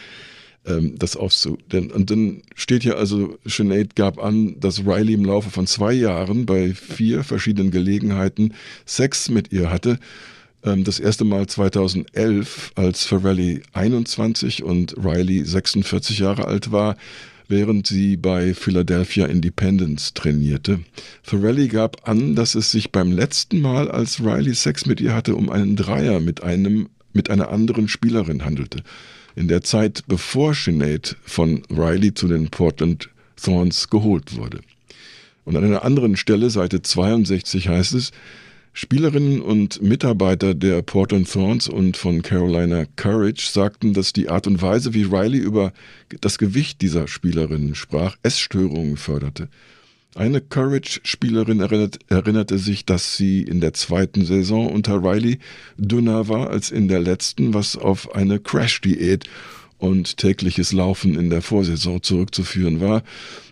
ähm, das aufzu. Denn, und dann steht hier also, Sinead gab an, dass Riley im Laufe von zwei Jahren bei vier verschiedenen Gelegenheiten Sex mit ihr hatte das erste Mal 2011, als Farrelly 21 und Riley 46 Jahre alt war, während sie bei Philadelphia Independence trainierte. Farrelly gab an, dass es sich beim letzten Mal, als Riley Sex mit ihr hatte, um einen Dreier mit einem mit einer anderen Spielerin handelte. In der Zeit, bevor Sinead von Riley zu den Portland Thorns geholt wurde. Und an einer anderen Stelle, Seite 62, heißt es, Spielerinnen und Mitarbeiter der Portland Thorns und von Carolina Courage sagten, dass die Art und Weise, wie Riley über das Gewicht dieser Spielerinnen sprach, Essstörungen förderte. Eine Courage-Spielerin erinnert, erinnerte sich, dass sie in der zweiten Saison unter Riley dünner war als in der letzten, was auf eine Crash-Diät und tägliches Laufen in der Vorsaison zurückzuführen war.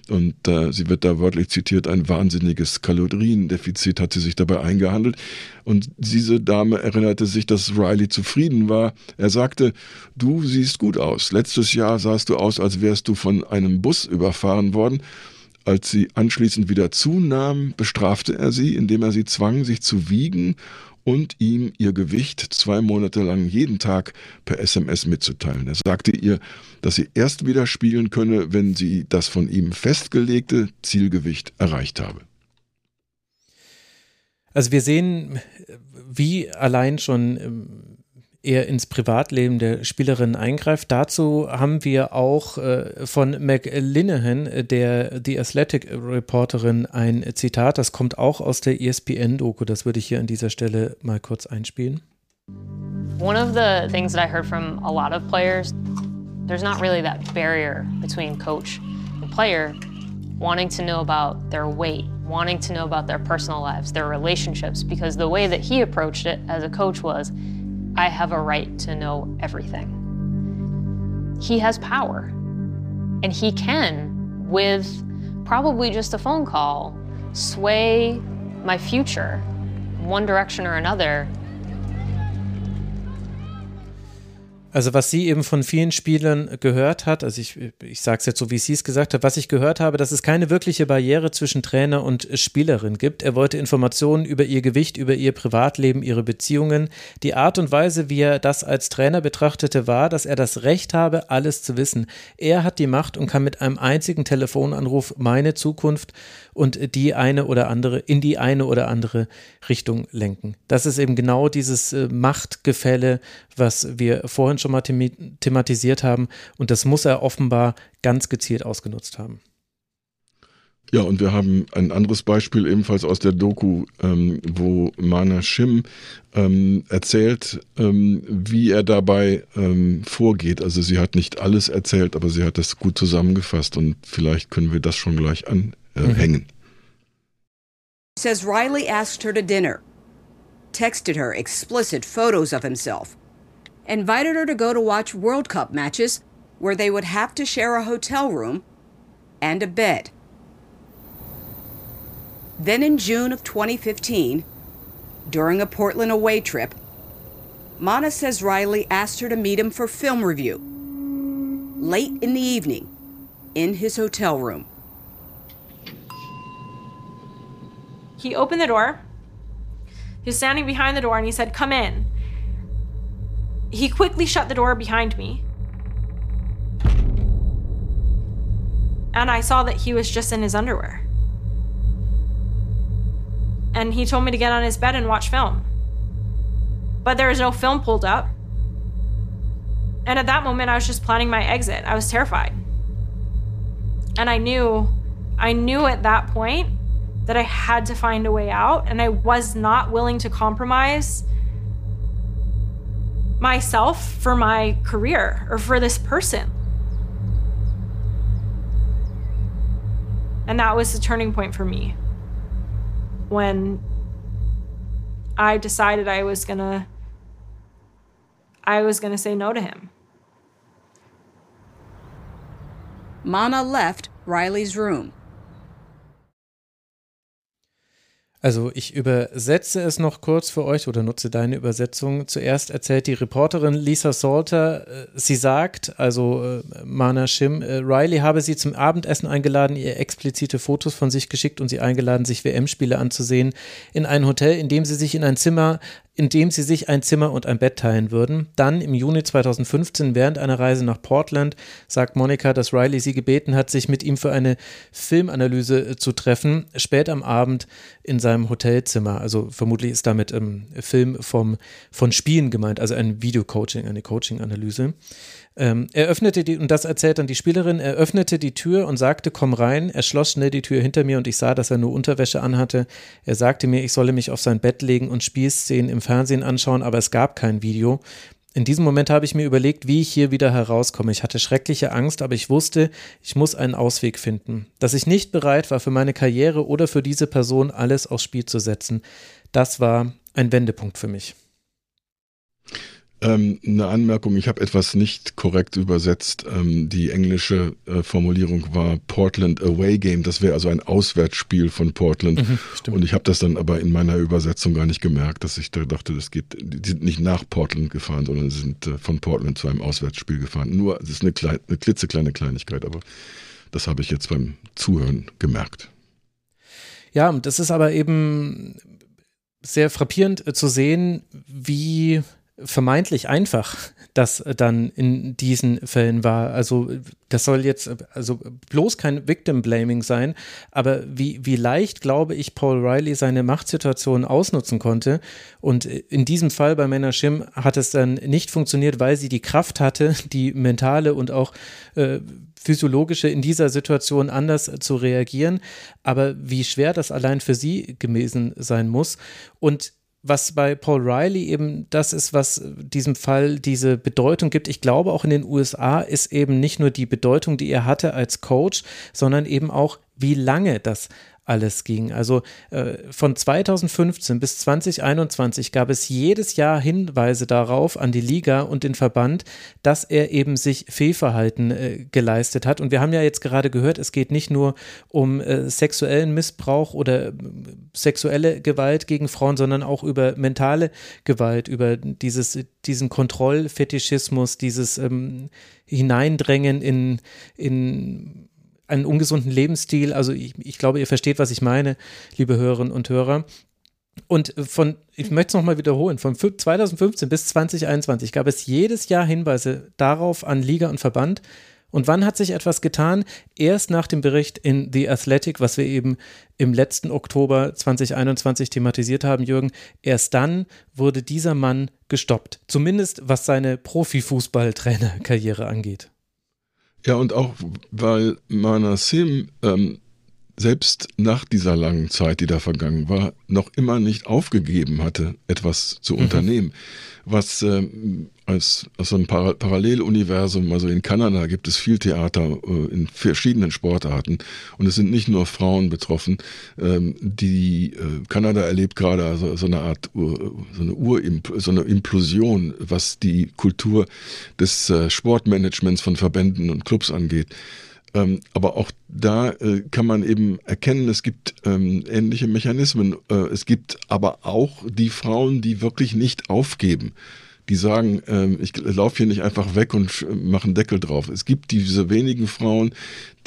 Und äh, sie wird da wörtlich zitiert, ein wahnsinniges Kaloriendefizit hat sie sich dabei eingehandelt. Und diese Dame erinnerte sich, dass Riley zufrieden war. Er sagte, du siehst gut aus. Letztes Jahr sahst du aus, als wärst du von einem Bus überfahren worden. Als sie anschließend wieder zunahm, bestrafte er sie, indem er sie zwang, sich zu wiegen und ihm ihr Gewicht zwei Monate lang jeden Tag per SMS mitzuteilen. Er sagte ihr, dass sie erst wieder spielen könne, wenn sie das von ihm festgelegte Zielgewicht erreicht habe. Also wir sehen, wie allein schon ähm, er ins Privatleben der Spielerin eingreift. Dazu haben wir auch äh, von Mac Linehan, der The Athletic Reporterin, ein Zitat. Das kommt auch aus der ESPN-Doku. Das würde ich hier an dieser Stelle mal kurz einspielen. One of the things that I heard from a lot of players, there's not really that barrier between coach and player wanting to know about their weight, wanting to know about their personal lives, their relationships, because the way that he approached it as a coach was I have a right to know everything. He has power, and he can, with probably just a phone call, sway my future one direction or another Also was sie eben von vielen Spielern gehört hat, also ich, ich sage es jetzt so, wie sie es gesagt hat, was ich gehört habe, dass es keine wirkliche Barriere zwischen Trainer und Spielerin gibt. Er wollte Informationen über ihr Gewicht, über ihr Privatleben, ihre Beziehungen. Die Art und Weise, wie er das als Trainer betrachtete, war, dass er das Recht habe, alles zu wissen. Er hat die Macht und kann mit einem einzigen Telefonanruf meine Zukunft und die eine oder andere in die eine oder andere Richtung lenken. Das ist eben genau dieses äh, Machtgefälle, was wir vorhin schon mal thematisiert haben und das muss er offenbar ganz gezielt ausgenutzt haben. Ja, und wir haben ein anderes Beispiel ebenfalls aus der Doku, ähm, wo Mana Shim ähm, erzählt, ähm, wie er dabei ähm, vorgeht. Also sie hat nicht alles erzählt, aber sie hat das gut zusammengefasst und vielleicht können wir das schon gleich an, äh, hängen. Says Riley asked her to dinner, texted her explicit photos of himself, invited her to go to watch World Cup matches where they would have to share a hotel room and a bed. Then in June of 2015, during a Portland away trip, Mana says Riley asked her to meet him for film review. Late in the evening, in his hotel room. He opened the door. He was standing behind the door and he said, Come in. He quickly shut the door behind me. And I saw that he was just in his underwear. And he told me to get on his bed and watch film. But there was no film pulled up. And at that moment, I was just planning my exit. I was terrified. And I knew, I knew at that point that I had to find a way out, and I was not willing to compromise myself for my career or for this person. And that was the turning point for me when I decided I was gonna I was gonna say no to him. Mana left Riley's room. Also ich übersetze es noch kurz für euch oder nutze deine Übersetzung. Zuerst erzählt die Reporterin Lisa Salter, äh, sie sagt, also äh, Mana Shim, äh, Riley habe sie zum Abendessen eingeladen, ihr explizite Fotos von sich geschickt und sie eingeladen, sich WM-Spiele anzusehen, in ein Hotel, in dem sie sich in ein Zimmer indem sie sich ein Zimmer und ein Bett teilen würden. Dann im Juni 2015 während einer Reise nach Portland sagt Monika, dass Riley sie gebeten hat, sich mit ihm für eine Filmanalyse äh, zu treffen, spät am Abend in seinem Hotelzimmer. Also vermutlich ist damit ähm, Film vom, von Spielen gemeint, also ein Videocoaching, eine Coaching-Analyse. Ähm, er öffnete die, und das erzählt dann die Spielerin, er öffnete die Tür und sagte, komm rein. Er schloss schnell die Tür hinter mir und ich sah, dass er nur Unterwäsche anhatte. Er sagte mir, ich solle mich auf sein Bett legen und Spielszenen im Fernsehen anschauen, aber es gab kein Video. In diesem Moment habe ich mir überlegt, wie ich hier wieder herauskomme. Ich hatte schreckliche Angst, aber ich wusste, ich muss einen Ausweg finden. Dass ich nicht bereit war, für meine Karriere oder für diese Person alles aufs Spiel zu setzen, das war ein Wendepunkt für mich. Ähm, eine Anmerkung, ich habe etwas nicht korrekt übersetzt. Ähm, die englische äh, Formulierung war Portland Away Game. Das wäre also ein Auswärtsspiel von Portland. Mhm, und ich habe das dann aber in meiner Übersetzung gar nicht gemerkt, dass ich da dachte, das geht, die sind nicht nach Portland gefahren, sondern sie sind äh, von Portland zu einem Auswärtsspiel gefahren. Nur, es ist eine, klein, eine klitzekleine Kleinigkeit, aber das habe ich jetzt beim Zuhören gemerkt. Ja, das ist aber eben sehr frappierend äh, zu sehen, wie vermeintlich einfach das dann in diesen Fällen war. Also das soll jetzt also bloß kein Victim Blaming sein, aber wie, wie leicht, glaube ich, Paul Riley seine Machtsituation ausnutzen konnte. Und in diesem Fall bei Männer Schim hat es dann nicht funktioniert, weil sie die Kraft hatte, die mentale und auch äh, physiologische in dieser Situation anders zu reagieren. Aber wie schwer das allein für sie gewesen sein muss. Und was bei Paul Riley eben das ist, was diesem Fall diese Bedeutung gibt. Ich glaube, auch in den USA ist eben nicht nur die Bedeutung, die er hatte als Coach, sondern eben auch, wie lange das alles ging. Also äh, von 2015 bis 2021 gab es jedes Jahr Hinweise darauf an die Liga und den Verband, dass er eben sich Fehlverhalten äh, geleistet hat. Und wir haben ja jetzt gerade gehört, es geht nicht nur um äh, sexuellen Missbrauch oder äh, sexuelle Gewalt gegen Frauen, sondern auch über mentale Gewalt, über dieses, diesen Kontrollfetischismus, dieses ähm, Hineindrängen in, in einen ungesunden Lebensstil. Also ich, ich glaube, ihr versteht, was ich meine, liebe Hörerinnen und Hörer. Und von, ich möchte es nochmal wiederholen, von 2015 bis 2021 gab es jedes Jahr Hinweise darauf an Liga und Verband. Und wann hat sich etwas getan? Erst nach dem Bericht in The Athletic, was wir eben im letzten Oktober 2021 thematisiert haben, Jürgen. Erst dann wurde dieser Mann gestoppt. Zumindest was seine Profifußballtrainerkarriere angeht. Ja, und auch weil Manassim ähm, selbst nach dieser langen Zeit, die da vergangen war, noch immer nicht aufgegeben hatte, etwas zu mhm. unternehmen was äh, als, als so ein Par Paralleluniversum, also in Kanada gibt es viel Theater äh, in verschiedenen Sportarten und es sind nicht nur Frauen betroffen. Ähm, die äh, Kanada erlebt gerade also so eine Art uh, so eine Urimp so eine Implosion, was die Kultur des äh, Sportmanagements von Verbänden und Clubs angeht. Ähm, aber auch da äh, kann man eben erkennen, es gibt ähm, ähnliche Mechanismen. Äh, es gibt aber auch die Frauen, die wirklich nicht aufgeben. Die sagen, ähm, ich laufe hier nicht einfach weg und mache einen Deckel drauf. Es gibt diese wenigen Frauen,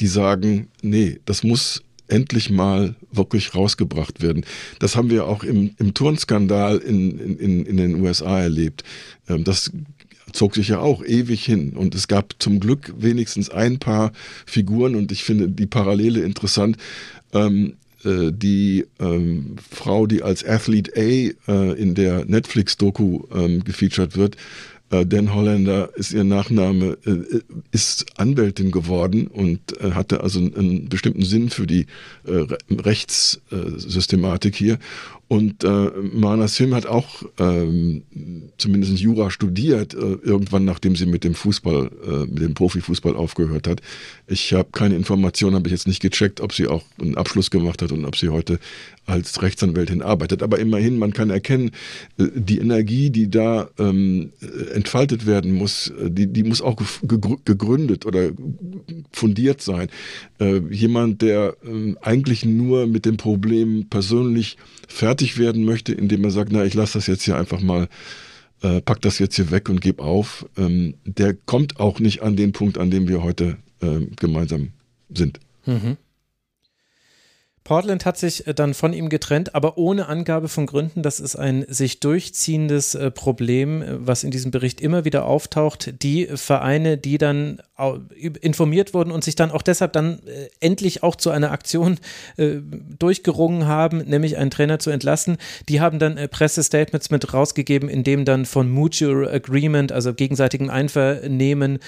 die sagen, nee, das muss endlich mal wirklich rausgebracht werden. Das haben wir auch im, im Turnskandal in, in, in den USA erlebt. Ähm, das zog sich ja auch ewig hin. Und es gab zum Glück wenigstens ein paar Figuren und ich finde die Parallele interessant. Ähm, äh, die ähm, Frau, die als Athlete A äh, in der Netflix-Doku ähm, gefeatured wird, äh, Dan Holländer ist ihr Nachname, äh, ist Anwältin geworden und äh, hatte also einen, einen, bestimmten Sinn für die äh, Rechtssystematik hier. Und äh, Mana Sim hat auch ähm, zumindest Jura studiert, äh, irgendwann nachdem sie mit dem Fußball, äh, mit dem Profifußball aufgehört hat. Ich habe keine Informationen, habe ich jetzt nicht gecheckt, ob sie auch einen Abschluss gemacht hat und ob sie heute als Rechtsanwältin arbeitet. Aber immerhin, man kann erkennen, äh, die Energie, die da ähm, entfaltet werden muss, äh, die, die muss auch gegründet oder fundiert sein. Äh, jemand, der äh, eigentlich nur mit dem Problem persönlich fertig werden möchte, indem er sagt, na, ich lasse das jetzt hier einfach mal, äh, pack das jetzt hier weg und gebe auf, ähm, der kommt auch nicht an den Punkt, an dem wir heute äh, gemeinsam sind. Mhm. Portland hat sich äh, dann von ihm getrennt, aber ohne Angabe von Gründen. Das ist ein sich durchziehendes äh, Problem, äh, was in diesem Bericht immer wieder auftaucht. Die Vereine, die dann informiert wurden und sich dann auch deshalb dann endlich auch zu einer Aktion durchgerungen haben, nämlich einen Trainer zu entlassen, die haben dann Pressestatements mit rausgegeben, in dem dann von Mutual Agreement, also gegenseitigem Einvernehmen,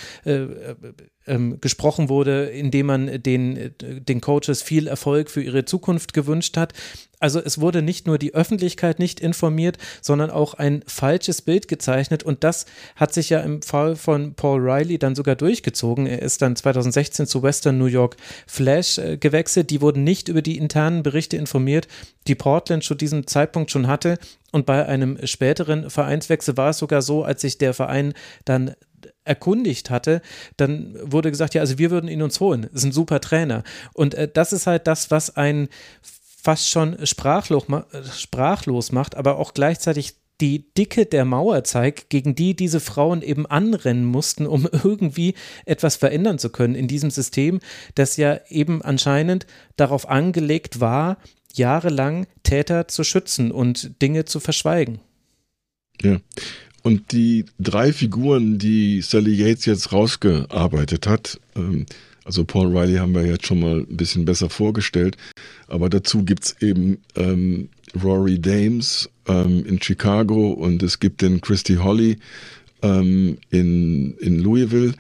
ähm, gesprochen wurde, indem man den, den Coaches viel Erfolg für ihre Zukunft gewünscht hat. Also es wurde nicht nur die Öffentlichkeit nicht informiert, sondern auch ein falsches Bild gezeichnet und das hat sich ja im Fall von Paul Riley dann sogar durchgezogen. Er ist dann 2016 zu Western New York Flash äh, gewechselt. Die wurden nicht über die internen Berichte informiert, die Portland zu diesem Zeitpunkt schon hatte. Und bei einem späteren Vereinswechsel war es sogar so, als sich der Verein dann erkundigt hatte, dann wurde gesagt, ja, also wir würden ihn uns holen. Das ist ein super Trainer. Und äh, das ist halt das, was einen fast schon sprachlos, sprachlos macht, aber auch gleichzeitig die Dicke der Mauer zeigt, gegen die diese Frauen eben anrennen mussten, um irgendwie etwas verändern zu können in diesem System, das ja eben anscheinend darauf angelegt war, jahrelang Täter zu schützen und Dinge zu verschweigen. Ja, Und die drei Figuren, die Sally Yates jetzt rausgearbeitet hat, ähm, also Paul Riley haben wir jetzt schon mal ein bisschen besser vorgestellt, aber dazu gibt's eben ähm, Rory Dames ähm, in Chicago und es gibt den Christy Holly ähm, in, in Louisville.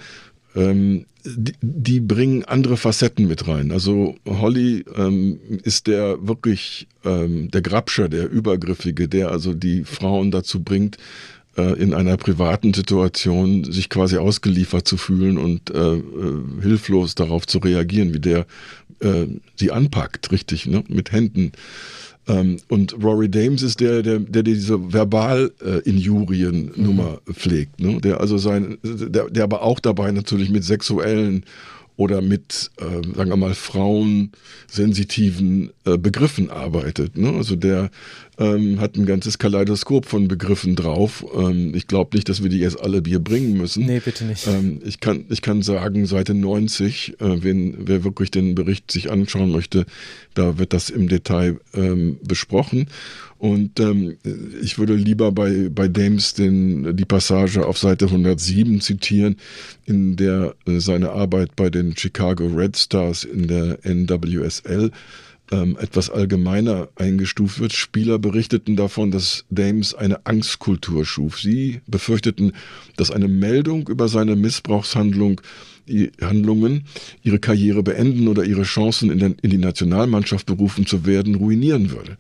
Ähm, die, die, bringen andere Facetten mit rein. Also Holly ähm, ist der wirklich ähm, der Grabscher, der Übergriffige, der also die Frauen dazu bringt, in einer privaten Situation sich quasi ausgeliefert zu fühlen und äh, äh, hilflos darauf zu reagieren, wie der äh, sie anpackt, richtig, ne? mit Händen. Ähm, und Rory Dames ist der, der, der diese Verbal-Injurien-Nummer äh, mhm. pflegt, ne? der also sein, der, der aber auch dabei natürlich mit sexuellen oder mit, äh, sagen wir mal, frauensensitiven äh, Begriffen arbeitet. Ne? Also der ähm, hat ein ganzes Kaleidoskop von Begriffen drauf. Ähm, ich glaube nicht, dass wir die jetzt alle Bier bringen müssen. Nee, bitte nicht. Ähm, ich, kann, ich kann sagen, Seite 90, äh, wenn, wer wirklich den Bericht sich anschauen möchte, da wird das im Detail ähm, besprochen. Und ähm, ich würde lieber bei, bei Dames den, die Passage auf Seite 107 zitieren, in der äh, seine Arbeit bei den Chicago Red Stars in der NWSL ähm, etwas allgemeiner eingestuft wird. Spieler berichteten davon, dass Dames eine Angstkultur schuf. Sie befürchteten, dass eine Meldung über seine Missbrauchshandlung Handlungen ihre Karriere beenden oder ihre Chancen in, den, in die Nationalmannschaft berufen zu werden ruinieren würde.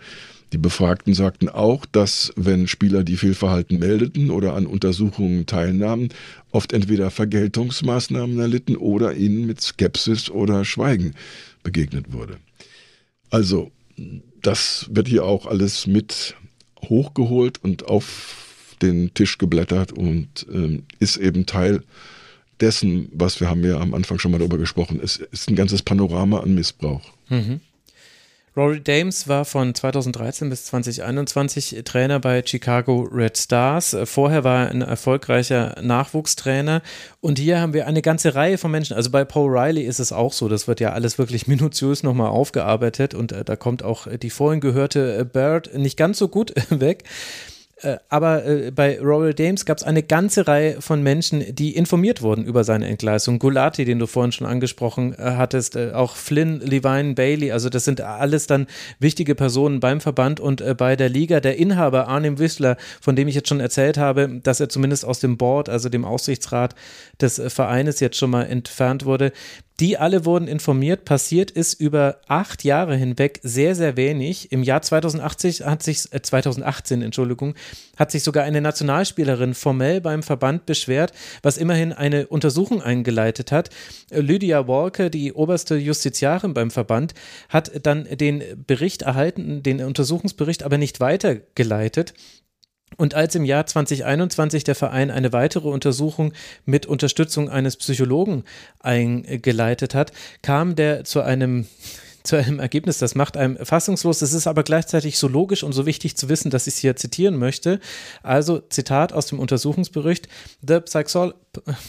Die Befragten sagten auch, dass wenn Spieler die Fehlverhalten meldeten oder an Untersuchungen teilnahmen, oft entweder Vergeltungsmaßnahmen erlitten oder ihnen mit Skepsis oder Schweigen begegnet wurde. Also, das wird hier auch alles mit hochgeholt und auf den Tisch geblättert und äh, ist eben Teil dessen, was wir haben ja am Anfang schon mal darüber gesprochen, es ist ein ganzes Panorama an Missbrauch. Mhm. Rory Dames war von 2013 bis 2021 Trainer bei Chicago Red Stars. Vorher war er ein erfolgreicher Nachwuchstrainer. Und hier haben wir eine ganze Reihe von Menschen. Also bei Paul Riley ist es auch so. Das wird ja alles wirklich minutiös nochmal aufgearbeitet. Und äh, da kommt auch die vorhin gehörte Bird nicht ganz so gut weg. Äh, aber äh, bei Royal Dames gab es eine ganze Reihe von Menschen, die informiert wurden über seine Entgleisung. Gulati, den du vorhin schon angesprochen äh, hattest, äh, auch Flynn, Levine, Bailey, also das sind alles dann wichtige Personen beim Verband und äh, bei der Liga. Der Inhaber Arnim Wissler, von dem ich jetzt schon erzählt habe, dass er zumindest aus dem Board, also dem Aufsichtsrat des Vereines jetzt schon mal entfernt wurde, die alle wurden informiert. Passiert ist über acht Jahre hinweg sehr, sehr wenig. Im Jahr 2080 hat sich, äh 2018, Entschuldigung, hat sich sogar eine Nationalspielerin formell beim Verband beschwert, was immerhin eine Untersuchung eingeleitet hat. Lydia Walker, die oberste Justiziarin beim Verband, hat dann den Bericht erhalten, den Untersuchungsbericht aber nicht weitergeleitet. Und als im Jahr 2021 der Verein eine weitere Untersuchung mit Unterstützung eines Psychologen eingeleitet hat, kam der zu einem zu einem Ergebnis, das macht einem fassungslos. Es ist aber gleichzeitig so logisch und so wichtig zu wissen, dass ich es hier zitieren möchte. Also Zitat aus dem Untersuchungsbericht. The Psychol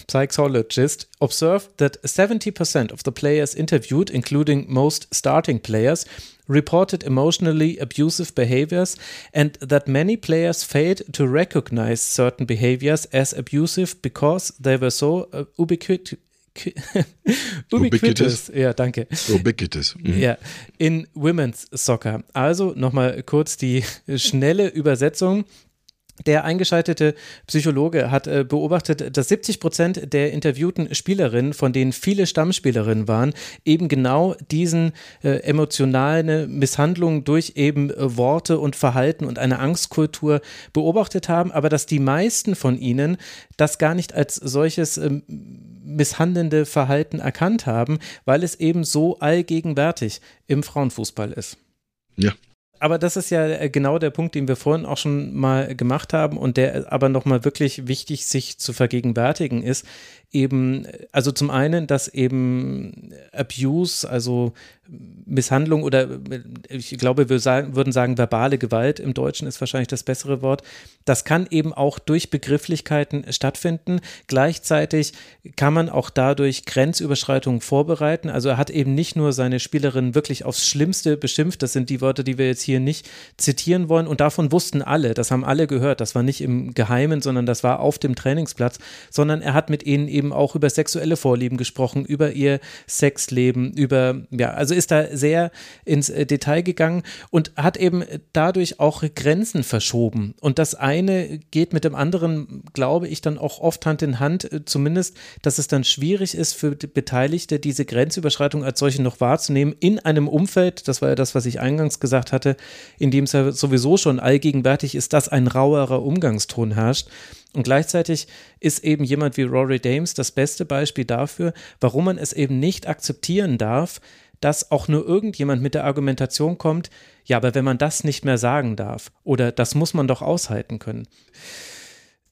psychologist observed that 70% of the players interviewed, including most starting players, reported emotionally abusive behaviors and that many players failed to recognize certain behaviors as abusive because they were so uh, ubiquitous. ubiquitous. Ja, danke. Ubiquitous. Mhm. Ja, in Women's Soccer. Also nochmal kurz die schnelle Übersetzung. Der eingeschaltete Psychologe hat äh, beobachtet, dass 70 Prozent der interviewten Spielerinnen, von denen viele Stammspielerinnen waren, eben genau diesen äh, emotionalen Misshandlungen durch eben äh, Worte und Verhalten und eine Angstkultur beobachtet haben, aber dass die meisten von ihnen das gar nicht als solches ähm, misshandelnde Verhalten erkannt haben, weil es eben so allgegenwärtig im Frauenfußball ist. Ja, aber das ist ja äh, genau der Punkt, den wir vorhin auch schon mal gemacht haben und der aber nochmal wirklich wichtig sich zu vergegenwärtigen ist. Eben, also zum einen, dass eben Abuse, also Misshandlung oder ich glaube, wir sagen, würden sagen, verbale Gewalt im Deutschen ist wahrscheinlich das bessere Wort. Das kann eben auch durch Begrifflichkeiten stattfinden. Gleichzeitig kann man auch dadurch Grenzüberschreitungen vorbereiten. Also er hat eben nicht nur seine Spielerin wirklich aufs Schlimmste beschimpft. Das sind die Worte, die wir jetzt hier nicht zitieren wollen. Und davon wussten alle, das haben alle gehört. Das war nicht im Geheimen, sondern das war auf dem Trainingsplatz, sondern er hat mit ihnen eben auch über sexuelle Vorlieben gesprochen, über ihr Sexleben, über, ja, also ist da sehr ins äh, Detail gegangen und hat eben dadurch auch Grenzen verschoben. Und das eine geht mit dem anderen, glaube ich, dann auch oft Hand in Hand, äh, zumindest, dass es dann schwierig ist für Beteiligte, diese Grenzüberschreitung als solche noch wahrzunehmen in einem Umfeld, das war ja das, was ich eingangs gesagt hatte, in dem es ja sowieso schon allgegenwärtig ist, dass ein rauerer Umgangston herrscht. Und gleichzeitig ist eben jemand wie Rory Dames das beste Beispiel dafür, warum man es eben nicht akzeptieren darf, dass auch nur irgendjemand mit der Argumentation kommt, ja, aber wenn man das nicht mehr sagen darf oder das muss man doch aushalten können.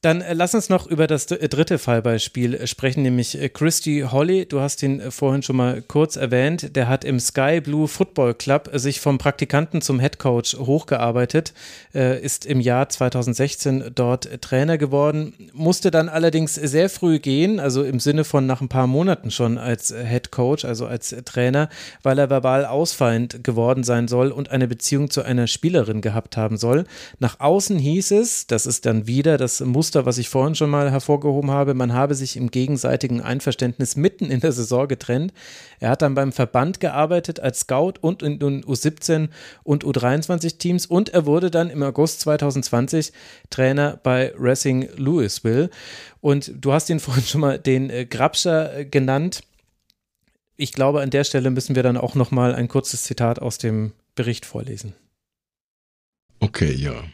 Dann äh, lass uns noch über das äh, dritte Fallbeispiel äh, sprechen, nämlich Christy Holly. Du hast ihn vorhin schon mal kurz erwähnt. Der hat im Sky Blue Football Club sich vom Praktikanten zum Head Coach hochgearbeitet, ist im Jahr 2016 dort Trainer geworden, musste dann allerdings sehr früh gehen, also im Sinne von nach ein paar Monaten schon als Head Coach, also als Trainer, weil er verbal ausfallend geworden sein soll und eine Beziehung zu einer Spielerin gehabt haben soll. Nach außen hieß es, das ist dann wieder das Muster Muster, was ich vorhin schon mal hervorgehoben habe. Man habe sich im gegenseitigen Einverständnis mitten in der Saison getrennt. Er hat dann beim Verband gearbeitet als Scout und in den U17 und U23 Teams und er wurde dann im August 2020 Trainer bei Racing Louisville. Und du hast ihn vorhin schon mal den äh, Grabscher äh, genannt. Ich glaube, an der Stelle müssen wir dann auch noch mal ein kurzes Zitat aus dem Bericht vorlesen. Okay, ja.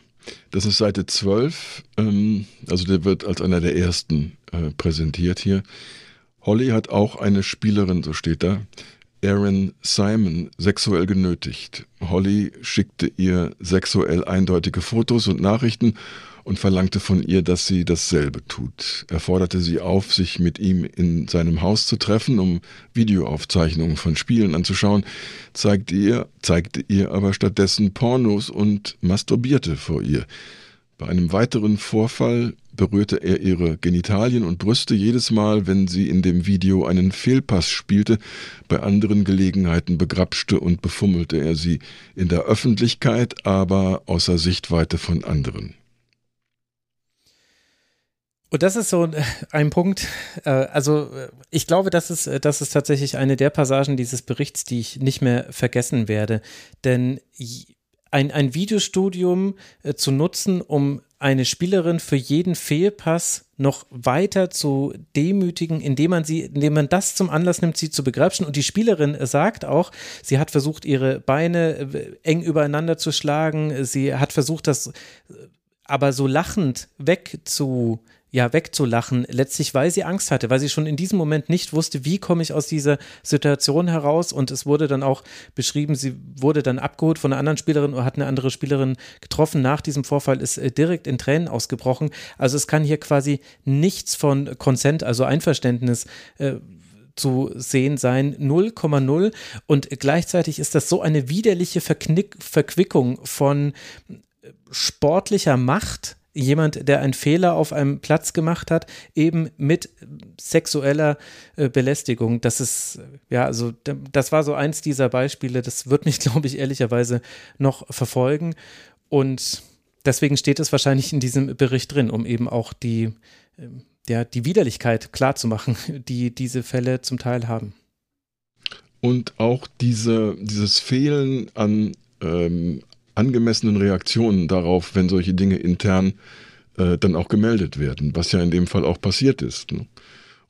Das ist Seite 12, ähm, also der wird als einer der ersten äh, präsentiert hier. Holly hat auch eine Spielerin, so steht da, Aaron Simon, sexuell genötigt. Holly schickte ihr sexuell eindeutige Fotos und Nachrichten und verlangte von ihr, dass sie dasselbe tut. Er forderte sie auf, sich mit ihm in seinem Haus zu treffen, um Videoaufzeichnungen von Spielen anzuschauen, zeigte ihr, zeigte ihr aber stattdessen Pornos und masturbierte vor ihr. Bei einem weiteren Vorfall berührte er ihre Genitalien und Brüste jedes Mal, wenn sie in dem Video einen Fehlpass spielte. Bei anderen Gelegenheiten begrapschte und befummelte er sie in der Öffentlichkeit, aber außer Sichtweite von anderen. Und das ist so ein Punkt, äh, also äh, ich glaube, das ist, äh, das ist tatsächlich eine der Passagen dieses Berichts, die ich nicht mehr vergessen werde. Denn ein, ein Videostudium zu nutzen, um eine Spielerin für jeden Fehlpass noch weiter zu demütigen, indem man sie, indem man das zum Anlass nimmt, sie zu begrapschen. Und die Spielerin sagt auch, sie hat versucht, ihre Beine eng übereinander zu schlagen. Sie hat versucht, das aber so lachend wegzu ja wegzulachen, letztlich weil sie Angst hatte, weil sie schon in diesem Moment nicht wusste, wie komme ich aus dieser Situation heraus und es wurde dann auch beschrieben, sie wurde dann abgeholt von einer anderen Spielerin oder hat eine andere Spielerin getroffen. Nach diesem Vorfall ist äh, direkt in Tränen ausgebrochen. Also es kann hier quasi nichts von Consent, also Einverständnis äh, zu sehen sein, 0,0 und gleichzeitig ist das so eine widerliche Verknick Verquickung von sportlicher Macht, jemand, der einen Fehler auf einem Platz gemacht hat, eben mit sexueller äh, Belästigung. Das ist, ja, also das war so eins dieser Beispiele, das wird mich, glaube ich, ehrlicherweise noch verfolgen. Und deswegen steht es wahrscheinlich in diesem Bericht drin, um eben auch die, äh, ja, die Widerlichkeit klarzumachen, die diese Fälle zum Teil haben. Und auch diese, dieses Fehlen an ähm, angemessenen Reaktionen darauf, wenn solche Dinge intern äh, dann auch gemeldet werden, was ja in dem Fall auch passiert ist. Ne?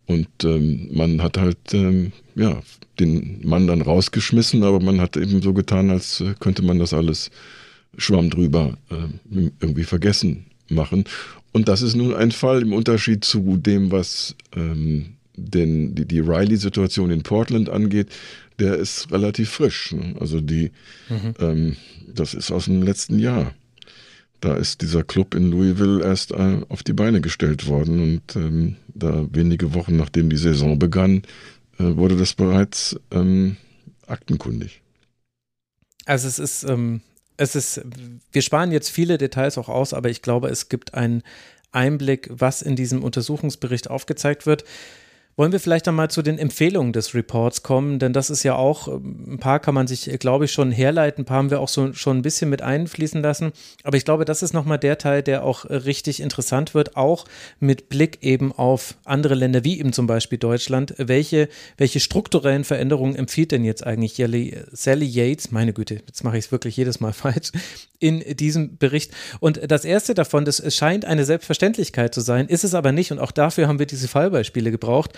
Und ähm, man hat halt ähm, ja den Mann dann rausgeschmissen, aber man hat eben so getan, als äh, könnte man das alles Schwamm drüber äh, irgendwie vergessen machen. Und das ist nun ein Fall im Unterschied zu dem, was ähm, den, die, die Riley-Situation in Portland angeht der ist relativ frisch. Ne? Also die, mhm. ähm, das ist aus dem letzten Jahr. Da ist dieser Club in Louisville erst äh, auf die Beine gestellt worden und ähm, da wenige Wochen nachdem die Saison begann, äh, wurde das bereits ähm, aktenkundig. Also es ist, ähm, es ist, wir sparen jetzt viele Details auch aus, aber ich glaube, es gibt einen Einblick, was in diesem Untersuchungsbericht aufgezeigt wird. Wollen wir vielleicht einmal zu den Empfehlungen des Reports kommen, denn das ist ja auch, ein paar kann man sich, glaube ich, schon herleiten, ein paar haben wir auch so, schon ein bisschen mit einfließen lassen. Aber ich glaube, das ist nochmal der Teil, der auch richtig interessant wird, auch mit Blick eben auf andere Länder, wie eben zum Beispiel Deutschland. Welche, welche strukturellen Veränderungen empfiehlt denn jetzt eigentlich Sally Yates, meine Güte, jetzt mache ich es wirklich jedes Mal falsch, in diesem Bericht. Und das erste davon, das scheint eine Selbstverständlichkeit zu sein, ist es aber nicht. Und auch dafür haben wir diese Fallbeispiele gebraucht.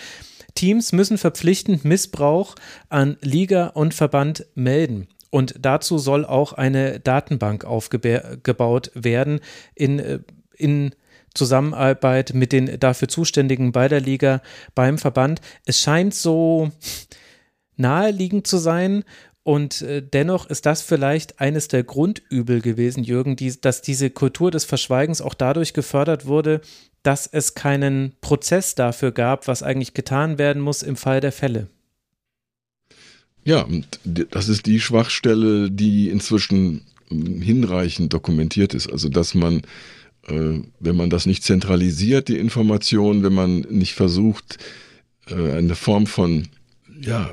Teams müssen verpflichtend Missbrauch an Liga und Verband melden. Und dazu soll auch eine Datenbank aufgebaut werden in, in Zusammenarbeit mit den dafür Zuständigen bei der Liga, beim Verband. Es scheint so naheliegend zu sein. Und äh, dennoch ist das vielleicht eines der Grundübel gewesen, Jürgen, die, dass diese Kultur des Verschweigens auch dadurch gefördert wurde, dass es keinen Prozess dafür gab, was eigentlich getan werden muss im Fall der Fälle. Ja, und das ist die Schwachstelle, die inzwischen hm, hinreichend dokumentiert ist. Also, dass man, äh, wenn man das nicht zentralisiert, die Information, wenn man nicht versucht, äh, eine Form von ja,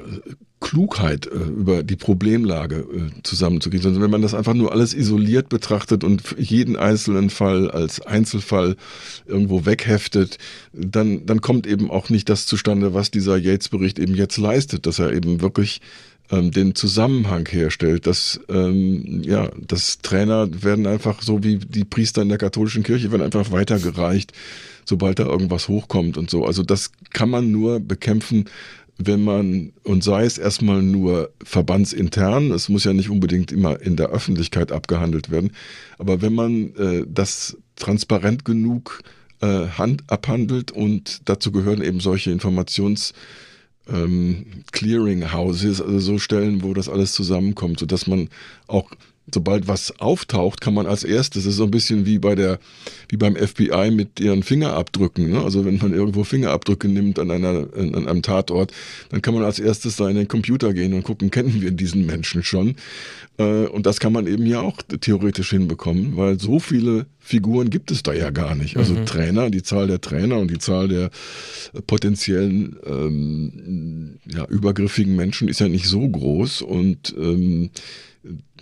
Klugheit äh, über die Problemlage äh, zusammenzukriegen, sondern wenn man das einfach nur alles isoliert betrachtet und jeden einzelnen Fall als Einzelfall irgendwo wegheftet, dann, dann kommt eben auch nicht das zustande, was dieser Yates-Bericht eben jetzt leistet, dass er eben wirklich ähm, den Zusammenhang herstellt, dass ähm, ja, dass Trainer werden einfach so wie die Priester in der katholischen Kirche werden einfach weitergereicht, sobald da irgendwas hochkommt und so. Also das kann man nur bekämpfen, wenn man, und sei es erstmal nur verbandsintern, es muss ja nicht unbedingt immer in der Öffentlichkeit abgehandelt werden, aber wenn man äh, das transparent genug äh, hand, abhandelt und dazu gehören eben solche Informations- ähm, Clearinghouses, also so Stellen, wo das alles zusammenkommt, sodass man auch sobald was auftaucht, kann man als erstes, das ist so ein bisschen wie bei der, wie beim FBI mit ihren Fingerabdrücken. Ne? Also wenn man irgendwo Fingerabdrücke nimmt an, einer, an einem Tatort, dann kann man als erstes da in den Computer gehen und gucken, kennen wir diesen Menschen schon. Äh, und das kann man eben ja auch theoretisch hinbekommen, weil so viele Figuren gibt es da ja gar nicht. Also mhm. Trainer, die Zahl der Trainer und die Zahl der potenziellen ähm, ja, übergriffigen Menschen ist ja nicht so groß und ähm,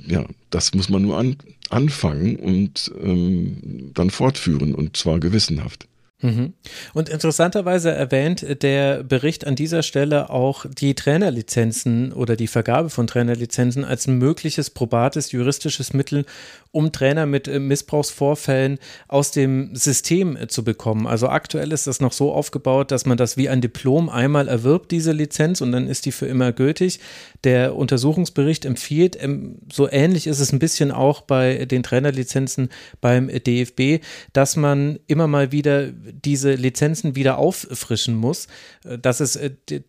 ja, das muss man nur an, anfangen und ähm, dann fortführen und zwar gewissenhaft. Mhm. Und interessanterweise erwähnt der Bericht an dieser Stelle auch die Trainerlizenzen oder die Vergabe von Trainerlizenzen als mögliches probates juristisches Mittel, um Trainer mit äh, Missbrauchsvorfällen aus dem System äh, zu bekommen. Also aktuell ist das noch so aufgebaut, dass man das wie ein Diplom einmal erwirbt, diese Lizenz, und dann ist die für immer gültig. Der Untersuchungsbericht empfiehlt, ähm, so ähnlich ist es ein bisschen auch bei den Trainerlizenzen beim DFB, dass man immer mal wieder diese Lizenzen wieder auffrischen muss, äh, dass es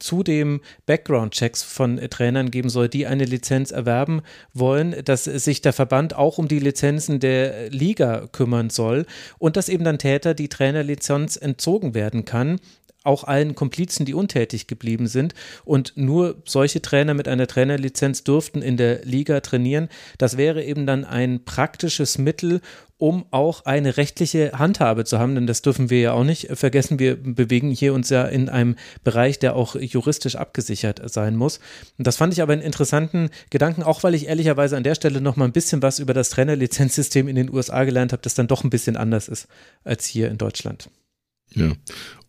zudem Background-Checks von Trainern geben soll, die eine Lizenz erwerben wollen, dass sich der Verband auch um die Lizenzen der Liga kümmern soll und dass eben dann Täter die Trainerlizenz entzogen werden kann auch allen Komplizen, die untätig geblieben sind. Und nur solche Trainer mit einer Trainerlizenz dürften in der Liga trainieren. Das wäre eben dann ein praktisches Mittel, um auch eine rechtliche Handhabe zu haben, denn das dürfen wir ja auch nicht vergessen. Wir bewegen hier uns ja in einem Bereich, der auch juristisch abgesichert sein muss. Und das fand ich aber einen interessanten Gedanken, auch weil ich ehrlicherweise an der Stelle noch mal ein bisschen was über das Trainerlizenzsystem in den USA gelernt habe, das dann doch ein bisschen anders ist als hier in Deutschland. Ja,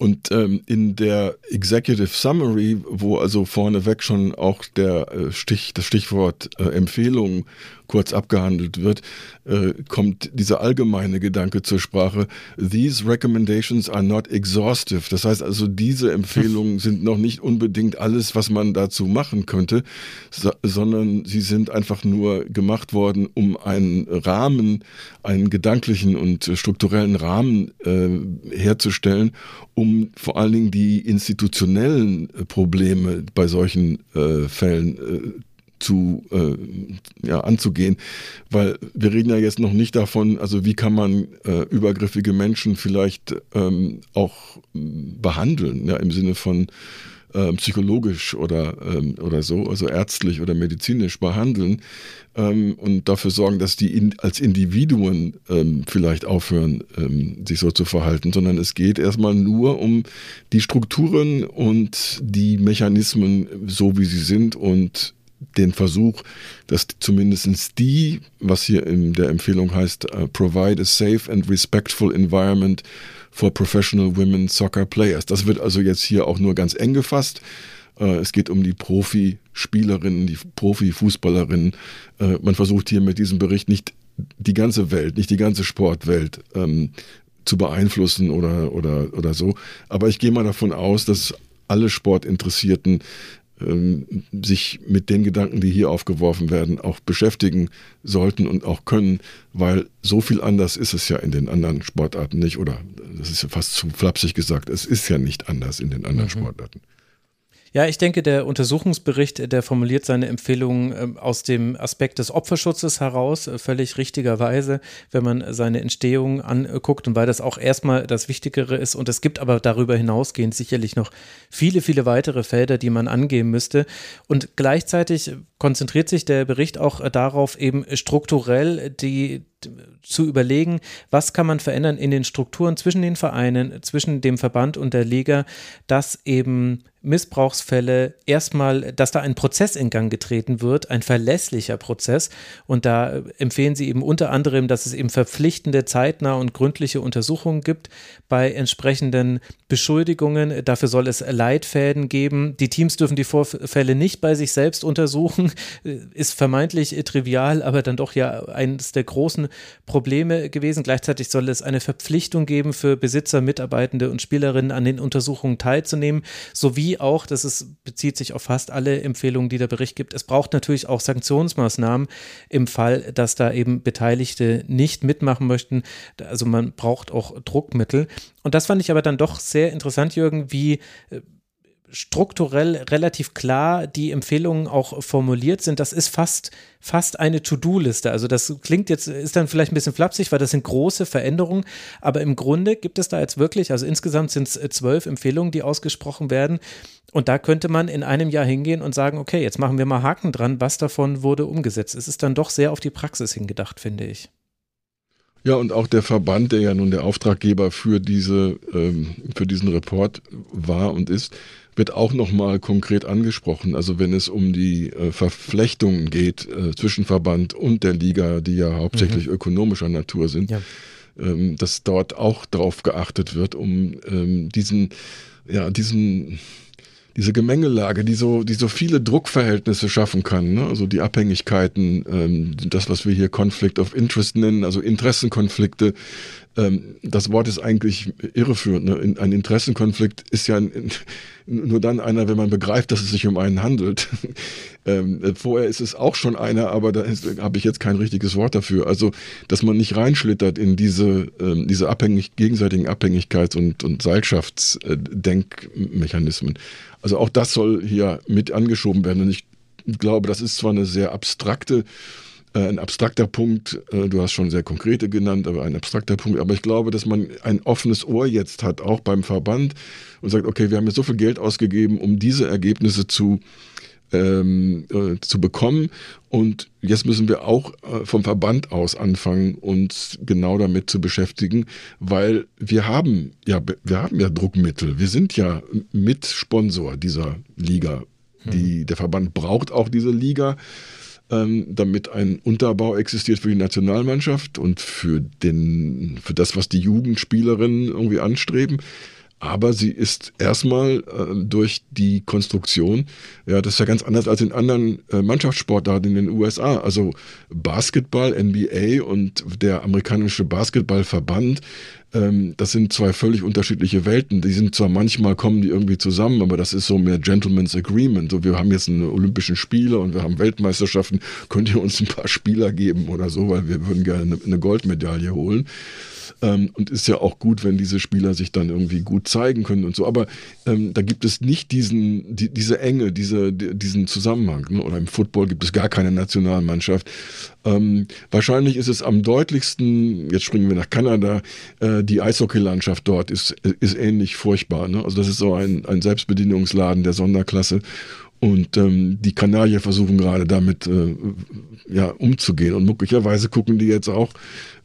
und ähm, in der Executive Summary, wo also vorneweg schon auch der äh, Stich, das Stichwort äh, Empfehlung kurz abgehandelt wird, äh, kommt dieser allgemeine Gedanke zur Sprache. These recommendations are not exhaustive. Das heißt also, diese Empfehlungen sind noch nicht unbedingt alles, was man dazu machen könnte, so, sondern sie sind einfach nur gemacht worden, um einen Rahmen, einen gedanklichen und strukturellen Rahmen äh, herzustellen, um vor allen Dingen die institutionellen Probleme bei solchen äh, Fällen äh, zu äh, ja, anzugehen, weil wir reden ja jetzt noch nicht davon, also wie kann man äh, übergriffige Menschen vielleicht ähm, auch behandeln, ja, im Sinne von äh, psychologisch oder, ähm, oder so, also ärztlich oder medizinisch behandeln ähm, und dafür sorgen, dass die in, als Individuen ähm, vielleicht aufhören, ähm, sich so zu verhalten, sondern es geht erstmal nur um die Strukturen und die Mechanismen, so wie sie sind und den Versuch, dass zumindest die, was hier in der Empfehlung heißt, uh, provide a safe and respectful environment for professional women soccer players. Das wird also jetzt hier auch nur ganz eng gefasst. Uh, es geht um die Profispielerinnen, die Profifußballerinnen. Uh, man versucht hier mit diesem Bericht nicht die ganze Welt, nicht die ganze Sportwelt ähm, zu beeinflussen oder, oder, oder so. Aber ich gehe mal davon aus, dass alle Sportinteressierten ähm, sich mit den Gedanken, die hier aufgeworfen werden, auch beschäftigen sollten und auch können, weil so viel anders ist es ja in den anderen Sportarten nicht. Oder das ist ja fast zu flapsig gesagt, es ist ja nicht anders in den anderen mhm. Sportarten. Ja, ich denke, der Untersuchungsbericht, der formuliert seine Empfehlungen ähm, aus dem Aspekt des Opferschutzes heraus, äh, völlig richtigerweise, wenn man seine Entstehung anguckt und weil das auch erstmal das Wichtigere ist. Und es gibt aber darüber hinausgehend sicherlich noch viele, viele weitere Felder, die man angehen müsste. Und gleichzeitig konzentriert sich der Bericht auch darauf, eben strukturell die zu überlegen, was kann man verändern in den Strukturen zwischen den Vereinen, zwischen dem Verband und der Liga, dass eben Missbrauchsfälle erstmal, dass da ein Prozess in Gang getreten wird, ein verlässlicher Prozess. Und da empfehlen sie eben unter anderem, dass es eben verpflichtende, zeitnah und gründliche Untersuchungen gibt bei entsprechenden Beschuldigungen. Dafür soll es Leitfäden geben. Die Teams dürfen die Vorfälle nicht bei sich selbst untersuchen. Ist vermeintlich trivial, aber dann doch ja eines der großen Probleme gewesen. Gleichzeitig soll es eine Verpflichtung geben für Besitzer, Mitarbeitende und Spielerinnen an den Untersuchungen teilzunehmen, sowie auch, das ist, bezieht sich auf fast alle Empfehlungen, die der Bericht gibt, es braucht natürlich auch Sanktionsmaßnahmen im Fall, dass da eben Beteiligte nicht mitmachen möchten. Also man braucht auch Druckmittel. Und das fand ich aber dann doch sehr interessant, Jürgen, wie äh, strukturell relativ klar die Empfehlungen auch formuliert sind. Das ist fast, fast eine To-Do-Liste. Also das klingt jetzt, ist dann vielleicht ein bisschen flapsig, weil das sind große Veränderungen. Aber im Grunde gibt es da jetzt wirklich, also insgesamt sind es zwölf Empfehlungen, die ausgesprochen werden. Und da könnte man in einem Jahr hingehen und sagen, okay, jetzt machen wir mal Haken dran, was davon wurde umgesetzt. Es ist dann doch sehr auf die Praxis hingedacht, finde ich. Ja, und auch der Verband, der ja nun der Auftraggeber für diese, ähm, für diesen Report war und ist, wird auch nochmal konkret angesprochen. Also wenn es um die äh, Verflechtungen geht äh, zwischen Verband und der Liga, die ja hauptsächlich mhm. ökonomischer Natur sind, ja. ähm, dass dort auch darauf geachtet wird, um ähm, diesen, ja, diesen diese Gemengelage, die so, die so viele Druckverhältnisse schaffen kann, ne? also die Abhängigkeiten, ähm, das, was wir hier Conflict of Interest nennen, also Interessenkonflikte, ähm, das Wort ist eigentlich irreführend. Ne? Ein Interessenkonflikt ist ja nur dann einer, wenn man begreift, dass es sich um einen handelt. ähm, vorher ist es auch schon einer, aber da habe ich jetzt kein richtiges Wort dafür. Also, dass man nicht reinschlittert in diese, ähm, diese abhängig, gegenseitigen Abhängigkeits- und, und Seilschaftsdenkmechanismen. Also auch das soll hier mit angeschoben werden. Und ich glaube, das ist zwar eine sehr abstrakte äh, ein abstrakter Punkt, äh, du hast schon sehr konkrete genannt, aber ein abstrakter Punkt. Aber ich glaube, dass man ein offenes Ohr jetzt hat, auch beim Verband und sagt, okay, wir haben jetzt so viel Geld ausgegeben, um diese Ergebnisse zu, ähm, äh, zu bekommen. Und jetzt müssen wir auch äh, vom Verband aus anfangen, uns genau damit zu beschäftigen, weil wir haben ja, wir haben ja Druckmittel. Wir sind ja Mitsponsor dieser Liga. Die, hm. der Verband braucht auch diese Liga damit ein Unterbau existiert für die Nationalmannschaft und für, den, für das, was die Jugendspielerinnen irgendwie anstreben. Aber sie ist erstmal äh, durch die Konstruktion, ja, das ist ja ganz anders als in anderen äh, Mannschaftssportarten in den USA. Also Basketball, NBA und der amerikanische Basketballverband ähm, das sind zwei völlig unterschiedliche Welten. Die sind zwar manchmal kommen die irgendwie zusammen, aber das ist so mehr Gentleman's Agreement. So, wir haben jetzt einen Olympischen Spiele und wir haben Weltmeisterschaften. Könnt ihr uns ein paar Spieler geben oder so, weil wir würden gerne eine Goldmedaille holen. Ähm, und ist ja auch gut, wenn diese Spieler sich dann irgendwie gut zeigen können und so. Aber ähm, da gibt es nicht diesen, die, diese Enge, diese, diesen Zusammenhang. Ne? Oder im Football gibt es gar keine Nationalmannschaft. Ähm, wahrscheinlich ist es am deutlichsten, jetzt springen wir nach Kanada, äh, die Eishockeylandschaft dort ist, ist ähnlich furchtbar. Ne? Also das ist so ein, ein Selbstbedienungsladen der Sonderklasse. Und ähm, die Kanadier versuchen gerade damit äh, ja, umzugehen. Und möglicherweise gucken die jetzt auch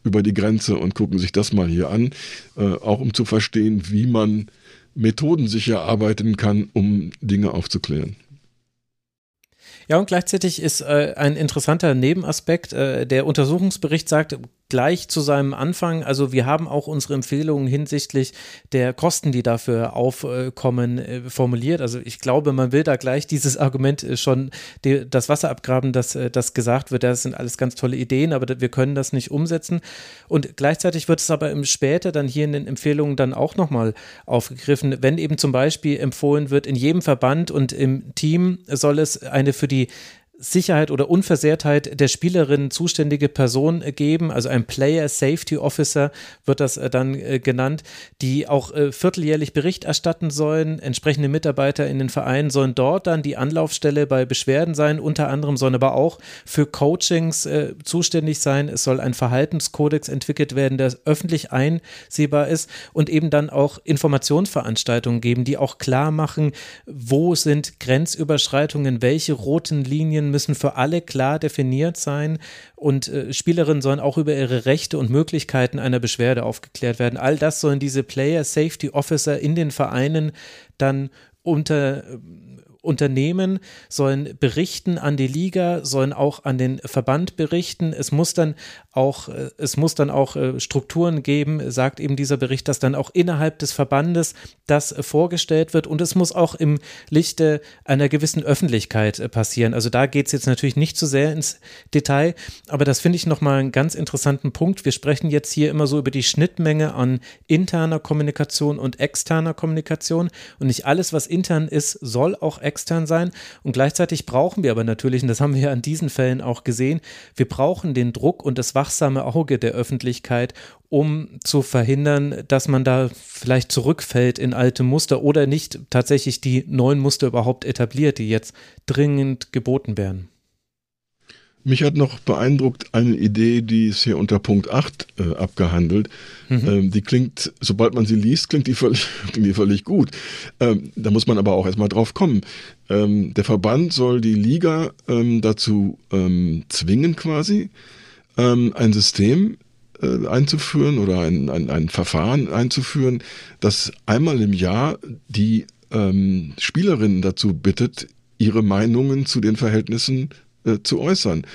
über die Grenze und gucken sich das mal hier an, äh, auch um zu verstehen, wie man methodensicher arbeiten kann, um Dinge aufzuklären. Ja, und gleichzeitig ist äh, ein interessanter Nebenaspekt, äh, der Untersuchungsbericht sagt, gleich zu seinem Anfang, also wir haben auch unsere Empfehlungen hinsichtlich der Kosten, die dafür aufkommen, äh, formuliert. Also ich glaube, man will da gleich dieses Argument äh, schon das Wasser abgraben, dass äh, das gesagt wird, das sind alles ganz tolle Ideen, aber wir können das nicht umsetzen. Und gleichzeitig wird es aber später dann hier in den Empfehlungen dann auch nochmal aufgegriffen, wenn eben zum Beispiel empfohlen wird, in jedem Verband und im Team soll es eine für die Sicherheit oder Unversehrtheit der Spielerin zuständige Person geben, also ein Player Safety Officer wird das äh, dann äh, genannt, die auch äh, vierteljährlich Bericht erstatten sollen. Entsprechende Mitarbeiter in den Vereinen sollen dort dann die Anlaufstelle bei Beschwerden sein. Unter anderem sollen aber auch für Coachings zuständig sein. Es soll ein Verhaltenskodex entwickelt werden, der öffentlich einsehbar ist und eben dann auch Informationsveranstaltungen geben, die auch klar machen, wo sind Grenzüberschreitungen, welche roten Linien müssen für alle klar definiert sein und äh, Spielerinnen sollen auch über ihre Rechte und Möglichkeiten einer Beschwerde aufgeklärt werden. All das sollen diese Player Safety Officer in den Vereinen dann unter Unternehmen sollen berichten an die Liga, sollen auch an den Verband berichten. Es muss dann auch, äh, es muss dann auch äh, Strukturen geben, sagt eben dieser Bericht, dass dann auch innerhalb des Verbandes das vorgestellt wird und es muss auch im Lichte einer gewissen Öffentlichkeit äh, passieren. Also da geht es jetzt natürlich nicht zu so sehr ins Detail, aber das finde ich nochmal einen ganz interessanten Punkt. Wir sprechen jetzt hier immer so über die Schnittmenge an interner Kommunikation und externer Kommunikation und nicht alles, was intern ist, soll auch extern sein und gleichzeitig brauchen wir aber natürlich, und das haben wir an diesen Fällen auch gesehen, wir brauchen den Druck und das wachsame Auge der Öffentlichkeit, um zu verhindern, dass man da vielleicht zurückfällt in alte Muster oder nicht tatsächlich die neuen Muster überhaupt etabliert, die jetzt dringend geboten werden. Mich hat noch beeindruckt eine Idee, die ist hier unter Punkt 8 äh, abgehandelt. Mhm. Ähm, die klingt, sobald man sie liest, klingt die völlig, klingt die völlig gut. Ähm, da muss man aber auch erstmal drauf kommen. Ähm, der Verband soll die Liga ähm, dazu ähm, zwingen, quasi, ähm, ein System äh, einzuführen oder ein, ein, ein Verfahren einzuführen, das einmal im Jahr die Spielerinnen dazu bittet, ihre Meinungen zu den Verhältnissen äh, zu äußern.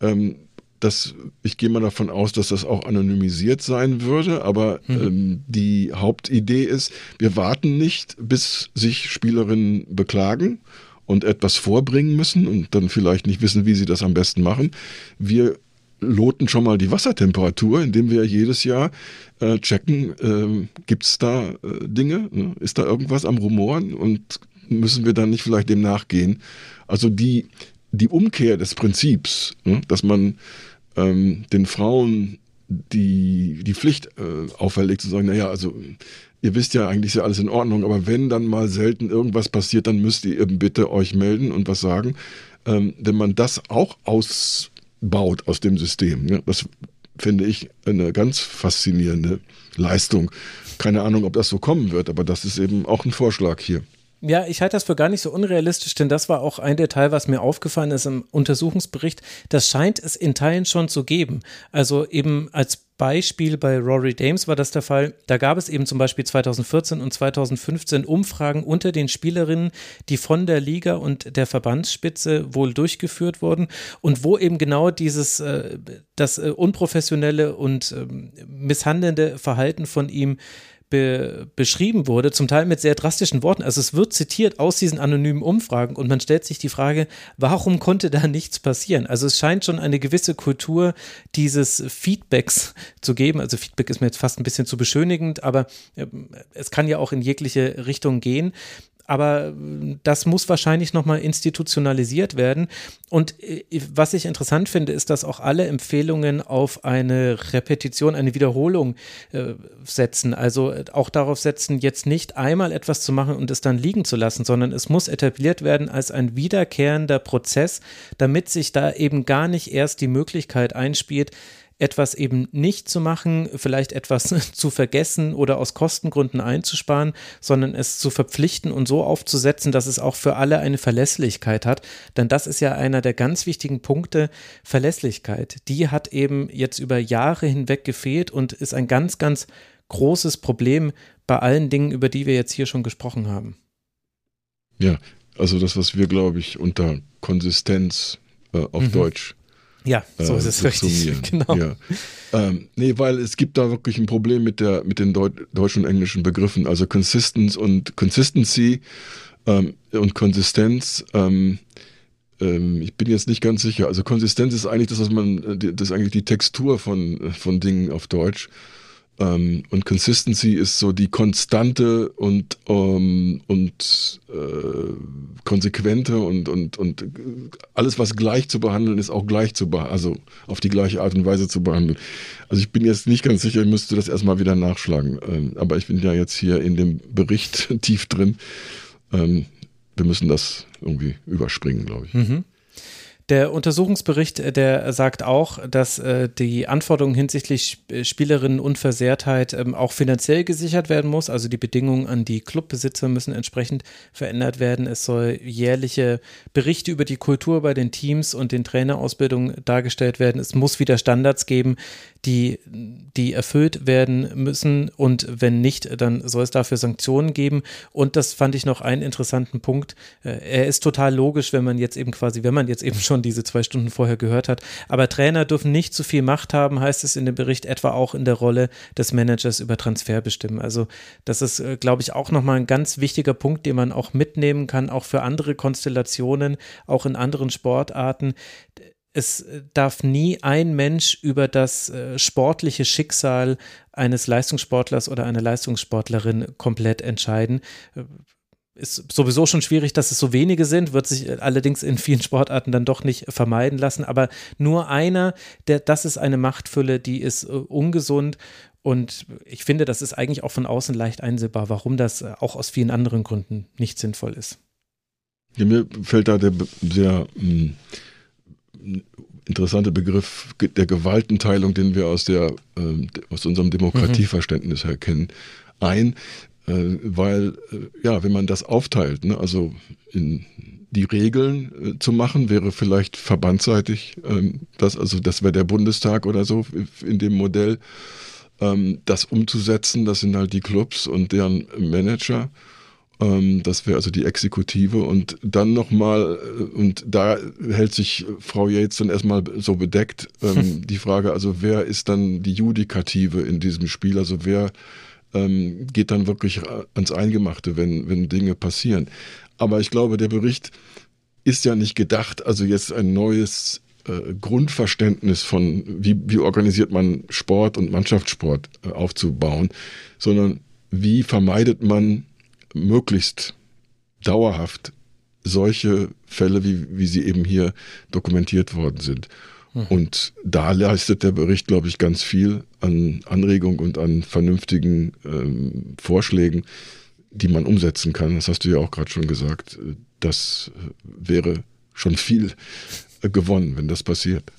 Ähm, das, ich gehe mal davon aus, dass das auch anonymisiert sein würde, aber mhm. ähm, die Hauptidee ist, wir warten nicht, bis sich Spielerinnen beklagen und etwas vorbringen müssen und dann vielleicht nicht wissen, wie sie das am besten machen. Wir loten schon mal die Wassertemperatur, indem wir jedes Jahr äh, checken, äh, gibt es da äh, Dinge, ne? ist da irgendwas am Rumoren und müssen wir dann nicht vielleicht dem nachgehen. Also die, die Umkehr des Prinzips, ne, dass man ähm, den Frauen die, die Pflicht äh, auferlegt, zu sagen, naja, also ihr wisst ja, eigentlich ist ja alles in Ordnung, aber wenn dann mal selten irgendwas passiert, dann müsst ihr eben bitte euch melden und was sagen. Ähm, wenn man das auch ausbaut aus dem System, ne, das finde ich eine ganz faszinierende Leistung. Keine Ahnung, ob das so kommen wird, aber das ist eben auch ein Vorschlag hier. Ja, ich halte das für gar nicht so unrealistisch, denn das war auch ein Detail, was mir aufgefallen ist im Untersuchungsbericht. Das scheint es in Teilen schon zu geben. Also eben als Beispiel bei Rory Dames war das der Fall. Da gab es eben zum Beispiel 2014 und 2015 Umfragen unter den Spielerinnen, die von der Liga und der Verbandsspitze wohl durchgeführt wurden und wo eben genau dieses, äh, das äh, unprofessionelle und ähm, misshandelnde Verhalten von ihm be beschrieben wurde, zum Teil mit sehr drastischen Worten. Also es wird zitiert aus diesen anonymen Umfragen und man stellt sich die Frage, warum konnte da nichts passieren? Also es scheint schon eine gewisse Kultur dieses Feedbacks zu geben. Also Feedback ist mir jetzt fast ein bisschen zu beschönigend, aber äh, es kann ja auch in jegliche Richtung gehen aber äh, das muss wahrscheinlich nochmal institutionalisiert werden. Und äh, was ich interessant finde, ist, dass auch alle Empfehlungen auf eine Repetition, eine Wiederholung äh, setzen. Also auch darauf setzen, jetzt nicht einmal etwas zu machen und es dann liegen zu lassen, sondern es muss etabliert werden als ein wiederkehrender Prozess, damit sich da eben gar nicht erst die Möglichkeit einspielt, etwas eben nicht zu machen, vielleicht etwas zu vergessen oder aus Kostengründen einzusparen, sondern es zu verpflichten und so aufzusetzen, dass es auch für alle eine Verlässlichkeit hat. Denn das ist ja einer der ganz wichtigen Punkte, Verlässlichkeit. Die hat eben jetzt über Jahre hinweg gefehlt und ist ein ganz, ganz großes Problem bei allen Dingen, über die wir jetzt hier schon gesprochen haben. Ja, also das, was wir, glaube ich, unter Konsistenz äh, auf mhm. Deutsch ja, so äh, ist es richtig. Genau. Ja. Ähm, nee, weil es gibt da wirklich ein Problem mit der mit den Deut deutschen und englischen Begriffen. Also Consistence und Consistency ähm, und Konsistenz. Ähm, ähm, ich bin jetzt nicht ganz sicher. Also Konsistenz ist eigentlich das, was man, äh, das ist eigentlich die Textur von von Dingen auf Deutsch. Ähm, und Consistency ist so die konstante und, ähm, und äh, konsequente und, und, und alles, was gleich zu behandeln ist, auch gleich zu behandeln, also auf die gleiche Art und Weise zu behandeln. Also ich bin jetzt nicht ganz sicher, ich müsste das erstmal wieder nachschlagen. Ähm, aber ich bin ja jetzt hier in dem Bericht tief drin. Ähm, wir müssen das irgendwie überspringen, glaube ich. Mhm. Der Untersuchungsbericht, äh, der sagt auch, dass äh, die Anforderungen hinsichtlich äh, Spielerinnenunversehrtheit ähm, auch finanziell gesichert werden muss. Also die Bedingungen an die Clubbesitzer müssen entsprechend verändert werden. Es soll jährliche Berichte über die Kultur bei den Teams und den Trainerausbildungen dargestellt werden. Es muss wieder Standards geben, die, die erfüllt werden müssen. Und wenn nicht, dann soll es dafür Sanktionen geben. Und das fand ich noch einen interessanten Punkt. Er ist total logisch, wenn man jetzt eben quasi, wenn man jetzt eben schon schon diese zwei Stunden vorher gehört hat. Aber Trainer dürfen nicht zu viel Macht haben, heißt es in dem Bericht, etwa auch in der Rolle des Managers über Transfer bestimmen. Also das ist, äh, glaube ich, auch nochmal ein ganz wichtiger Punkt, den man auch mitnehmen kann, auch für andere Konstellationen, auch in anderen Sportarten es darf nie ein Mensch über das äh, sportliche Schicksal eines Leistungssportlers oder einer Leistungssportlerin komplett entscheiden ist sowieso schon schwierig, dass es so wenige sind, wird sich allerdings in vielen Sportarten dann doch nicht vermeiden lassen. Aber nur einer, der, das ist eine Machtfülle, die ist äh, ungesund. Und ich finde, das ist eigentlich auch von außen leicht einsehbar, warum das äh, auch aus vielen anderen Gründen nicht sinnvoll ist. Ja, mir fällt da der sehr hm, interessante Begriff der Gewaltenteilung, den wir aus, der, äh, aus unserem Demokratieverständnis mhm. her kennen, ein. Äh, weil, äh, ja, wenn man das aufteilt, ne, also in die Regeln äh, zu machen, wäre vielleicht verbandsseitig, ähm, das, also das wäre der Bundestag oder so in dem Modell, ähm, das umzusetzen, das sind halt die Clubs und deren Manager. Ähm, das wäre also die Exekutive und dann nochmal, äh, und da hält sich Frau Yates dann erstmal so bedeckt, ähm, die Frage, also wer ist dann die Judikative in diesem Spiel, also wer ähm, geht dann wirklich ans Eingemachte, wenn, wenn Dinge passieren. Aber ich glaube, der Bericht ist ja nicht gedacht, also jetzt ein neues äh, Grundverständnis von, wie, wie organisiert man Sport und Mannschaftssport äh, aufzubauen, sondern wie vermeidet man möglichst dauerhaft solche Fälle, wie, wie sie eben hier dokumentiert worden sind. Mhm. Und da leistet der Bericht, glaube ich, ganz viel an Anregung und an vernünftigen ähm, Vorschlägen, die man umsetzen kann. Das hast du ja auch gerade schon gesagt. Das wäre schon viel gewonnen, wenn das passiert.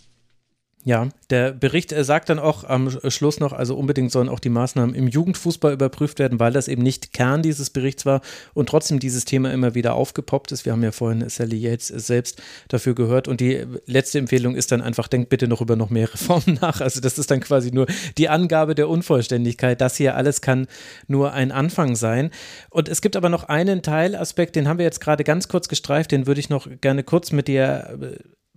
Ja, der Bericht sagt dann auch am Schluss noch, also unbedingt sollen auch die Maßnahmen im Jugendfußball überprüft werden, weil das eben nicht Kern dieses Berichts war und trotzdem dieses Thema immer wieder aufgepoppt ist. Wir haben ja vorhin Sally Yates selbst dafür gehört und die letzte Empfehlung ist dann einfach, denkt bitte noch über noch mehr Reformen nach. Also das ist dann quasi nur die Angabe der Unvollständigkeit. Das hier alles kann nur ein Anfang sein. Und es gibt aber noch einen Teilaspekt, den haben wir jetzt gerade ganz kurz gestreift, den würde ich noch gerne kurz mit dir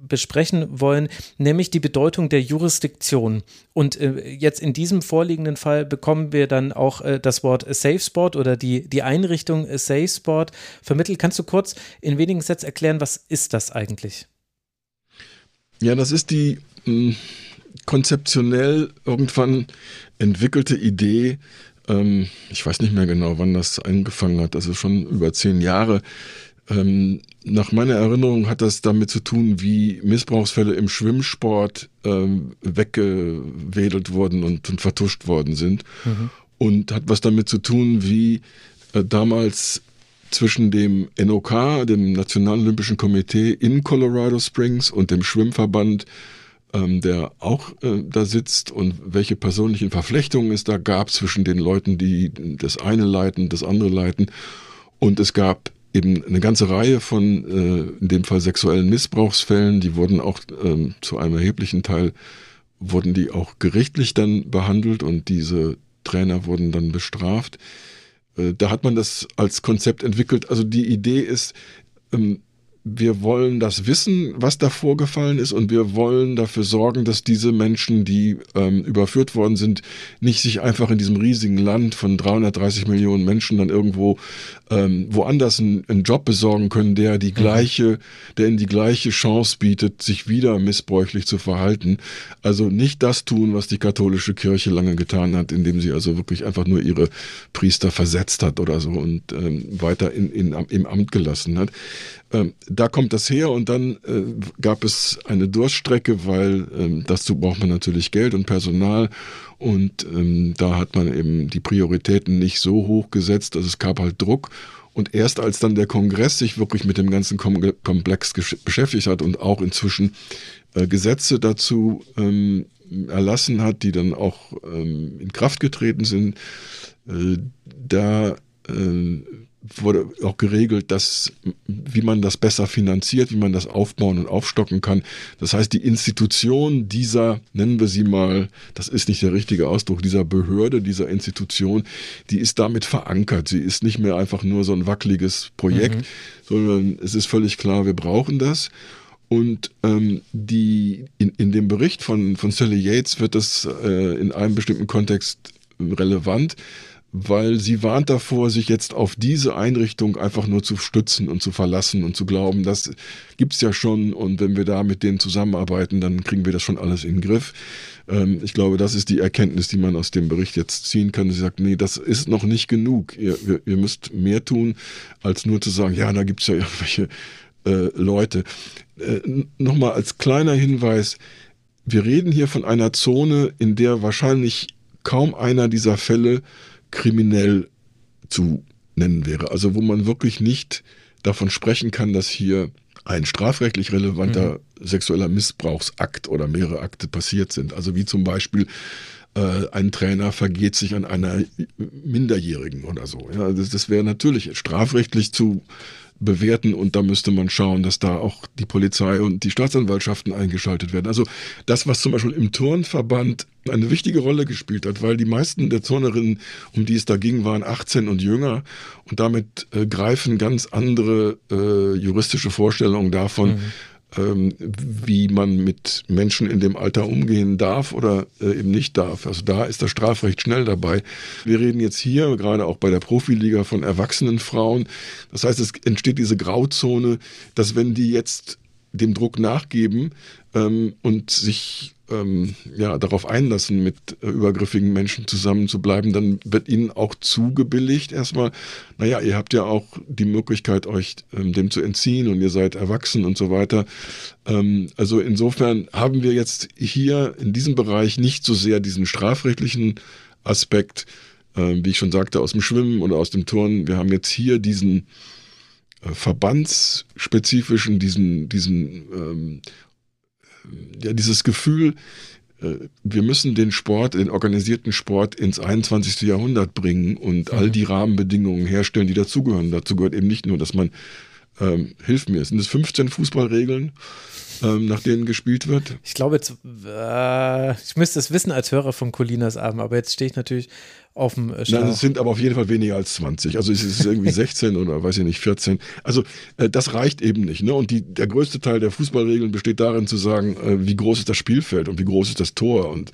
besprechen wollen, nämlich die Bedeutung der Jurisdiktion. Und äh, jetzt in diesem vorliegenden Fall bekommen wir dann auch äh, das Wort Safe Sport oder die, die Einrichtung Safe Sport vermittelt. Kannst du kurz in wenigen Sätzen erklären, was ist das eigentlich? Ja, das ist die mh, hm, konzeptionell irgendwann entwickelte Idee, ähm, ich weiß nicht mehr genau, wann das angefangen hat, also schon über zehn Jahre, ähm, nach meiner Erinnerung hat das damit zu tun, wie Missbrauchsfälle im Schwimmsport ähm, weggewedelt wurden und, und, vertuscht worden sind. Mhm. Und hat was damit zu tun, wie äh, damals zwischen dem NOK, dem Nationalen Olympischen Komitee in Colorado Springs und dem Schwimmverband ähm, der auch äh, da sitzt und welche persönlichen Verflechtungen es da gab zwischen den Leuten, die das eine leiten, das andere leiten. Und es gab eben eine ganze Reihe von, äh, in dem Fall sexuellen Missbrauchsfällen, die wurden auch ähm, zu einem erheblichen Teil, wurden die auch gerichtlich dann behandelt und diese Trainer wurden dann bestraft. Äh, da hat man das als Konzept entwickelt. Also die Idee ist, ähm, wir wollen das wissen, was da vorgefallen ist und wir wollen dafür sorgen, dass diese Menschen, die ähm, überführt worden sind, nicht sich einfach in diesem riesigen Land von 330 Millionen Menschen dann irgendwo ähm, woanders einen, einen, Job besorgen können, der die mhm. gleiche, der ihnen die gleiche Chance bietet, sich wieder missbräuchlich zu verhalten. Also nicht das tun, was die katholische Kirche lange getan hat, indem sie also wirklich einfach nur ihre Priester versetzt hat oder so und ähm, weiter in, in, im Amt gelassen hat. Da kommt das her und dann äh, gab es eine Durststrecke, weil ähm, dazu braucht man natürlich Geld und Personal und ähm, da hat man eben die Prioritäten nicht so hoch gesetzt, dass es gab halt Druck. Und erst als dann der Kongress sich wirklich mit dem ganzen Komplex beschäftigt hat und auch inzwischen äh, Gesetze dazu ähm, erlassen hat, die dann auch ähm, in Kraft getreten sind, äh, da äh, wurde auch geregelt, dass, wie man das besser finanziert, wie man das aufbauen und aufstocken kann. Das heißt, die Institution dieser, nennen wir sie mal, das ist nicht der richtige Ausdruck, dieser Behörde, dieser Institution, die ist damit verankert. Sie ist nicht mehr einfach nur so ein wackeliges Projekt, mhm. sondern es ist völlig klar, wir brauchen das. Und ähm, die, in, in dem Bericht von, von Sally Yates wird das äh, in einem bestimmten Kontext relevant weil sie warnt davor, sich jetzt auf diese Einrichtung einfach nur zu stützen und zu verlassen und zu glauben, das gibt's ja schon und wenn wir da mit denen zusammenarbeiten, dann kriegen wir das schon alles in den Griff. Ähm, ich glaube, das ist die Erkenntnis, die man aus dem Bericht jetzt ziehen kann. Sie sagt, nee, das ist noch nicht genug. Ihr, ihr, müsst mehr tun, als nur zu sagen, ja, da gibt's ja irgendwelche äh, Leute. Äh, Nochmal als kleiner Hinweis, wir reden hier von einer Zone, in der wahrscheinlich kaum einer dieser Fälle kriminell zu nennen wäre. Also wo man wirklich nicht davon sprechen kann, dass hier ein strafrechtlich relevanter mhm. sexueller Missbrauchsakt oder mehrere Akte passiert sind. Also wie zum Beispiel äh, ein Trainer vergeht sich an einer Minderjährigen oder so. Ja, das, das wäre natürlich strafrechtlich zu bewerten und da müsste man schauen, dass da auch die Polizei und die Staatsanwaltschaften eingeschaltet werden. Also das, was zum Beispiel im Turnverband eine wichtige Rolle gespielt hat, weil die meisten der Turnerinnen, um die es da ging, waren 18 und jünger und damit äh, greifen ganz andere äh, juristische Vorstellungen davon, mhm ähm, wie man mit Menschen in dem Alter umgehen darf oder äh, eben nicht darf. Also da ist das Strafrecht schnell dabei. Wir reden jetzt hier gerade auch bei der Profiliga von erwachsenen Frauen. Das heißt, es entsteht diese Grauzone, dass wenn die jetzt dem Druck nachgeben ähm, und sich ähm, ja, darauf einlassen, mit äh, übergriffigen Menschen zusammenzubleiben, dann wird ihnen auch zugebilligt erstmal, naja, ihr habt ja auch die Möglichkeit, euch ähm, dem zu entziehen und ihr seid erwachsen und so weiter. Ähm, also insofern haben wir jetzt hier in diesem Bereich nicht so sehr diesen strafrechtlichen Aspekt, äh, wie ich schon sagte, aus dem Schwimmen oder aus dem Turnen. Wir haben jetzt hier diesen äh, verbandsspezifischen, diesen, diesen ähm, ja, dieses Gefühl, äh, wir müssen den Sport, den organisierten Sport ins 21. Jahrhundert bringen und mhm. all die Rahmenbedingungen herstellen, die dazugehören. Dazu gehört eben nicht nur, dass man, ähm, hilft mir, sind es 15 Fußballregeln, ähm, nach denen gespielt wird? Ich glaube, jetzt, äh, ich müsste es wissen als Hörer von Colinas Abend, aber jetzt stehe ich natürlich auf dem äh, Nein, es sind aber auf jeden Fall weniger als 20. Also es ist irgendwie 16 oder weiß ich nicht, 14. Also äh, das reicht eben nicht. Ne? Und die, der größte Teil der Fußballregeln besteht darin zu sagen, äh, wie groß ist das Spielfeld und wie groß ist das Tor und,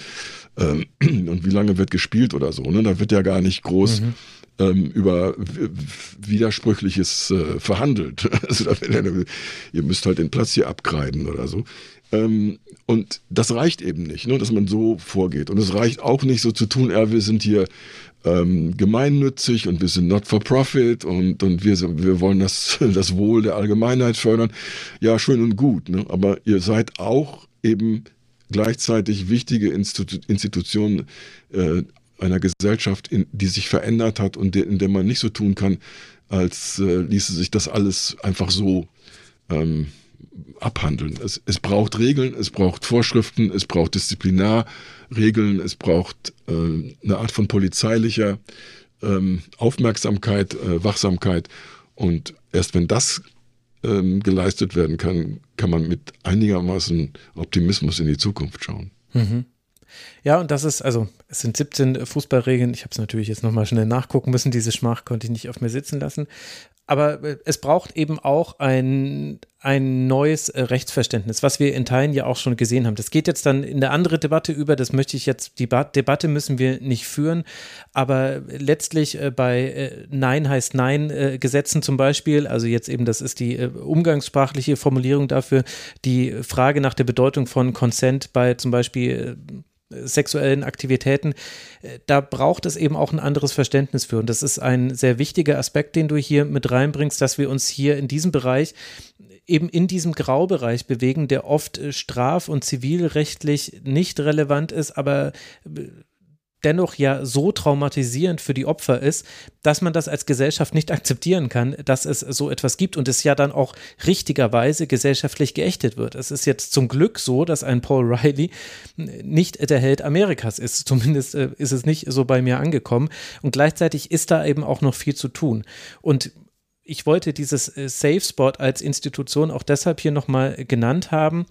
ähm, und wie lange wird gespielt oder so. Ne? Da wird ja gar nicht groß mhm. Ähm, über Widersprüchliches äh, verhandelt. Also ihr müsst halt den Platz hier abkreiden oder so. Ähm, und das reicht eben nicht, ne, dass man so vorgeht. Und es reicht auch nicht so zu tun, ja, wir sind hier ähm, gemeinnützig und wir sind not for profit und, und wir, wir wollen das, das Wohl der Allgemeinheit fördern. Ja, schön und gut, ne? aber ihr seid auch eben gleichzeitig wichtige Institu Institutionen äh, einer Gesellschaft, in, die sich verändert hat und de, in der man nicht so tun kann, als äh, ließe sich das alles einfach so ähm, abhandeln. Es, es braucht Regeln, es braucht Vorschriften, es braucht Disziplinarregeln, es braucht äh, eine Art von polizeilicher ähm, Aufmerksamkeit, äh, Wachsamkeit. Und erst wenn das ähm, geleistet werden kann, kann man mit einigermaßen Optimismus in die Zukunft schauen. Mhm. Ja, und das ist, also es sind 17 Fußballregeln. Ich habe es natürlich jetzt nochmal schnell nachgucken müssen. Diese Schmach konnte ich nicht auf mir sitzen lassen aber äh, es braucht eben auch ein, ein neues äh, Rechtsverständnis, was wir in Teilen ja auch schon gesehen haben. Das geht jetzt dann in eine andere Debatte über, das möchte ich jetzt, die Debatte müssen wir nicht führen, aber letztlich äh, bei Nein heißt Nein Gesetzen zum Beispiel, also jetzt eben, das ist die umgangssprachliche Formulierung dafür, die Frage nach der Bedeutung von Consent bei zum Beispiel sexuellen Aktivitäten, äh, da braucht es eben auch ein anderes Verständnis für. Und das ist ein sehr wichtiger Aspekt, den du hier mit reinbringst, dass wir uns hier in diesem Bereich eben in diesem Graubereich bewegen, der oft äh, straf- und zivilrechtlich nicht relevant ist, aber äh, dennoch ja so traumatisierend für die Opfer ist, dass man das als Gesellschaft nicht akzeptieren kann, dass es so etwas gibt und es ja dann auch richtigerweise gesellschaftlich geächtet wird. Es ist jetzt zum Glück so, dass ein Paul Riley nicht der Held Amerikas ist. Zumindest äh, ist es nicht so bei mir angekommen. Und gleichzeitig ist da eben auch noch viel zu tun. Und ich wollte dieses äh, Safe Spot als Institution auch deshalb hier nochmal genannt haben,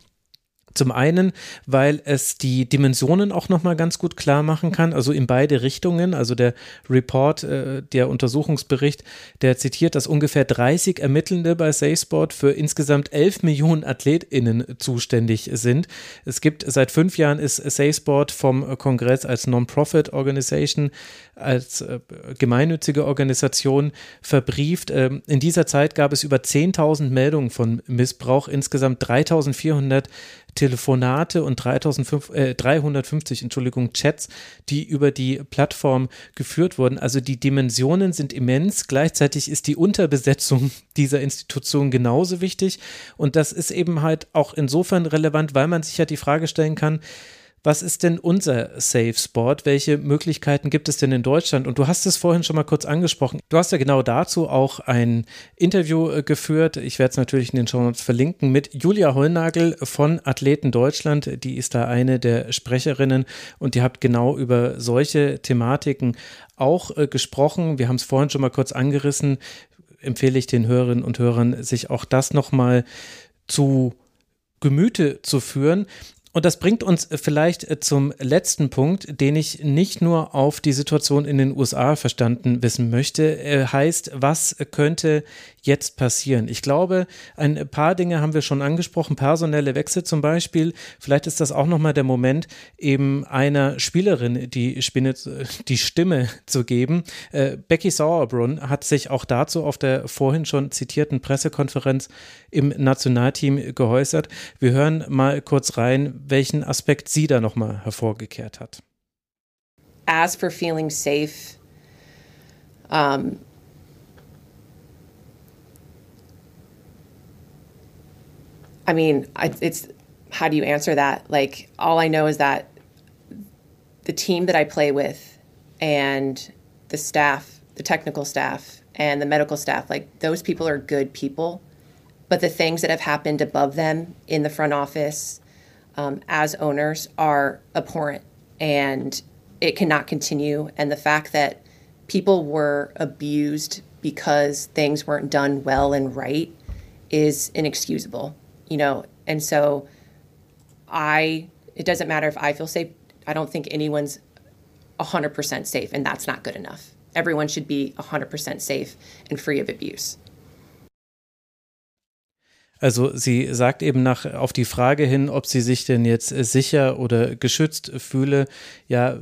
zum einen, weil es die Dimensionen auch nochmal ganz gut klar machen kann, also in beide Richtungen. Also der Report, äh, der Untersuchungsbericht, der zitiert, dass ungefähr 30 Ermittelnde bei SafeSport für insgesamt 11 Millionen AthletInnen zuständig sind. Es gibt seit fünf Jahren ist SafeSport vom Kongress als Non-Profit Organization, als äh, gemeinnützige Organisation verbrieft. Ähm, in dieser Zeit gab es über 10.000 Meldungen von Missbrauch, insgesamt 3.400 Telefonate und 3005, äh, 350 Entschuldigung, Chats, die über die Plattform geführt wurden. Also die Dimensionen sind immens. Gleichzeitig ist die Unterbesetzung dieser Institution genauso wichtig. Und das ist eben halt auch insofern relevant, weil man sich ja die Frage stellen kann, was ist denn unser Safe Spot? Welche Möglichkeiten gibt es denn in Deutschland? Und du hast es vorhin schon mal kurz angesprochen. Du hast ja genau dazu auch ein Interview äh, geführt. Ich werde es natürlich in den Show Notes verlinken mit Julia Hollnagel von Athleten Deutschland. Die ist da eine der Sprecherinnen und die habt genau über solche Thematiken auch äh, gesprochen. Wir haben es vorhin schon mal kurz angerissen. Empfehle ich den Hörerinnen und Hörern, sich auch das nochmal zu Gemüte zu führen. Und das bringt uns vielleicht äh, zum letzten Punkt, den ich nicht nur auf die Situation in den USA verstanden wissen möchte. Er heißt, was könnte jetzt passieren? Ich glaube, ein paar Dinge haben wir schon angesprochen, personelle Wechsel zum Beispiel. Vielleicht ist das auch nochmal der Moment, eben einer Spielerin die, Spinne, die Stimme zu geben. Äh, Becky Sauerbrunn hat sich auch dazu auf der vorhin schon zitierten Pressekonferenz im Nationalteam geäußert. Wir hören mal kurz rein, welchen Aspekt sie da nochmal hervorgekehrt hat. As for feeling safe, um, I mean, it's how do you answer that? Like, all I know is that the team that I play with and the staff, the technical staff, and the medical staff, like, those people are good people. But the things that have happened above them in the front office um, as owners are abhorrent and it cannot continue. And the fact that people were abused because things weren't done well and right is inexcusable, you know. And so I, it doesn't matter if I feel safe. I don't think anyone's 100% safe, and that's not good enough. Everyone should be 100% safe and free of abuse. Also sie sagt eben nach auf die Frage hin, ob sie sich denn jetzt sicher oder geschützt fühle. Ja,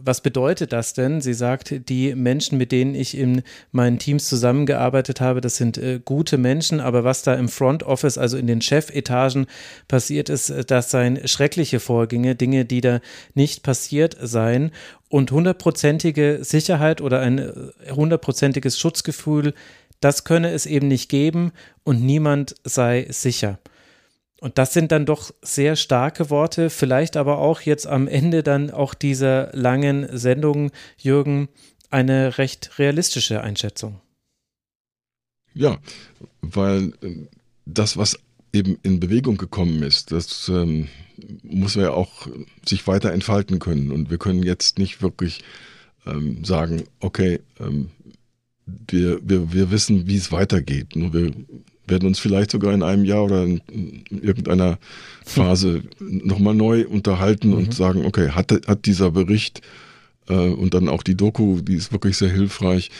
was bedeutet das denn? Sie sagt, die Menschen, mit denen ich in meinen Teams zusammengearbeitet habe, das sind äh, gute Menschen, aber was da im Front Office, also in den Chefetagen passiert ist, das seien schreckliche Vorgänge, Dinge, die da nicht passiert seien und hundertprozentige Sicherheit oder ein äh, hundertprozentiges Schutzgefühl das könne es eben nicht geben und niemand sei sicher. Und das sind dann doch sehr starke Worte, vielleicht aber auch jetzt am Ende dann auch dieser langen Sendung, Jürgen, eine recht realistische Einschätzung. Ja, weil äh, das, was eben in Bewegung gekommen ist, das ähm, muss ja auch sich weiter entfalten können. Und wir können jetzt nicht wirklich ähm, sagen, okay, ähm, wir, wir, wir wissen, wie es weitergeht. Wir werden uns vielleicht sogar in einem Jahr oder in, in irgendeiner Phase nochmal neu unterhalten mhm. und sagen, okay, hat, hat dieser Bericht äh, und dann auch die Doku, die ist wirklich sehr hilfreich,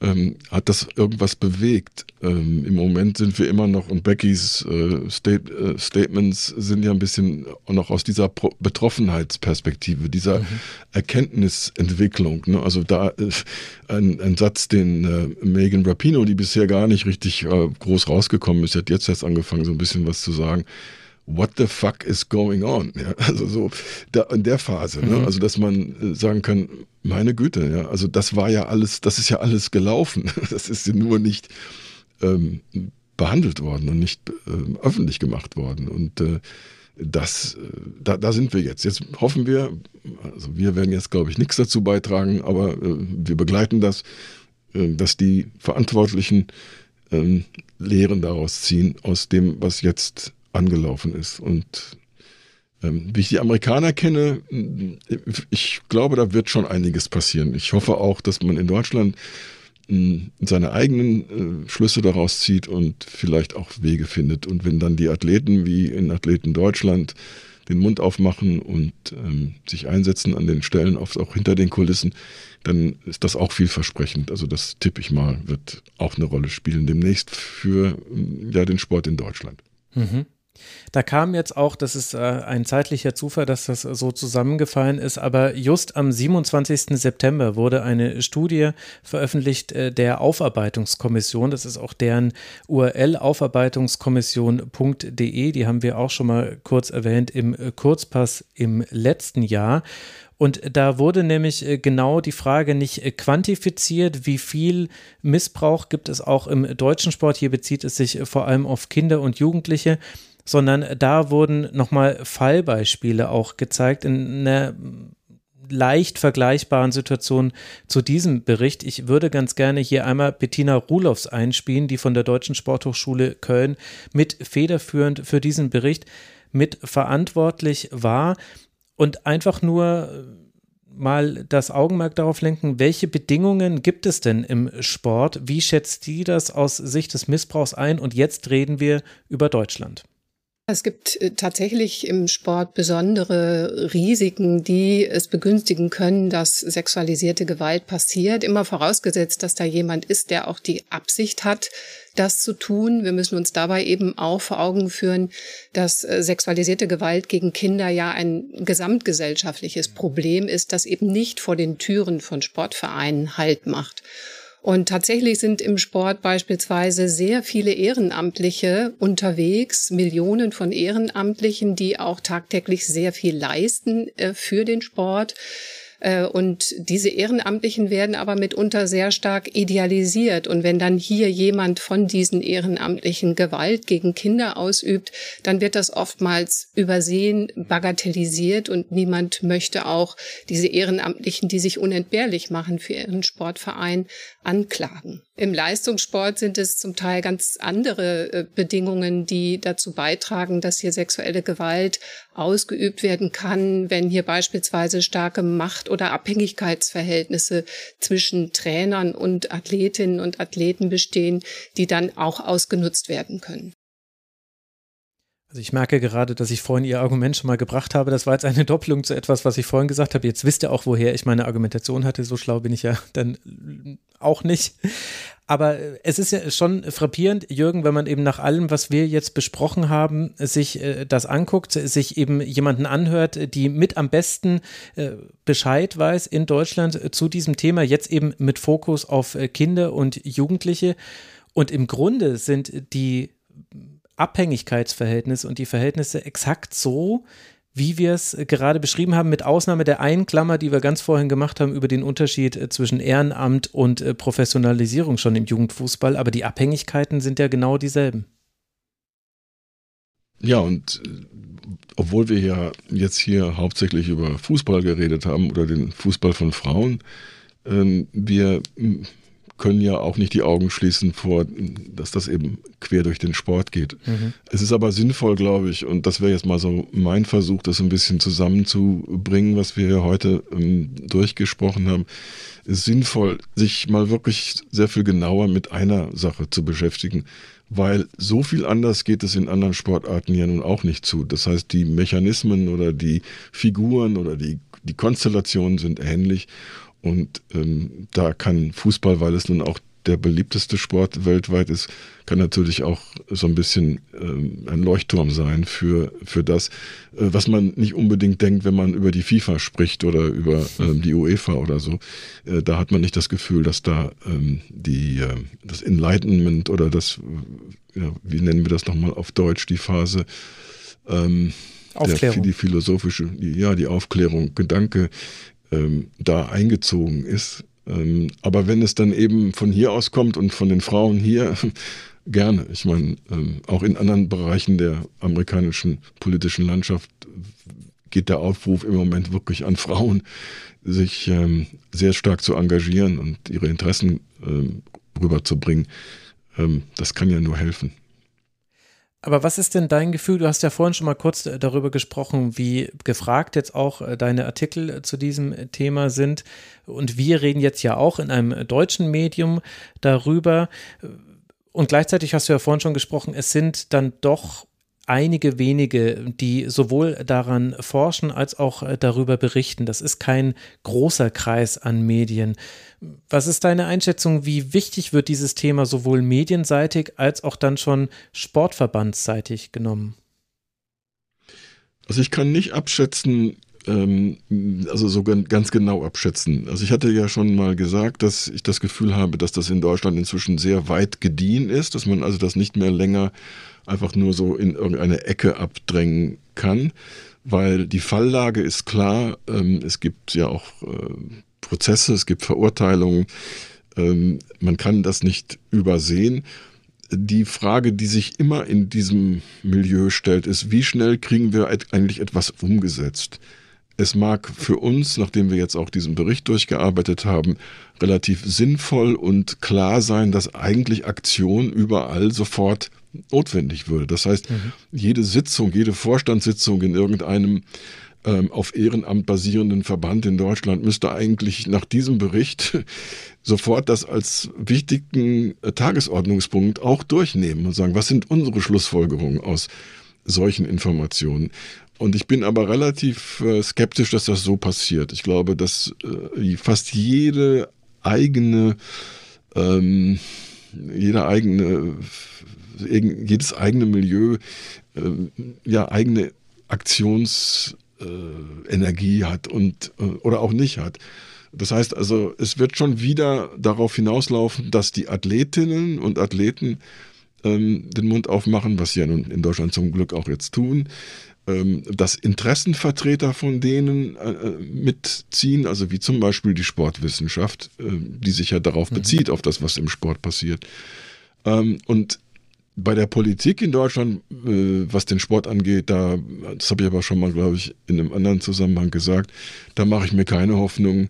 ähm, hat das irgendwas bewegt. Ähm, Im Moment sind wir immer noch, und Beckys äh, State, äh, Statements sind ja ein bisschen noch aus dieser Pro Betroffenheitsperspektive, dieser mhm. Erkenntnisentwicklung. Ne? Also da äh, ein, ein, Satz, den äh, Megan Rapino, die bisher gar nicht richtig äh, groß rausgekommen ist, hat jetzt erst angefangen, so ein bisschen was zu sagen what the fuck is going on? Ja, also so da, in der Phase, ne? mhm. ne? also dass man äh, sagen kann, meine Güte, ja, also das war ja alles, das ist ja alles gelaufen. Das ist ja nur nicht ähm, behandelt worden und nicht äh, öffentlich gemacht worden. Und äh, das, äh, da, da sind wir jetzt. Jetzt hoffen wir, also wir werden jetzt, glaube ich, nichts dazu beitragen, aber äh, wir begleiten das, äh, dass die Verantwortlichen ähm, Lehren daraus ziehen, aus dem, was jetzt angelaufen ist. Und ähm, wie ich die Amerikaner kenne, ich glaube, da wird schon einiges passieren. Ich hoffe auch, dass man in Deutschland äh, seine eigenen äh, Schlüsse daraus zieht und vielleicht auch Wege findet. Und wenn dann die Athleten wie in Athleten Deutschland den Mund aufmachen und ähm, sich einsetzen an den Stellen, oft auch hinter den Kulissen, dann ist das auch vielversprechend. Also das tippe ich mal, wird auch eine Rolle spielen demnächst für ja, den Sport in Deutschland. Mhm. Da kam jetzt auch, das ist äh, ein zeitlicher Zufall, dass das so zusammengefallen ist, aber just am 27. September wurde eine Studie veröffentlicht äh, der Aufarbeitungskommission. Das ist auch deren URL aufarbeitungskommission.de. Die haben wir auch schon mal kurz erwähnt im äh, Kurzpass im letzten Jahr. Und da wurde nämlich genau die Frage nicht quantifiziert, wie viel Missbrauch gibt es auch im deutschen Sport. Hier bezieht es sich vor allem auf Kinder und Jugendliche sondern da wurden nochmal Fallbeispiele auch gezeigt in einer leicht vergleichbaren Situation zu diesem Bericht. Ich würde ganz gerne hier einmal Bettina Ruloffs einspielen, die von der Deutschen Sporthochschule Köln mit federführend für diesen Bericht mit verantwortlich war und einfach nur mal das Augenmerk darauf lenken, welche Bedingungen gibt es denn im Sport? Wie schätzt die das aus Sicht des Missbrauchs ein? Und jetzt reden wir über Deutschland. Es gibt äh, tatsächlich im Sport besondere Risiken, die es begünstigen können, dass sexualisierte Gewalt passiert. Immer vorausgesetzt, dass da jemand ist, der auch die Absicht hat, das zu tun. Wir müssen uns dabei eben auch vor Augen führen, dass äh, sexualisierte Gewalt gegen Kinder ja ein gesamtgesellschaftliches Problem ist, das eben nicht vor den Türen von Sportvereinen Halt macht. Und tatsächlich sind im Sport beispielsweise sehr viele Ehrenamtliche unterwegs, Millionen von Ehrenamtlichen, die auch tagtäglich sehr viel leisten äh, für den Sport. Äh, und diese Ehrenamtlichen werden aber mitunter sehr stark idealisiert. Und wenn dann hier jemand von diesen Ehrenamtlichen Gewalt gegen Kinder ausübt, dann wird das oftmals übersehen, bagatellisiert und niemand möchte auch diese Ehrenamtlichen, die sich unentbehrlich machen für ihren Sportverein, anklagen. Im Leistungssport sind es zum Teil ganz andere äh, Bedingungen, die dazu beitragen, dass hier sexuelle Gewalt ausgeübt werden kann, wenn hier beispielsweise starke Macht- oder Abhängigkeitsverhältnisse zwischen Trainern und Athletinnen und Athleten bestehen, die dann auch ausgenutzt werden können. Also ich merke gerade, dass ich vorhin Ihr Argument schon mal gebracht habe. Das war jetzt eine Doppelung zu etwas, was ich vorhin gesagt habe. Jetzt wisst ihr auch, woher ich meine Argumentation hatte. So schlau bin ich ja dann auch nicht. Aber es ist ja schon frappierend, Jürgen, wenn man eben nach allem, was wir jetzt besprochen haben, sich äh, das anguckt, sich eben jemanden anhört, die mit am besten äh, Bescheid weiß in Deutschland äh, zu diesem Thema, jetzt eben mit Fokus auf Kinder und Jugendliche. Und im Grunde sind die Abhängigkeitsverhältnisse und die Verhältnisse exakt so, wie wir es gerade beschrieben haben, mit Ausnahme der einen Klammer, die wir ganz vorhin gemacht haben über den Unterschied äh, zwischen Ehrenamt und äh, Professionalisierung schon im Jugendfußball. Aber die Abhängigkeiten sind ja genau dieselben. Ja, und äh, obwohl wir ja jetzt hier hauptsächlich über Fußball geredet haben oder den Fußball von Frauen, ähm, wir können ja auch nicht die Augen schließen vor, dass das eben quer durch den Sport geht. Mhm. Es ist aber sinnvoll, glaube ich, und das wäre jetzt mal so mein Versuch, das ein bisschen zusammenzubringen, was wir heute ähm, durchgesprochen haben. Es ist sinnvoll, sich mal wirklich sehr viel genauer mit einer Sache zu beschäftigen, weil so viel anders geht es in anderen Sportarten ja nun auch nicht zu. Das heißt, die Mechanismen oder die Figuren oder die, die Konstellationen sind ähnlich und ähm, da kann Fußball, weil es nun auch der beliebteste Sport weltweit ist, kann natürlich auch so ein bisschen ähm, ein Leuchtturm sein für, für das, äh, was man nicht unbedingt denkt, wenn man über die FIFA spricht oder über ähm, die UEFA oder so. Äh, da hat man nicht das Gefühl, dass da ähm, die, äh, das Enlightenment oder das, ja, wie nennen wir das nochmal auf Deutsch, die Phase, ähm, Aufklärung. Der, die philosophische, die, ja, die Aufklärung, Gedanke ähm, da eingezogen ist. Ähm, aber wenn es dann eben von hier aus kommt und von den Frauen hier, gerne. Ich meine, ähm, auch in anderen Bereichen der amerikanischen politischen Landschaft geht der Aufruf im Moment wirklich an Frauen, sich ähm, sehr stark zu engagieren und ihre Interessen ähm, rüberzubringen. Ähm, das kann ja nur helfen. Aber was ist denn dein Gefühl? Du hast ja vorhin schon mal kurz äh, darüber gesprochen, wie gefragt jetzt auch äh, deine Artikel äh, zu diesem Thema sind. Und wir reden jetzt ja auch in einem deutschen Medium darüber. Und gleichzeitig hast du ja vorhin schon gesprochen, es sind dann doch einige wenige, die sowohl daran forschen als auch darüber berichten. Das ist kein großer Kreis an Medien. Was ist deine Einschätzung? Wie wichtig wird dieses Thema sowohl medienseitig als auch dann schon sportverbandsseitig genommen? Also ich kann nicht abschätzen, ähm, also so ganz genau abschätzen. Also ich hatte ja schon mal gesagt, dass ich das Gefühl habe, dass das in Deutschland inzwischen sehr weit gediehen ist, dass man also das nicht mehr länger einfach nur so in irgendeine Ecke abdrängen kann, weil die Falllage ist klar. Ähm, es gibt ja auch äh, Prozesse, es gibt Verurteilungen. Ähm, man kann das nicht übersehen. Die Frage, die sich immer in diesem Milieu stellt, ist, wie schnell kriegen wir eigentlich etwas umgesetzt? Es mag für uns, nachdem wir jetzt auch diesen Bericht durchgearbeitet haben, relativ sinnvoll und klar sein, dass eigentlich Aktion überall sofort notwendig würde. Das heißt, mhm. jede Sitzung, jede Vorstandssitzung in irgendeinem ähm, auf Ehrenamt basierenden Verband in Deutschland müsste eigentlich nach diesem Bericht sofort das als wichtigen Tagesordnungspunkt auch durchnehmen und sagen, was sind unsere Schlussfolgerungen aus solchen Informationen? Und ich bin aber relativ äh, skeptisch, dass das so passiert. Ich glaube, dass äh, fast jede eigene, ähm, jeder eigene jedes eigene Milieu äh, ja eigene Aktionsenergie äh, hat und äh, oder auch nicht hat. Das heißt also, es wird schon wieder darauf hinauslaufen, dass die Athletinnen und Athleten ähm, den Mund aufmachen, was sie ja nun in Deutschland zum Glück auch jetzt tun, ähm, dass Interessenvertreter von denen äh, äh, mitziehen, also wie zum Beispiel die Sportwissenschaft, äh, die sich ja darauf mhm. bezieht, auf das, was im Sport passiert. Ähm, und bei der Politik in Deutschland, äh, was den Sport angeht, da, das habe ich aber schon mal, glaube ich, in einem anderen Zusammenhang gesagt, da mache ich mir keine Hoffnung.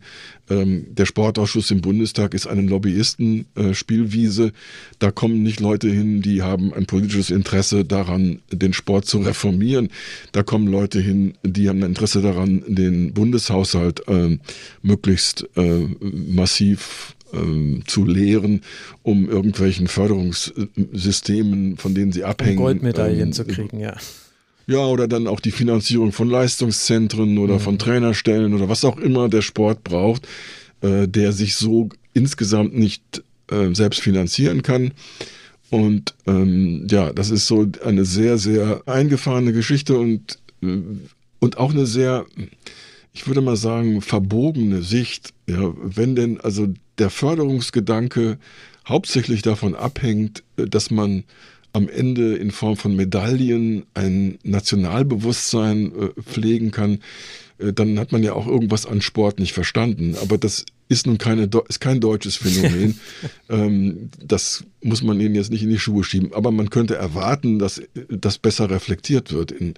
Ähm, der Sportausschuss im Bundestag ist eine Lobbyisten-Spielwiese. Äh, da kommen nicht Leute hin, die haben ein politisches Interesse daran, den Sport zu reformieren. Da kommen Leute hin, die haben ein Interesse daran, den Bundeshaushalt äh, möglichst äh, massiv ähm, zu lehren, um irgendwelchen Förderungssystemen, von denen sie abhängen. Um Goldmedaillen ähm, zu kriegen, ja. Ja, oder dann auch die Finanzierung von Leistungszentren oder mhm. von Trainerstellen oder was auch immer der Sport braucht, äh, der sich so insgesamt nicht äh, selbst finanzieren kann. Und ähm, ja, das ist so eine sehr, sehr eingefahrene Geschichte und, äh, und auch eine sehr, ich würde mal sagen, verbogene Sicht. Ja, wenn denn also der Förderungsgedanke hauptsächlich davon abhängt, äh, dass man am Ende in Form von Medaillen ein Nationalbewusstsein äh, pflegen kann, äh, dann hat man ja auch irgendwas an Sport nicht verstanden. Aber das ist nun keine, ist kein deutsches Phänomen. ähm, das muss man ihnen jetzt nicht in die Schuhe schieben. Aber man könnte erwarten, dass das besser reflektiert wird in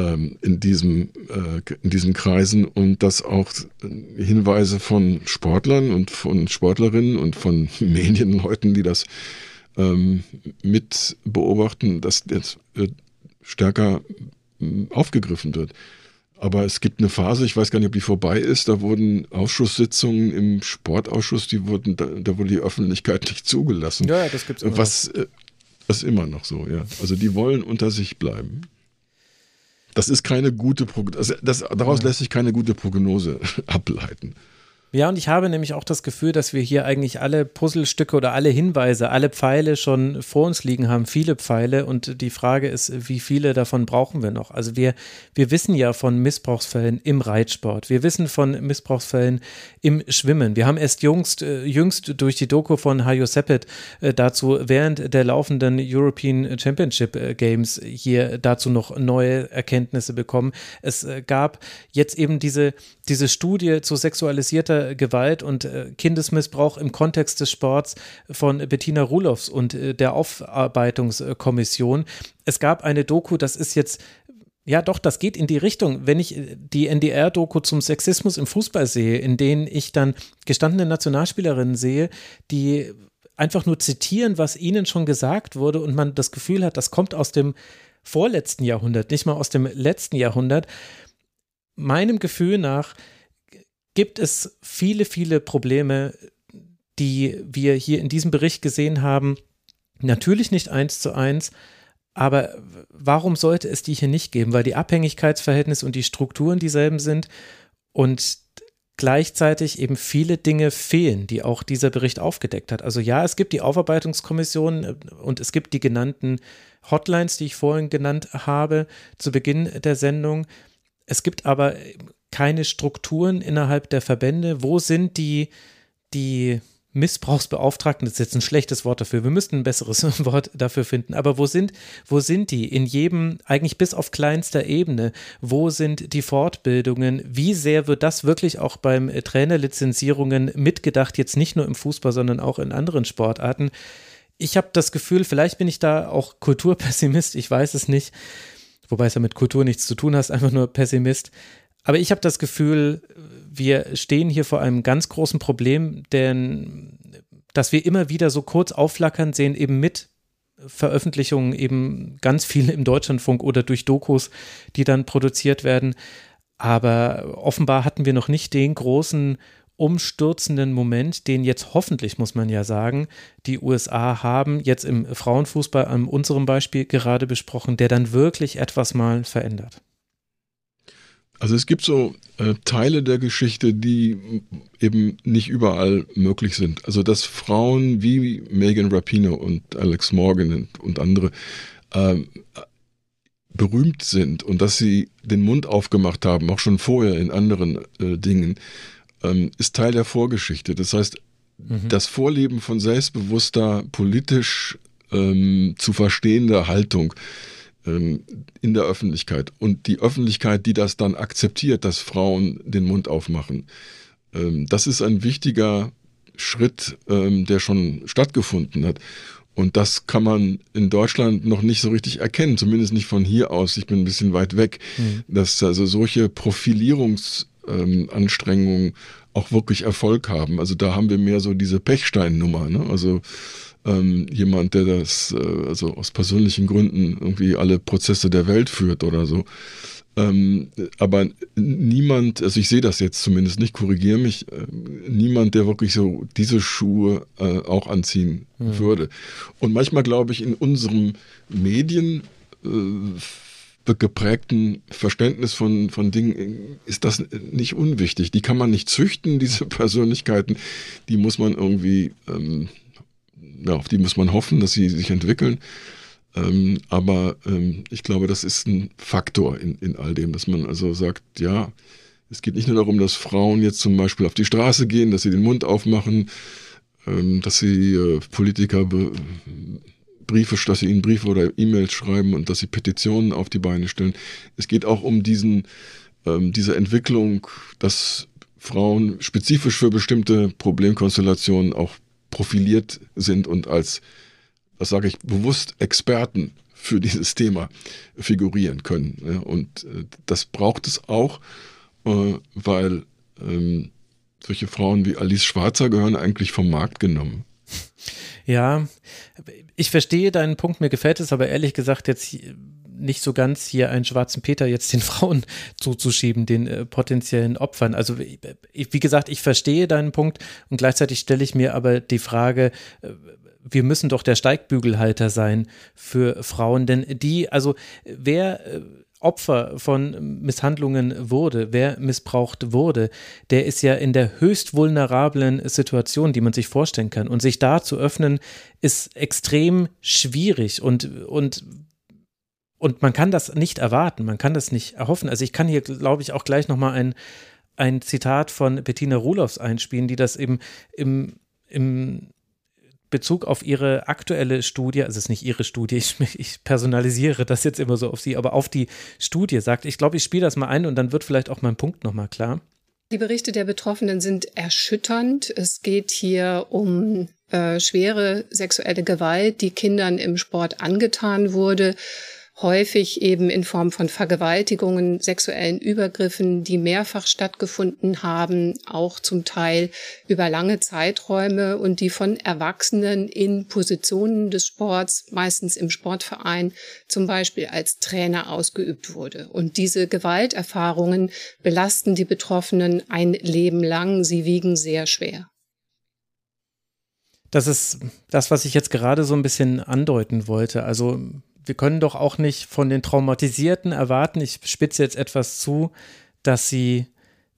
in, diesem, äh, in diesen Kreisen und dass auch Hinweise von Sportlern und von Sportlerinnen und von Medienleuten, die das ähm, mit beobachten, dass jetzt äh, stärker äh, aufgegriffen wird. Aber es gibt eine Phase, ich weiß gar nicht, ob die vorbei ist, da wurden Ausschusssitzungen im Sportausschuss, die wurden, da, da wurde die Öffentlichkeit nicht zugelassen. Ja, das gibt's immer Was, äh, das ist immer noch so, ja. Also die wollen unter sich bleiben. Das ist keine gute Prognose. Das, das, daraus lässt sich keine gute Prognose ableiten. Ja, und ich habe nämlich auch das Gefühl, dass wir hier eigentlich alle Puzzlestücke oder alle Hinweise, alle Pfeile schon vor uns liegen haben, viele Pfeile. Und die Frage ist, wie viele davon brauchen wir noch? Also wir, wir wissen ja von Missbrauchsfällen im Reitsport. Wir wissen von Missbrauchsfällen im Schwimmen. Wir haben erst jüngst, äh, jüngst durch die Doku von Hajo Seppet äh, dazu während der laufenden European Championship äh, Games hier dazu noch neue Erkenntnisse bekommen. Es gab jetzt eben diese, diese Studie zu sexualisierter Gewalt und äh, Kindesmissbrauch im Kontext des Sports von Bettina Rulofs und äh, der Aufarbeitungskommission. Es gab eine Doku, das ist jetzt ja, doch, das geht in die Richtung. Wenn ich äh, die NDR-Doku zum Sexismus im Fußball sehe, in denen ich dann gestandene Nationalspielerinnen sehe, die einfach nur zitieren, was ihnen schon gesagt wurde und man das Gefühl hat, das kommt aus dem vorletzten Jahrhundert, nicht mal aus dem letzten Jahrhundert. Meinem Gefühl nach gibt es viele, viele Probleme, die wir hier in diesem Bericht gesehen haben. Natürlich nicht eins zu eins, aber warum sollte es die hier nicht geben? Weil die Abhängigkeitsverhältnisse und die Strukturen dieselben sind und gleichzeitig eben viele Dinge fehlen, die auch dieser Bericht aufgedeckt hat. Also ja, es gibt die Aufarbeitungskommission äh, und es gibt die genannten Hotlines, die ich vorhin genannt habe zu Beginn der Sendung. Es gibt aber keine Strukturen innerhalb der Verbände? Wo sind die, die Missbrauchsbeauftragten, das ist jetzt ein schlechtes Wort dafür, wir müssten ein besseres Wort dafür finden, aber wo sind, wo sind die? In jedem, eigentlich bis auf kleinster Ebene, wo sind die Fortbildungen, wie sehr wird das wirklich auch beim Trainerlizenzierungen mitgedacht, jetzt nicht nur im Fußball, sondern auch in anderen Sportarten? Ich habe das Gefühl, vielleicht bin ich da auch Kulturpessimist, ich weiß es nicht, wobei es ja mit Kultur nichts zu tun hat, einfach nur Pessimist, aber ich habe das Gefühl, wir stehen hier vor einem ganz großen Problem, denn dass wir immer wieder so kurz aufflackern sehen, eben mit Veröffentlichungen, eben ganz viel im Deutschlandfunk oder durch Dokus, die dann produziert werden. Aber offenbar hatten wir noch nicht den großen umstürzenden Moment, den jetzt hoffentlich, muss man ja sagen, die USA haben, jetzt im Frauenfußball an unserem Beispiel gerade besprochen, der dann wirklich etwas mal verändert. Also es gibt so äh, Teile der Geschichte, die eben nicht überall möglich sind. Also dass Frauen wie Megan Rapino und Alex Morgan und, und andere äh, berühmt sind und dass sie den Mund aufgemacht haben, auch schon vorher in anderen äh, Dingen, ähm, ist Teil der Vorgeschichte. Das heißt, mhm. das Vorleben von selbstbewusster, politisch ähm, zu verstehender Haltung ähm, in der Öffentlichkeit. Und die Öffentlichkeit, die das dann akzeptiert, dass Frauen den Mund aufmachen, ähm, das ist ein wichtiger Schritt, ähm, der schon stattgefunden hat. Und das kann man in Deutschland noch nicht so richtig erkennen, zumindest nicht von hier aus. Ich bin ein bisschen weit weg, mhm. dass also solche Profilierungsanstrengungen auch wirklich Erfolg haben. Also da haben wir mehr so diese Pechstein-Nummer. Ne? Also ähm, jemand, der das äh, also aus persönlichen Gründen irgendwie alle Prozesse der Welt führt oder so. Ähm, aber niemand, also ich sehe das jetzt zumindest nicht, korrigiere mich, äh, niemand, der wirklich so diese Schuhe äh, auch anziehen mhm. würde. Und manchmal glaube ich, in unserem Medien äh, geprägten Verständnis von, von Dingen ist das nicht unwichtig. Die kann man nicht züchten, diese Persönlichkeiten. Die muss man irgendwie ähm, ja, auf die muss man hoffen, dass sie sich entwickeln. Ähm, aber ähm, ich glaube, das ist ein Faktor in, in all dem, dass man also sagt, ja, es geht nicht nur darum, dass Frauen jetzt zum Beispiel auf die Straße gehen, dass sie den Mund aufmachen, ähm, dass sie äh, Politiker be Briefe, dass sie ihnen Briefe oder E-Mails schreiben und dass sie Petitionen auf die Beine stellen. Es geht auch um diesen, ähm, diese Entwicklung, dass Frauen spezifisch für bestimmte Problemkonstellationen auch profiliert sind und als, das sage ich bewusst, Experten für dieses Thema figurieren können. Und äh, das braucht es auch, äh, weil ähm, solche Frauen wie Alice Schwarzer gehören eigentlich vom Markt genommen. Ja, ich verstehe deinen Punkt, mir gefällt es aber ehrlich gesagt jetzt nicht so ganz hier einen schwarzen Peter jetzt den Frauen zuzuschieben, den äh, potenziellen Opfern. Also wie, wie gesagt, ich verstehe deinen Punkt und gleichzeitig stelle ich mir aber die Frage, äh, wir müssen doch der Steigbügelhalter sein für Frauen, denn die, also wer äh, Opfer von Misshandlungen wurde, wer missbraucht wurde, der ist ja in der höchst vulnerablen Situation, die man sich vorstellen kann. Und sich da zu öffnen, ist extrem schwierig und, und und man kann das nicht erwarten, man kann das nicht erhoffen. Also ich kann hier, glaube ich, auch gleich nochmal ein, ein Zitat von Bettina Rulofs einspielen, die das eben im, im Bezug auf ihre aktuelle Studie, also es ist nicht ihre Studie, ich, ich, personalisiere das jetzt immer so auf sie, aber auf die Studie sagt, ich glaube, ich spiele das mal ein und dann wird vielleicht auch mein Punkt nochmal klar. Die Berichte der Betroffenen sind erschütternd. Es geht hier um äh, schwere sexuelle Gewalt, die Kindern im Sport angetan wurde häufig eben in Form von Vergewaltigungen, sexuellen Übergriffen, die mehrfach stattgefunden haben, auch zum Teil über lange Zeiträume und die von Erwachsenen in Positionen des Sports, meistens im Sportverein, zum Beispiel als Trainer ausgeübt wurde. Und diese Gewalterfahrungen belasten die Betroffenen ein Leben lang. Sie wiegen sehr schwer. Das ist das, was ich jetzt gerade so ein bisschen andeuten wollte. Also wir können doch auch nicht von den Traumatisierten erwarten, ich spitze jetzt etwas zu, dass sie,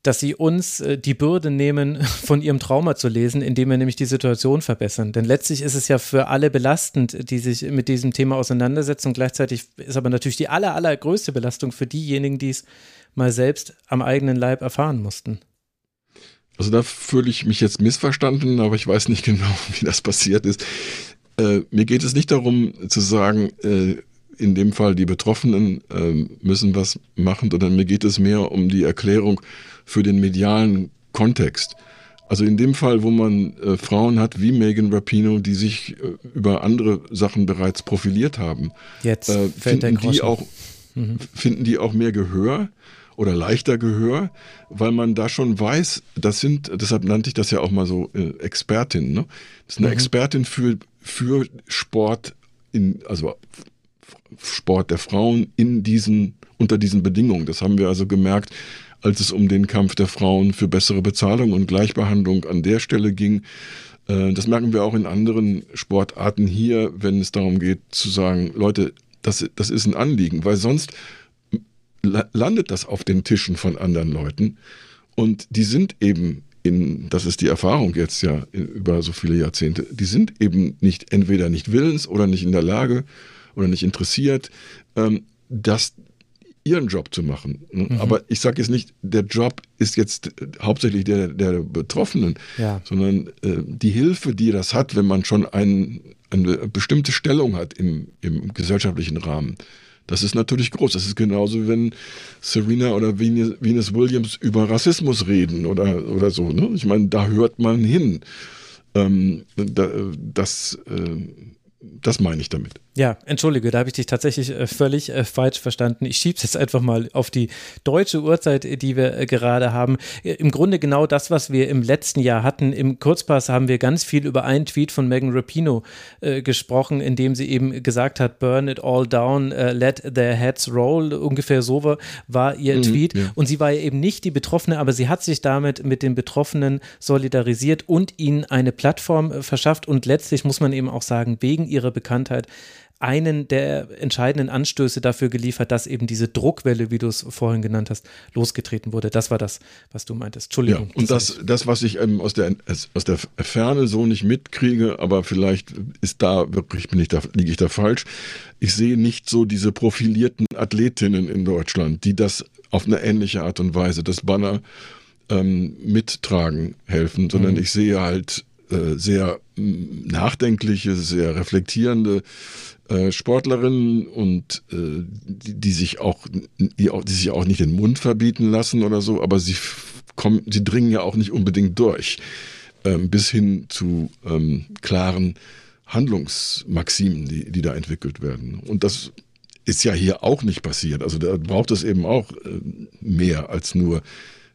dass sie uns äh, die Bürde nehmen, von ihrem Trauma zu lesen, indem wir nämlich die Situation verbessern. Denn letztlich ist es ja für alle belastend, die sich mit diesem Thema auseinandersetzen. Und gleichzeitig ist aber natürlich die aller, allergrößte Belastung für diejenigen, die es mal selbst am eigenen Leib erfahren mussten. Also da fühle ich mich jetzt missverstanden, aber ich weiß nicht genau, wie das passiert ist. Äh, mir geht es nicht darum zu sagen, äh, in dem Fall die Betroffenen äh, müssen was machen, sondern mir geht es mehr um die Erklärung für den medialen Kontext. Also in dem Fall, wo man äh, Frauen hat wie Megan Rapino, die sich äh, über andere Sachen bereits profiliert haben, Jetzt finden die auch mhm. finden die auch mehr Gehör oder leichter Gehör, weil man da schon weiß, das sind, deshalb nannte ich das ja auch mal so äh, Expertin. Ne? Das ist eine mhm. Expertin für für Sport in, also Sport der Frauen in diesen, unter diesen Bedingungen. Das haben wir also gemerkt, als es um den Kampf der Frauen für bessere Bezahlung und Gleichbehandlung an der Stelle ging. Äh, das merken wir auch in anderen Sportarten hier, wenn es darum geht zu sagen, Leute, das, das ist ein Anliegen, weil sonst landet das auf den Tischen von anderen Leuten und die sind eben in, das ist die Erfahrung jetzt ja über so viele Jahrzehnte, die sind eben nicht entweder nicht willens oder nicht in der Lage oder nicht interessiert, ähm, das ihren Job zu machen. Ne? Mhm. Aber ich sage jetzt nicht, der Job ist jetzt hauptsächlich der der Betroffenen, ja. sondern äh, die Hilfe, die das hat, wenn man schon ein, eine bestimmte Stellung hat im, im gesellschaftlichen Rahmen. Das ist natürlich groß. Das ist genauso, wenn Serena oder Venus Williams über Rassismus reden oder, oder so. Ne? Ich meine, da hört man hin. Ähm, da, das, äh, das meine ich damit. Ja, entschuldige, da habe ich dich tatsächlich äh, völlig äh, falsch verstanden. Ich schiebe es jetzt einfach mal auf die deutsche Uhrzeit, die wir äh, gerade haben. Äh, Im Grunde genau das, was wir im letzten Jahr hatten. Im Kurzpass haben wir ganz viel über einen Tweet von Megan Rapino äh, gesprochen, in dem sie eben gesagt hat, burn it all down, uh, let their heads roll. Ungefähr so war, war ihr mhm, Tweet. Ja. Und sie war ja eben nicht die Betroffene, aber sie hat sich damit mit den Betroffenen solidarisiert und ihnen eine Plattform verschafft. Und letztlich muss man eben auch sagen, wegen ihrer Bekanntheit einen der entscheidenden Anstöße dafür geliefert, dass eben diese Druckwelle, wie du es vorhin genannt hast, losgetreten wurde. Das war das, was du meintest. Entschuldigung. Ja, und das, das, was ich ähm, aus, der, aus der Ferne so nicht mitkriege, aber vielleicht ist da wirklich, bin ich da, liege ich da falsch. Ich sehe nicht so diese profilierten Athletinnen in Deutschland, die das auf eine ähnliche Art und Weise, das Banner ähm, mittragen helfen, sondern mhm. ich sehe halt sehr mm, nachdenkliche, sehr reflektierende äh, Sportlerinnen und äh, die, die, sich auch, die auch, die sich auch nicht den Mund verbieten lassen oder so, aber sie kommen, sie dringen ja auch nicht unbedingt durch, ähm, bis hin zu ähm, klaren Handlungsmaximen, die, die da entwickelt werden. Und das ist ja hier auch nicht passiert. Also da braucht es eben auch äh, mehr als nur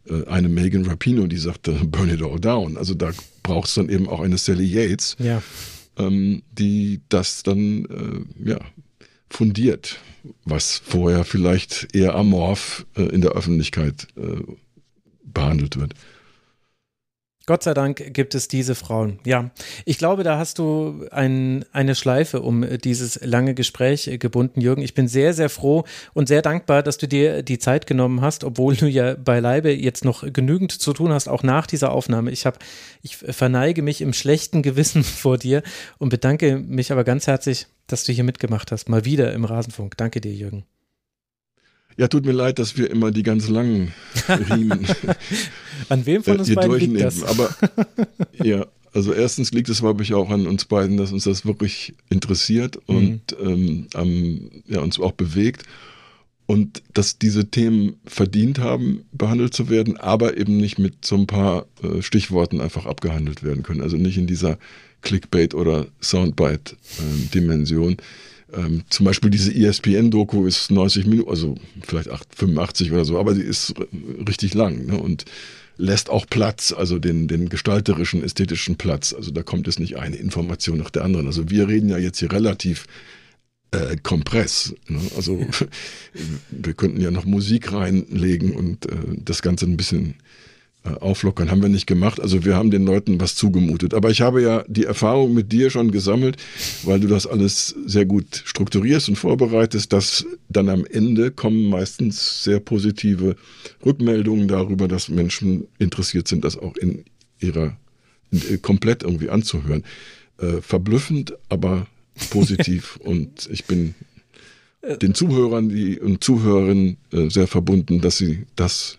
äh, eine Megan Rapino, die sagte, burn it all down. Also da braucht es dann eben auch eine Sally Yates, ja. ähm, die das dann äh, ja, fundiert, was vorher vielleicht eher amorph äh, in der Öffentlichkeit äh, behandelt wird. Gott sei Dank gibt es diese Frauen. Ja, ich glaube, da hast du ein, eine Schleife um dieses lange Gespräch gebunden, Jürgen. Ich bin sehr, sehr froh und sehr dankbar, dass du dir die Zeit genommen hast, obwohl du ja beileibe jetzt noch genügend zu tun hast, auch nach dieser Aufnahme. Ich habe, ich verneige mich im schlechten Gewissen vor dir und bedanke mich aber ganz herzlich, dass du hier mitgemacht hast. Mal wieder im Rasenfunk. Danke dir, Jürgen. Ja, tut mir leid, dass wir immer die ganz langen Riemen an wem von uns äh, beiden liegt das? Aber ja, also erstens liegt es, glaube ich, auch an uns beiden, dass uns das wirklich interessiert mhm. und ähm, ja, uns auch bewegt und dass diese Themen verdient haben, behandelt zu werden, aber eben nicht mit so ein paar äh, Stichworten einfach abgehandelt werden können. Also nicht in dieser Clickbait- oder Soundbite-Dimension. Äh, ähm, zum Beispiel diese ESPN-Doku ist 90 Minuten, also vielleicht 8, 85 oder so, aber sie ist richtig lang ne? und lässt auch Platz, also den, den gestalterischen, ästhetischen Platz. Also da kommt es nicht eine Information nach der anderen. Also wir reden ja jetzt hier relativ äh, Kompress. Ne? Also wir könnten ja noch Musik reinlegen und äh, das Ganze ein bisschen auflockern. Haben wir nicht gemacht. Also wir haben den Leuten was zugemutet. Aber ich habe ja die Erfahrung mit dir schon gesammelt, weil du das alles sehr gut strukturierst und vorbereitest, dass dann am Ende kommen meistens sehr positive Rückmeldungen darüber, dass Menschen interessiert sind, das auch in ihrer in, äh, komplett irgendwie anzuhören. Äh, verblüffend, aber positiv und ich bin den Zuhörern die, und Zuhörerinnen äh, sehr verbunden, dass sie das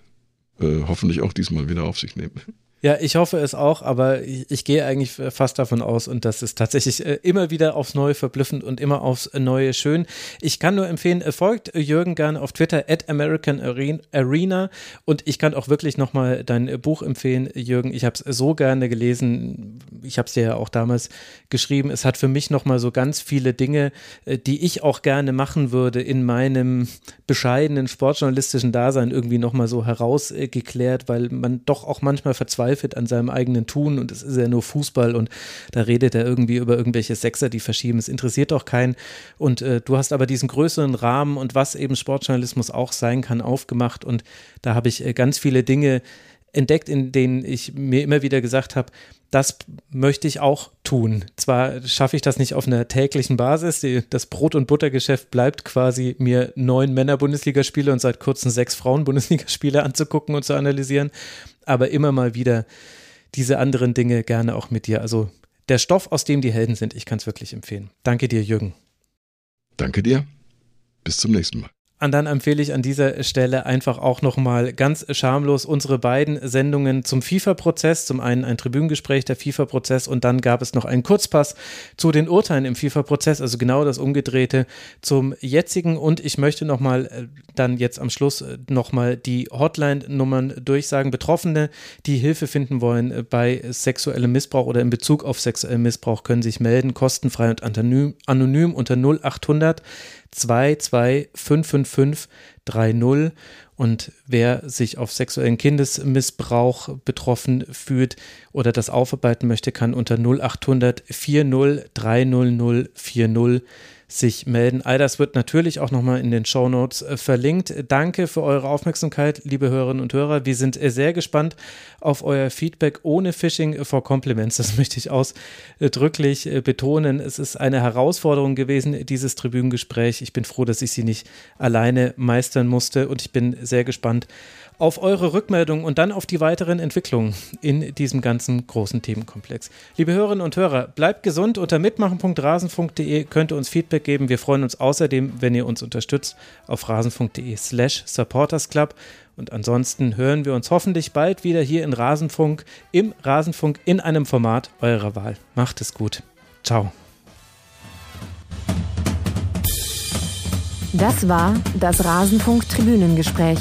äh, hoffentlich auch diesmal wieder auf sich nehmen. Ja, ich hoffe es auch, aber ich, ich, gehe eigentlich fast davon aus und das ist tatsächlich äh, immer wieder aufs Neue verblüffend und immer aufs Neue schön. Ich kann nur empfehlen, äh, folgt Jürgen gerne auf Twitter at American Arena und ich kann auch wirklich nochmal dein Buch empfehlen, Jürgen. Ich habe es so gerne gelesen. Ich habe es dir ja auch damals geschrieben. Es hat für mich nochmal so ganz viele Dinge, äh, die ich auch gerne machen würde in meinem bescheidenen sportjournalistischen Dasein irgendwie nochmal so herausgeklärt, weil man doch auch manchmal verzweifelt verzweifelt an seinem eigenen Tun und es ist ja nur Fußball und da redet er irgendwie über irgendwelche Sechser, die verschieben. Es interessiert doch keinen. Und äh, du hast aber diesen größeren Rahmen und was eben Sportjournalismus auch sein kann, aufgemacht. Und da habe ich äh, ganz viele Dinge entdeckt, in denen ich mir immer wieder gesagt habe, das möchte ich auch tun. Zwar schaffe ich das nicht auf einer täglichen Basis. Das Brot- und Buttergeschäft bleibt quasi, mir neun Männer-Bundesligaspiele und seit kurzem sechs Frauen-Bundesligaspiele anzugucken und zu analysieren. Aber immer mal wieder diese anderen Dinge gerne auch mit dir. Also der Stoff, aus dem die Helden sind, ich kann es wirklich empfehlen. Danke dir, Jürgen. Danke dir. Bis zum nächsten Mal. Und dann empfehle ich an dieser Stelle einfach auch nochmal ganz schamlos unsere beiden Sendungen zum FIFA-Prozess. Zum einen ein Tribünengespräch, der FIFA-Prozess und dann gab es noch einen Kurzpass zu den Urteilen im FIFA-Prozess, also genau das Umgedrehte zum jetzigen. Und ich möchte nochmal äh, dann jetzt am Schluss äh, nochmal die Hotline-Nummern durchsagen. Betroffene, die Hilfe finden wollen bei sexuellem Missbrauch oder in Bezug auf sexuellen Missbrauch, können sich melden, kostenfrei und anonym, anonym unter 0800 2255530 und wer sich auf sexuellen Kindesmissbrauch betroffen fühlt oder das aufarbeiten möchte, kann unter 0800 40 300 40 sich melden. All das wird natürlich auch nochmal in den Show Notes äh, verlinkt. Danke für eure Aufmerksamkeit, liebe Hörerinnen und Hörer. Wir sind äh, sehr gespannt auf euer Feedback ohne Phishing for Compliments. Das möchte ich ausdrücklich äh, betonen. Es ist eine Herausforderung gewesen, dieses Tribünengespräch. Ich bin froh, dass ich sie nicht alleine meistern musste und ich bin sehr gespannt auf eure Rückmeldung und dann auf die weiteren Entwicklungen in diesem ganzen großen Themenkomplex. Liebe Hörerinnen und Hörer, bleibt gesund. Unter mitmachen.rasenfunk.de könnt ihr uns Feedback geben. Wir freuen uns außerdem, wenn ihr uns unterstützt auf rasenfunk.de slash supportersclub. Und ansonsten hören wir uns hoffentlich bald wieder hier in Rasenfunk, im Rasenfunk in einem Format eurer Wahl. Macht es gut. Ciao. Das war das Rasenfunk-Tribünengespräch.